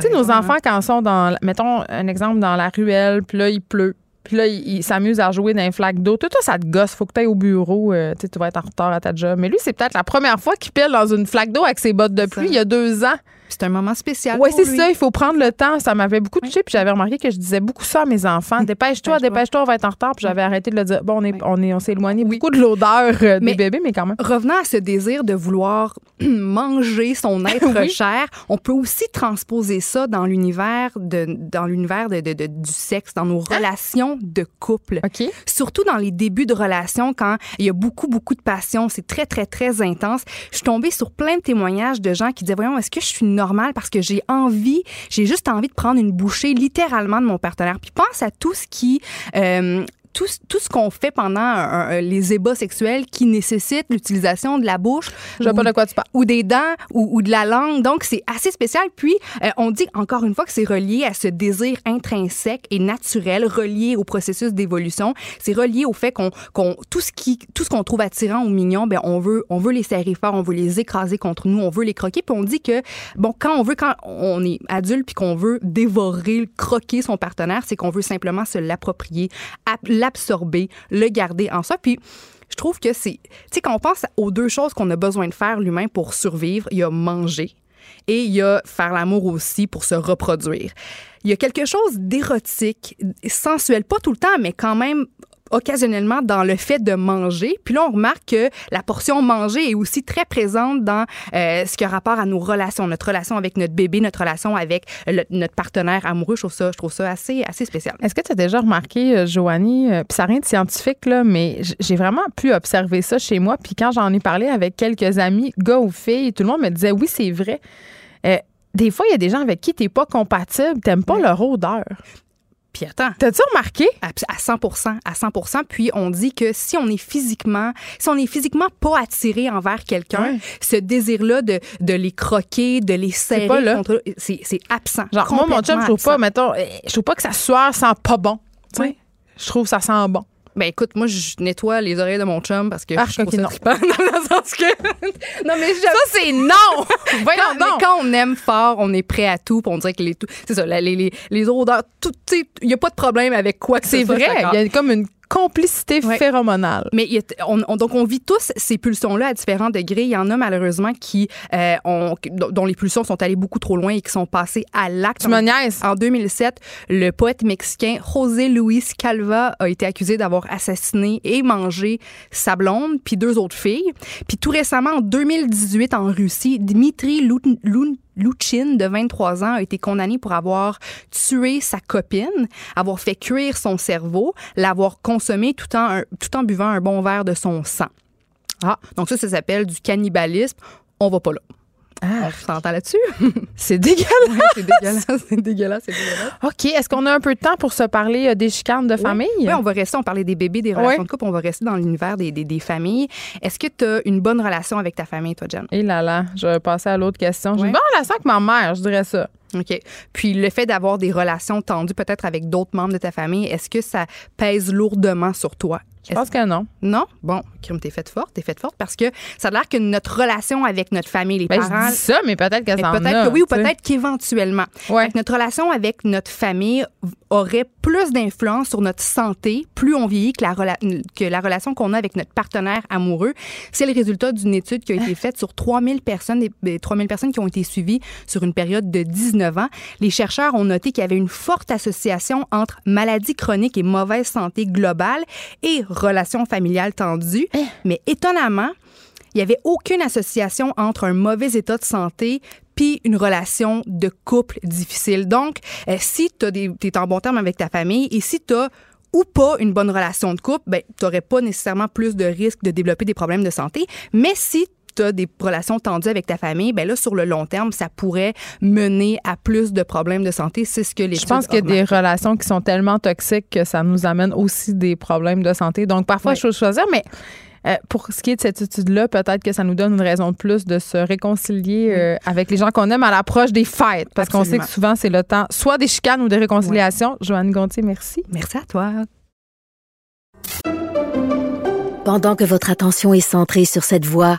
sais, nos hein. enfants, quand ils sont dans, mettons un exemple, dans la ruelle, puis là, il pleut, puis là, ils ils s'amusent à jouer dans un flaque d'eau. Tout ça, ça te gosse. Faut que tu ailles au bureau. euh, tu vas être en retard à ta job. Mais lui, c'est peut-être la première fois qu'il pile dans une flaque d'eau avec ses bottes de Ça. pluie il y a deux ans. C'est un moment spécial. Oui, c'est ça. Il faut prendre le temps. Ça m'avait beaucoup touché. Puis j'avais remarqué que je disais beaucoup ça à mes enfants. <laughs> Dépêche-toi, Dépêche-toi. on va être en retard. Puis j'avais arrêté de le dire. Bon, on est, Oui. on est, on s'est éloigné beaucoup de l'odeur euh, des Mais- bébés, mais quand même. Revenant à ce désir de vouloir <clears throat> manger son <laughs> être Oui. cher, on peut aussi transposer ça dans l'univers de dans l'univers de, de- de- du sexe, dans nos relations de couple. Surtout dans les débuts de relations, quand il y a beaucoup, beaucoup de passion, c'est très, très, très intense. Je suis tombée sur plein de témoignages de gens qui disaient, voyons, est-ce que je suis normale parce que j'ai envie, j'ai juste envie de prendre une bouchée littéralement de mon partenaire. Puis pense à tout ce qui... euh, tout, tout ce qu'on fait pendant un- un- les ébats sexuels qui nécessitent l'utilisation de la bouche Je ou- pas de quoi tu parles. ou des dents ou, ou de la langue. Donc, c'est assez spécial. Puis, euh, on dit encore une fois que c'est relié à ce désir intrinsèque et naturel, relié au processus d'évolution. C'est relié au fait qu'on, qu'on tout ce qui, tout ce qu'on trouve attirant ou mignon, ben on veut, on veut les serrer fort, on veut les écraser contre nous, on veut les croquer. Puis on dit que bon, quand on veut, quand on est adulte puis qu'on veut dévorer, croquer son partenaire, c'est qu'on veut simplement se l'approprier, ap- l'absorber, le garder en soi. Puis je trouve que c'est. Tu sais, quand on pense aux deux choses qu'on a besoin de faire, l'humain, pour survivre, il y a manger et il y a faire l'amour aussi pour se reproduire. Il y a quelque chose d'érotique, sensuel, pas tout le temps, mais quand même occasionnellement dans le fait de manger. Puis là, on remarque que la portion manger est aussi très présente dans euh, ce qui a rapport à nos relations, notre relation avec notre bébé, notre relation avec le- notre partenaire amoureux. Je trouve ça, je trouve ça assez, assez spécial. Est-ce que tu as déjà remarqué, euh, Joanie, euh, puis ça n'a rien de scientifique, là, mais j'ai vraiment pu observer ça chez moi. Puis quand j'en ai parlé avec quelques amis, gars ou filles, tout le monde me disait oui, c'est vrai. Euh, des fois, il y a des gens avec qui tu n'es pas compatible, tu n'aimes pas leur odeur. Puis attends, T'as-tu remarqué? À, à 100 à 100 Puis on dit que si on est physiquement, si on est physiquement pas attiré envers quelqu'un, Ouais. ce désir-là de, de les croquer, de les serrer c'est c'est absent. Genre, moi, mon chum, je trouve pas, mettons, euh, je trouve pas que sa sueur sent pas bon. Tu sais? Ouais. Je trouve que ça sent bon. Ben écoute, moi je nettoie les oreilles de mon chum parce que Ah, je trouve ok, ça non. <laughs> dans le sens que <laughs> Non mais je- Ça, c'est non! <laughs> Voyons quand, mais quand on aime fort, on est prêt à tout, puis on dirait que les c'est ça, les, les, les odeurs, tout, tu sais, il y a pas de problème avec quoi que C'est ce soit. vrai, je suis il y a comme une complicité phéromonale. Mais on, donc, on vit tous ces pulsions-là à différents degrés. Il y en a malheureusement qui euh, ont, dont les pulsions sont allées beaucoup trop loin et qui sont passées à l'acte. En, en 2007, le poète mexicain José Luis Calva a été accusé d'avoir assassiné et mangé sa blonde puis deux autres filles. Puis tout récemment, en 2018, en Russie, Dmitri Lun Luchin, de 23 ans, a été condamné pour avoir tué sa copine, avoir fait cuire son cerveau, l'avoir consommé tout en, buvant un bon verre de son sang. Ah, donc ça, ça s'appelle du cannibalisme. On va pas là. Ah, on s'entend là-dessus? <laughs> c'est dégueulasse. c'est dégueulasse. <laughs> C'est dégueulasse. C'est dégueulasse. OK. Est-ce qu'on a un peu de temps pour se parler euh, des chicanes de famille? Oui, on va rester. On parlait des bébés, des relations de couple. On va rester dans l'univers des, des, des, familles. Est-ce que tu as une bonne relation avec ta famille, toi, Jen? Et eh là là, je vais passer à l'autre question. J'ai une bonne relation avec ma mère, je dirais ça. OK. Puis le fait d'avoir des relations tendues peut-être avec d'autres membres de ta famille, est-ce que ça pèse lourdement sur toi? Je pense que non. Non? Bon, Crime, t'es faite forte, t'es faite forte parce que ça a l'air que notre relation avec notre famille, les ben, parents. Je dis ça, mais peut-être que ça Peut-être que oui ou peut-être qu'éventuellement. Ouais. Notre relation avec notre famille aurait plus d'influence sur notre santé plus on vieillit que la, que la relation qu'on a avec notre partenaire amoureux. C'est le résultat d'une étude qui a été faite sur 3000 personnes, des 3000 personnes qui ont été suivies sur une période de 19 ans. Les chercheurs ont noté qu'il y avait une forte association entre maladie chronique et mauvaise santé globale et relations familiales tendues. Eh. Mais étonnamment, il n'y avait aucune association entre un mauvais état de santé puis une relation de couple difficile. Donc, euh, si tu es en bon terme avec ta famille et si tu as ou pas une bonne relation de couple, ben, tu n'aurais pas nécessairement plus de risques de développer des problèmes de santé. Mais si tu as des relations tendues avec ta famille, ben là, sur le long terme, ça pourrait mener à plus de problèmes de santé. C'est ce que les Je pense qu'il y a des relations qui sont tellement toxiques que ça nous amène aussi des problèmes de santé. Donc, parfois, il faut choisir, mais euh, pour ce qui est de cette étude-là, peut-être que ça nous donne une raison de plus de se réconcilier euh, avec les gens qu'on aime à l'approche des fêtes. Parce qu'on sait que souvent, c'est le temps soit des chicanes ou des réconciliations. Joanne Gontier, merci. Merci à toi. Pendant que votre attention est centrée sur cette voix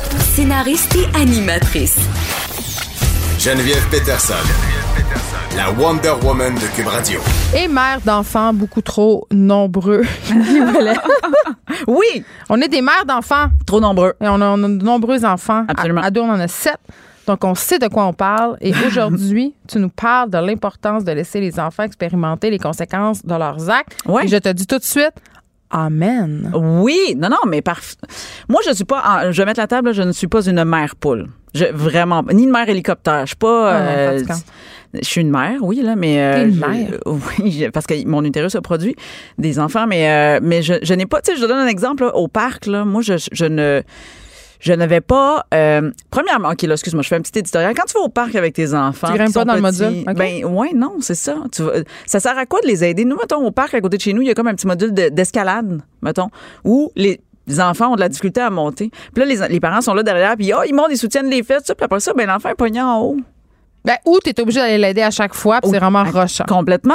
Scénariste et animatrice. Geneviève Peterson la Wonder Woman de Cube Radio. Et mère d'enfants beaucoup trop nombreux. <laughs> <laughs> oui. On est des mères d'enfants. Trop nombreux. Et on a, de nombreux enfants. Absolument. À, deux, on en a sept. Donc, on sait de quoi on parle. Et <laughs> aujourd'hui, tu nous parles de l'importance de laisser les enfants expérimenter les conséquences de leurs actes. Ouais. Et je te dis tout de suite, Amen. Oui, non, non, mais parfait. Moi, je suis pas. je vais mettre la table. Je ne suis pas une mère poule. Je, vraiment, ni une mère hélicoptère. Je suis pas. Ah euh, je suis une mère, oui, là, mais. Euh, une mère? <laughs> oui, parce que mon utérus a produit des enfants, mais, euh, mais je, je n'ai pas. Tu sais, je donne un exemple, au parc, là. Moi, je, je ne je n'avais pas. Euh, premièrement, ok, là, excuse-moi, je fais un petit éditorial. Quand tu vas au parc avec tes enfants, tu grimpes pas dans le module. Ben ouais, non, c'est ça. Tu ça sert à quoi de les aider? Nous, mettons au parc à côté de chez nous, il y a comme un petit module d'escalade, mettons, où les les enfants ont de la difficulté à monter. Puis là, les, les parents sont là derrière, puis oh, ils montent, ils soutiennent les fesses, puis après ça, ben l'enfant est pogné en haut. Ben, ou tu es obligé d'aller l'aider à chaque fois, puis c'est vraiment ben, rochant. Complètement.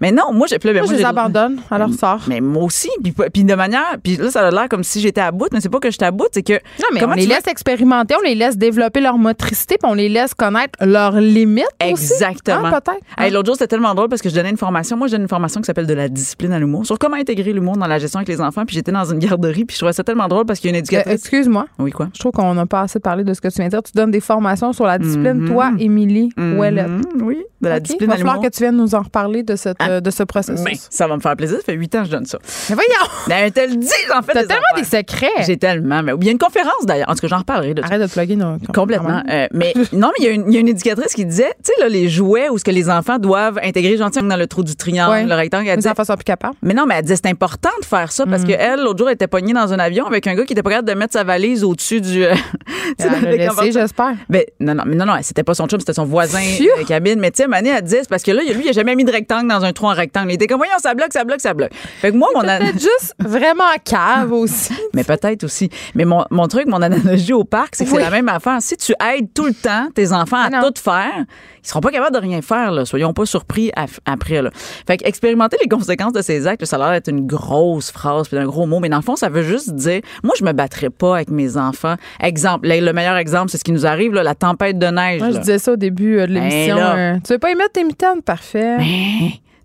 Mais non, moi, j'ai plus. Ben, moi, je les abandonne à leur sort. Mais moi aussi. Puis, de manière. Puis là, ça a l'air comme si j'étais à bout, mais c'est pas que j'étais à bout, c'est que. Non, mais on les laisse expérimenter, on les laisse développer leur motricité, puis on les laisse connaître leurs limites. Exactement. Ah, peut-être. Hein? L'autre jour, c'était tellement drôle parce que je donnais une formation. Moi, je donne une formation qui s'appelle de la discipline à l'humour, sur comment intégrer l'humour dans la gestion avec les enfants. Puis j'étais dans une garderie, puis je trouvais ça tellement drôle parce qu'il y a une éducatrice. Euh, excuse-moi. Oui, quoi? Je trouve qu'on n'a pas assez parlé de ce que tu viens de dire. Tu donnes des formations sur la discipline, mm-hmm. toi, Émilie mm oui, de la discipline. Il va falloir que tu viennes nous en reparler de, cette, ah. de ce processus. Ben, ça va me faire plaisir. Ça fait huit ans que je donne ça. Mais voyons! Ben, te le dis, en fait. T'as tellement des secrets. J'ai tellement. Mais, il y a une conférence d'ailleurs. En tout cas, j'en reparlerai. De Arrête de plugger nos. Complètement. Euh, mais <laughs> non, mais il y, a une éducatrice qui disait, tu sais, là, les jouets où ce que les enfants doivent intégrer gentiment dans le trou du triangle, le rectangle. les enfants sont plus capables. Mais non, mais elle disait, c'est important de faire ça parce mm. qu'elle, l'autre jour, elle était pognée dans un avion avec un gars qui était pas capable de mettre sa valise au-dessus du. Euh, <laughs> elle j'espère. Ben, non, non, mais non, non, c'était pas son chum, c'était son voisin de cabine. Mais tu sais, Mané, disait, c'est parce que là, lui, il a jamais mis de rectangle dans un trou en rectangle. Il était comme, voyons, ça bloque, ça bloque, ça bloque. Fait que moi, mon Peut-être juste vraiment cave <laughs> aussi. Mais peut-être aussi. Mais mon, mon truc, mon analogie au parc, c'est que c'est la même affaire. Si tu aides tout le temps tes enfants à Ah tout faire, ils seront pas capables de rien faire, là. Soyons pas surpris après, là. Fait que expérimenter les conséquences de ces actes, ça a l'air d'être une grosse phrase puis un gros mot, mais dans le fond, ça veut juste dire, moi, je me battrais pas avec mes enfants. Exemple, le le meilleur exemple, c'est ce qui nous arrive, là, la tempête de neige. Moi, je disais ça au début euh, de l'émission. Ben là. euh, tu veux pas y mettre tes mitaines? Parfait.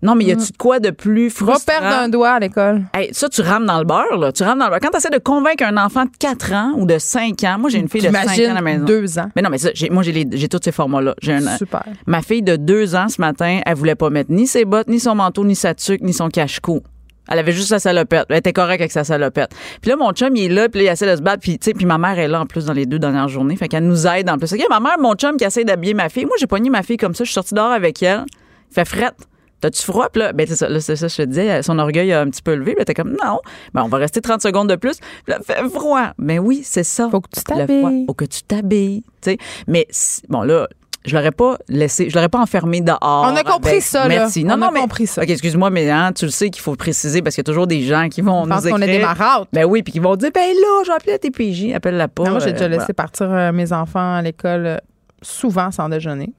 Non, mais y a-tu de quoi de plus Va frustrant? perdre un doigt à l'école. Hey, ça, tu rames dans le beurre, là. Tu rames dans le beurre. Quand tu essaies de convaincre un enfant de 4 ans ou de 5 ans, moi, j'ai une fille de 5 ans à la maison. deux ans. Mais non, mais ça, moi, j'ai, tous ces formats-là. J'ai un, Super. Ma fille de 2 ans, ce matin, elle voulait pas mettre ni ses bottes, ni son manteau, ni sa tuque, ni son cache-cou. Elle avait juste sa salopette. Elle était correcte avec sa salopette. Puis là, mon chum, il est là, puis là, il essaie de se battre. Puis, tu sais, puis ma mère est là, en plus, dans les deux dernières journées. Fait qu'elle nous aide, en plus. OK, ma mère, mon chum, qui essaie d'habiller ma fille. Moi, j'ai pogné ma fille comme ça. Je suis sortie dehors avec elle. Il fait frette. T'as-tu froid? Puis là, ben, c'est ça, là, c'est ça, je te disais, son orgueil a un petit peu levé. Elle était comme, non, ben, on va rester 30 secondes de plus. Puis là, fait froid. Ben oui, c'est ça. Faut que tu t'habilles. Faut que tu t'habilles. tu sais. Mais, bon, là, je l'aurais pas laissé, je l'aurais pas enfermé dehors. On a compris avec ça, là. Merci. Non, On non, a mais, compris ça. OK, excuse-moi, mais hein, tu le sais qu'il faut préciser parce qu'il y a toujours des gens qui vont Je pense nous qu'on écrire. est des marâtres. Ben oui, puis qui vont dire, ben là, j'ai appelé la TPJ, appelle-la pas. Non, moi, j'ai déjà euh, laissé voilà. partir euh, mes enfants à l'école euh, souvent sans déjeuner.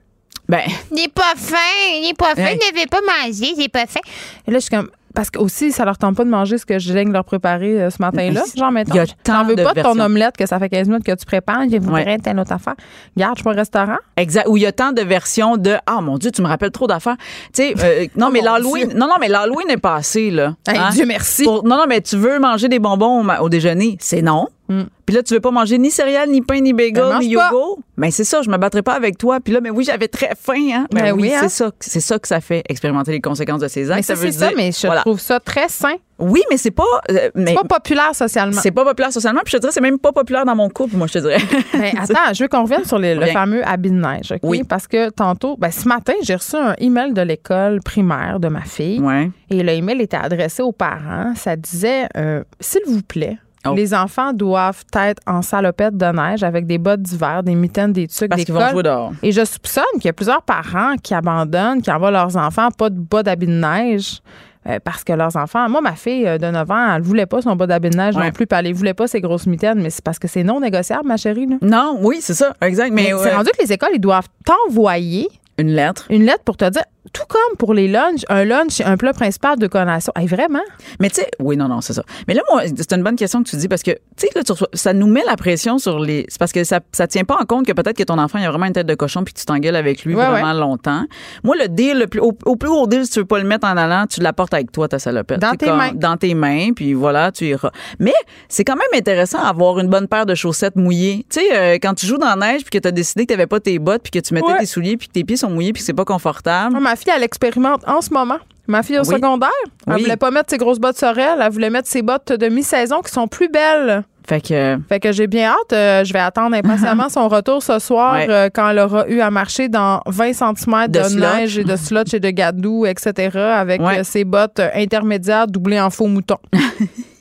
Ben, Il est pas faim, il est pas faim, Hey. il ne veut pas manger, il est pas faim. Et là, je suis comme. Parce que aussi, ça leur tente pas de manger ce que je viens de leur préparer euh, ce matin-là. Genre, mettons, tant veux pas de ton omelette que ça fait 15 minutes que tu prépares. Je voudrais Ouais. telle autre affaire. Regarde, je suis pas au restaurant. Exact. Où il y a tant de versions de Ah mon Dieu, tu me rappelles trop d'affaires. Tu sais, euh, <laughs> non, Oh mais mon l'Halloween. Non, non, mais l'Halloween est passé, là. Hey, Hein? Dieu merci. Pour- non, non, mais tu veux manger des bonbons au déjeuner? C'est non. Puis là, tu veux pas manger ni céréales, ni pain, ni bagel, Ben, ni yogourt? Mais c'est ça, je me battrai pas avec toi. Puis là, mais oui, j'avais très faim, hein. Ben, Ben oui, oui, hein. c'est ça, c'est ça que ça fait, expérimenter les conséquences de ces actes. Mais ça, veut c'est ça, dire- mais je voilà. trouve ça très sain. Oui, mais c'est pas. euh, mais C'est pas populaire socialement. c'est pas populaire socialement. Puis je te dirais, c'est même pas populaire dans mon couple, moi, je te dirais. <laughs> Ben, <laughs> attends, je veux qu'on revienne sur les- le fameux habit de neige. Oui. Parce que tantôt, ben, ce matin, j'ai reçu un email de l'école primaire de ma fille. ouais. Et le email était adressé aux parents. Ça disait euh, S'il vous plaît, Oh. les enfants doivent être en salopette de neige avec des bottes d'hiver, des mitaines, des tucs, Parce des qu'ils vont jouer dehors. Et je soupçonne qu'il y a plusieurs parents qui abandonnent, qui envoient leurs enfants pas de bas d'habit de neige. euh, parce que leurs enfants, moi, ma fille euh, de 9 ans, elle voulait pas son bas d'habit de neige Ouais. non plus, puis elle voulait pas ses grosses mitaines, mais c'est parce que c'est non négociable, ma chérie. Là. Non, oui, c'est ça, exact. Mais, Mais c'est rendu que les écoles, ils doivent t'envoyer une lettre. une lettre pour te dire, tout comme pour les lunchs, un lunch, un plat principal de collation. Hey, vraiment? Mais tu sais, oui, non, non, c'est ça. Mais là, moi, c'est une bonne question que tu dis parce que, tu sais, ça nous met la pression sur les. C'est parce que ça, ça tient pas en compte que peut-être que ton enfant, il a vraiment une tête de cochon puis que tu t'engueules avec lui Ouais, vraiment longtemps. Moi, le deal, le plus, au, au plus haut deal, si tu veux pas le mettre en allant, tu l'apportes avec toi, ta salopette. Dans C'est tes comme- mains. Dans tes mains, puis voilà, tu iras. Mais c'est quand même intéressant d'avoir une bonne paire de chaussettes mouillées. Tu sais, euh, quand tu joues dans la neige puis que tu as décidé que tu pas tes bottes puis que tu mettais Ouais. tes souliers puis que tes pieds sont mouillés puis que c'est pas confortable. Ma fille, elle expérimente en ce moment. Ma fille au Oui. secondaire, elle Oui. voulait pas mettre ses grosses bottes sorel, elle voulait mettre ses bottes de mi-saison qui sont plus belles. Fait que. Fait que j'ai bien hâte. euh, je vais attendre impatiemment <laughs> son retour ce soir Ouais. euh, quand elle aura eu à marcher dans 20 cm de, De neige et de slotch et de gadou, etc. avec Ouais. euh, ses bottes intermédiaires doublées en faux mouton. <laughs>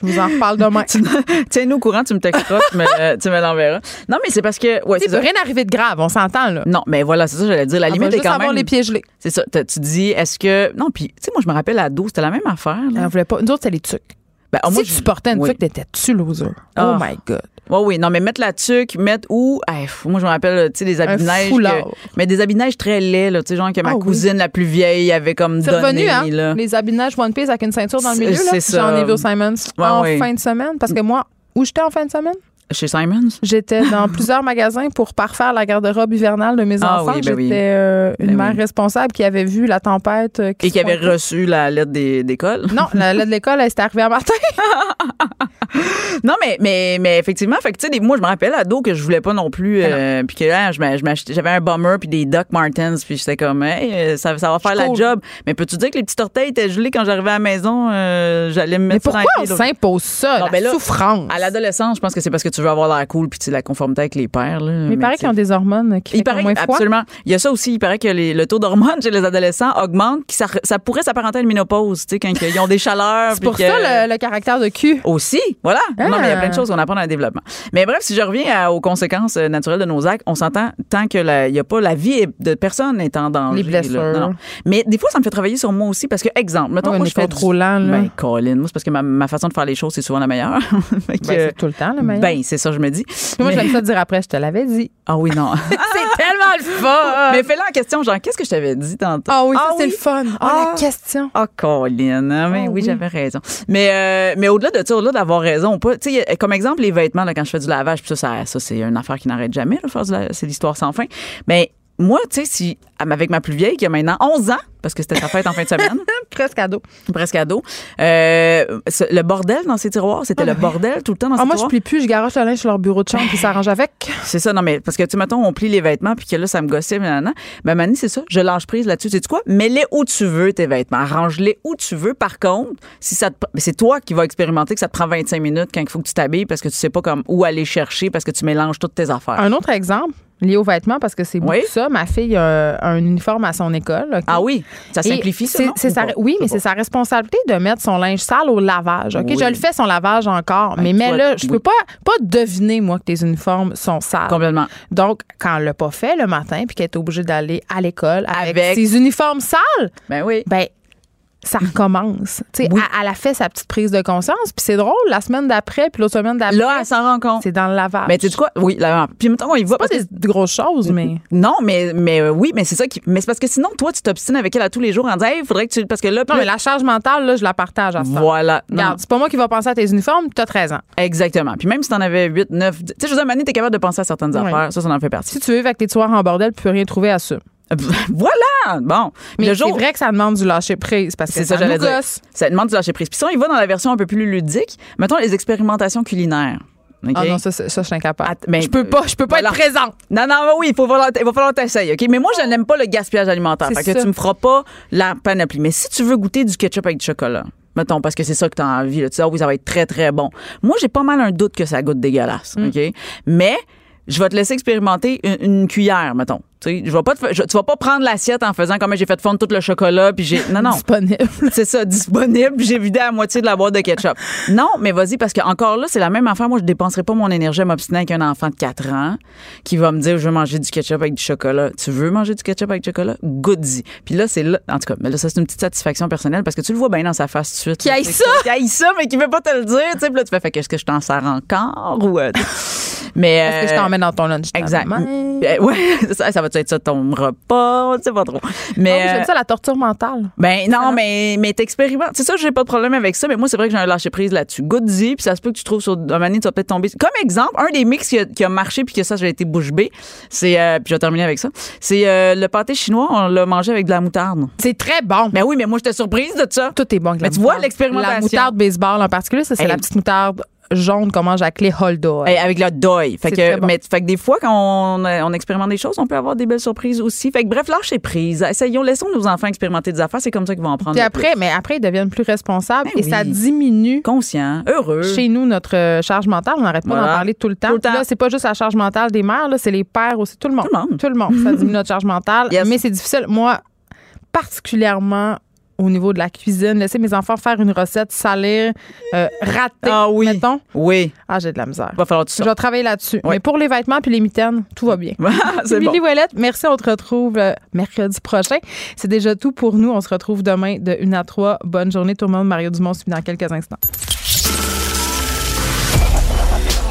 je vous en reparle demain. <laughs> Tiens-nous au courant, tu me texteras, tu me, l'enverras. Non, mais c'est parce que. Ouais, c'est rien arriver de grave, on s'entend là. Non, mais voilà, c'est ça, j'allais dire. La Elle limite va est juste quand avoir même. les pieds gelés. C'est ça. Tu dis, est-ce que. Non, puis, tu sais, moi, je me rappelle à 12, c'était la même affaire. Là. Elle voulait pas. Nous autres, c'est les tucs. Ben, ah, si moi, tu je- portais une oui. tuque, t'étais-tu loser? Ah. Oh my God. Oui, oui. Non, mais mettre la tuque, mettre où? Hey, moi, je me rappelle, tu sais, des habits neige. mais des habits neige très laids, là. Tu sais, genre que ma Ah oui. cousine la plus vieille avait comme C'est donné, revenu, hein? là. Les habits neige One Piece avec une ceinture dans le milieu, là? c'est ça. J'en ai vu au Simons Ouais, en fin de semaine. Parce que moi, où j'étais en fin de semaine? Chez Simons? J'étais dans <laughs> plusieurs magasins pour parfaire la garde-robe hivernale de mes Ah enfants. oui, ben J'étais oui. euh, une Ben mère oui. responsable qui avait vu la tempête. euh, Et qui avait reçu la lettre d'école? Non, la lettre de l'école, elle s'était arrivée à matin. <laughs> Non, mais, mais, mais effectivement, fait que, tu sais, des- moi, je me rappelle ado que je voulais pas non plus, euh, puis que là, j'avais un bomber puis des Doc Martens, puis j'étais comme, hey, euh, ça, ça va faire la cool. job. Mais peux-tu dire que les petits orteils étaient gelés quand j'arrivais à la maison, euh, j'allais me Mais mettre dans pourquoi on s'impose ça, Non, la ben là, souffrance? À l'adolescence, je pense que c'est parce que tu veux avoir l'air cool puis tu la conformité avec les pères. Là. Mais il paraît tu qu'ils ont des hormones qui il font paraît moins froid. absolument. Il y a ça aussi. Il paraît que les- le taux d'hormones <laughs> chez les adolescents augmente, qui ça, ça pourrait s'apparenter à une ménopause, tu sais, quand ils ont des chaleurs. <laughs> C'est pour que- ça le, le caractère de cul. Aussi. voilà. Non, mais il y a plein de Ah. choses qu'on apprend dans le développement. Mais bref, si je reviens à- aux conséquences euh, naturelles de nos actes, on s'entend tant que la- il y a pas la vie de personne est en danger. Les blessures. là. Non, non. Mais des fois, ça me fait travailler sur moi aussi parce que, exemple, mettons, Ouais, moi, je fais trop du- lent, là. Ben, Colin, moi, c'est parce que ma, ma façon de faire les choses, c'est souvent la meilleure. <laughs> Ben, c'est tout le temps le meilleur. ben, c'est ça, je me dis. Moi, Mais- j'aime ça dire après, je te l'avais dit. Ah oui, non. <laughs> c'est tellement le fun! Mais fais-la en question, genre, qu'est-ce que je t'avais dit tantôt? Ah oui, ça, c'est le fun. Ah, la question. Ah, Colin, hein, mais Ah oui, oui. j'avais raison. Mais, euh, mais au-delà de ça, au-delà d'avoir raison, ou pas, tu sais, comme exemple, les vêtements, là, quand je fais du lavage, puis ça, ça, ça, c'est une affaire qui n'arrête jamais, là, faire du la- c'est l'histoire sans fin. Mais moi, tu sais, si, avec ma plus vieille, qui a maintenant 11 ans, parce que c'était sa fête en fin de semaine, <laughs> Presque ado. presque ado, euh, le bordel dans ses tiroirs, c'était le bordel tout le temps dans Ah, ses moi, je tiroirs. plie plus, je garoche le linge sur leur bureau de chambre puis ça arrange avec. C'est ça, non, mais parce que, tu sais, mettons, on plie les vêtements, puis que là, ça me gossait, mais nan. Ben, Mani, c'est ça. Je lâche prise là-dessus. C'est quoi? Mets-les où tu veux, tes vêtements. Arrange-les où tu veux. Par contre, si ça te, c'est toi qui vas expérimenter que ça te prend 25 minutes quand il faut que tu t'habilles parce que tu sais pas comme où aller chercher parce que tu mélanges toutes tes affaires. Un autre exemple, lié aux vêtements, parce que c'est beaucoup Oui. ça. Ma fille a un uniforme à son école. Ah oui? Ça Et simplifie ça, non? sa- oui, mais c'est sa responsabilité de mettre son linge sale au lavage. OK? Oui. Je le fais, son lavage encore. Ben, mais toi, mets-le. Je oui. peux pas, pas deviner, moi, que tes uniformes sont sales. Complètement. Donc, quand elle l'a pas fait le matin puis qu'elle est obligée d'aller à l'école avec, Avec- ses uniformes sales, Ben oui. ben ça recommence. Tu sais, Oui. elle, elle a fait sa petite prise de conscience, puis c'est drôle, la semaine d'après, puis l'autre semaine d'après, Là, elle s'en rend compte. c'est dans le lavage. Mais tu sais quoi? Oui, là, puis mettons, on y va. pas parce que- des, grosses choses, mais... Non, mais, mais euh, oui, mais c'est ça qui. Mais c'est parce que sinon, toi, tu t'obstines avec elle à tous les jours en disant, il faudrait que tu. Parce que là, Non, mais la charge mentale, là, je la partage à ça. Voilà. Non, Regarde, c'est pas moi qui va penser à tes uniformes, tu as 13 ans. Exactement. Puis même si t'en avais 8, 9, 10, tu sais, je veux dire, Mané, t'es capable de penser à certaines affaires. Ça, ça en fait partie. Si tu veux avec tes tiroirs en bordel, tu peux rien trouver à ça. <laughs> voilà! Bon. Mais le c'est jour. vrai que ça demande du lâcher prise parce que C'est ça, ça, nous gosse. Ça demande du lâcher prise. Puis ça, on y va dans la version un peu plus ludique. Mettons les expérimentations culinaires. Ah non, ça, ça, je suis incapable. Att- je peux pas, je peux pas voilà. être présente. Non, non, mais oui, il, faut falloir, il va falloir t'essayer, OK? Mais moi, je n'aime pas le gaspillage alimentaire. Fait que ça. tu me feras pas la panoplie. Mais si tu veux goûter du ketchup avec du chocolat, mettons, parce que c'est ça que tu as envie, là, tu dis, ah oui, ça va être très, très bon. Moi, j'ai pas mal un doute que ça goûte dégueulasse, Mm. OK? Mais je vais te laisser expérimenter une, une cuillère, mettons. Tu je vais pas te fa- je- tu vas pas prendre l'assiette en faisant comme j'ai fait fondre tout le chocolat puis j'ai non non Disponible. c'est ça disponible j'ai vidé à moitié de la boîte de ketchup. <laughs> Non, mais vas-y parce que encore là, c'est la même affaire. Moi, je dépenserai pas mon énergie à m'obstiner avec un enfant de 4 ans qui va me dire je veux manger du ketchup avec du chocolat. Tu veux manger du ketchup avec du chocolat? Goody. Puis là, c'est là en tout cas, mais là ça c'est une petite satisfaction personnelle parce que tu le vois bien dans sa face tout de suite. Qui sais, ça! Qui haït ça mais qui veut pas te le dire, tu sais. Là tu fais fait qu'est-ce que je t'en sers encore ou euh, <laughs> mais Est-ce que je euh, t'en mets dans ton lunch? Exact. Euh, ouais, <laughs> ça, ça va être ça ton repas, tu sais pas trop. Mais j'aime euh, ça, la torture mentale. ben non, mais mais t'expérimentes. C'est ça, j'ai pas de problème avec ça, mais moi c'est vrai que j'ai un lâcher prise là-dessus. Goody, puis ça se peut que tu trouves sur un moment donné, tu vas peut-être tomber. Comme exemple, un des mix qui a, qui a marché puis que ça j'ai été bouche bée, c'est euh, puis je vais terminer avec ça. C'est euh, le pâté chinois, on l'a mangé avec de la moutarde. C'est très bon. Ben oui, mais moi j'étais surprise de ça. Tout est bon avec Mais la tu vois l'expérimentation. La moutarde baseball en particulier, ça, c'est Hey. la petite moutarde jaune avec les Holdo. Hey, avec le deuil. Fait que, bon. mais, fait que des fois, quand on, on expérimente des choses, on peut avoir des belles surprises aussi. Fait que bref, lâchez prise. Essayons, laissons nos enfants expérimenter des affaires. C'est comme ça qu'ils vont en prendre. Puis après, mais après, ils deviennent plus responsables Ben et ça diminue plus. conscients, heureux. chez nous notre euh, charge mentale. On n'arrête pas Voilà. d'en parler tout le temps. Tout le temps. Puis Là, c'est pas juste la charge mentale des mères, là, c'est les pères aussi. Tout le monde. Tout le monde. Ça diminue notre charge mentale. <laughs> Yes. Mais c'est difficile. Moi, particulièrement au niveau de la cuisine, laisser mes enfants faire une recette, salir, euh, rater, Ah oui. mettons. Oui, Ah, j'ai de la misère. va falloir tout ça. Je vais travailler là-dessus. Oui. Mais pour les vêtements puis les mitaines, tout va bien. <laughs> c'est Billy bon. Ouellette, merci. On te retrouve euh, mercredi prochain. C'est déjà tout pour nous. On se retrouve demain de 1 à 3. Bonne journée tout le monde. Mario Dumont suit dans quelques instants.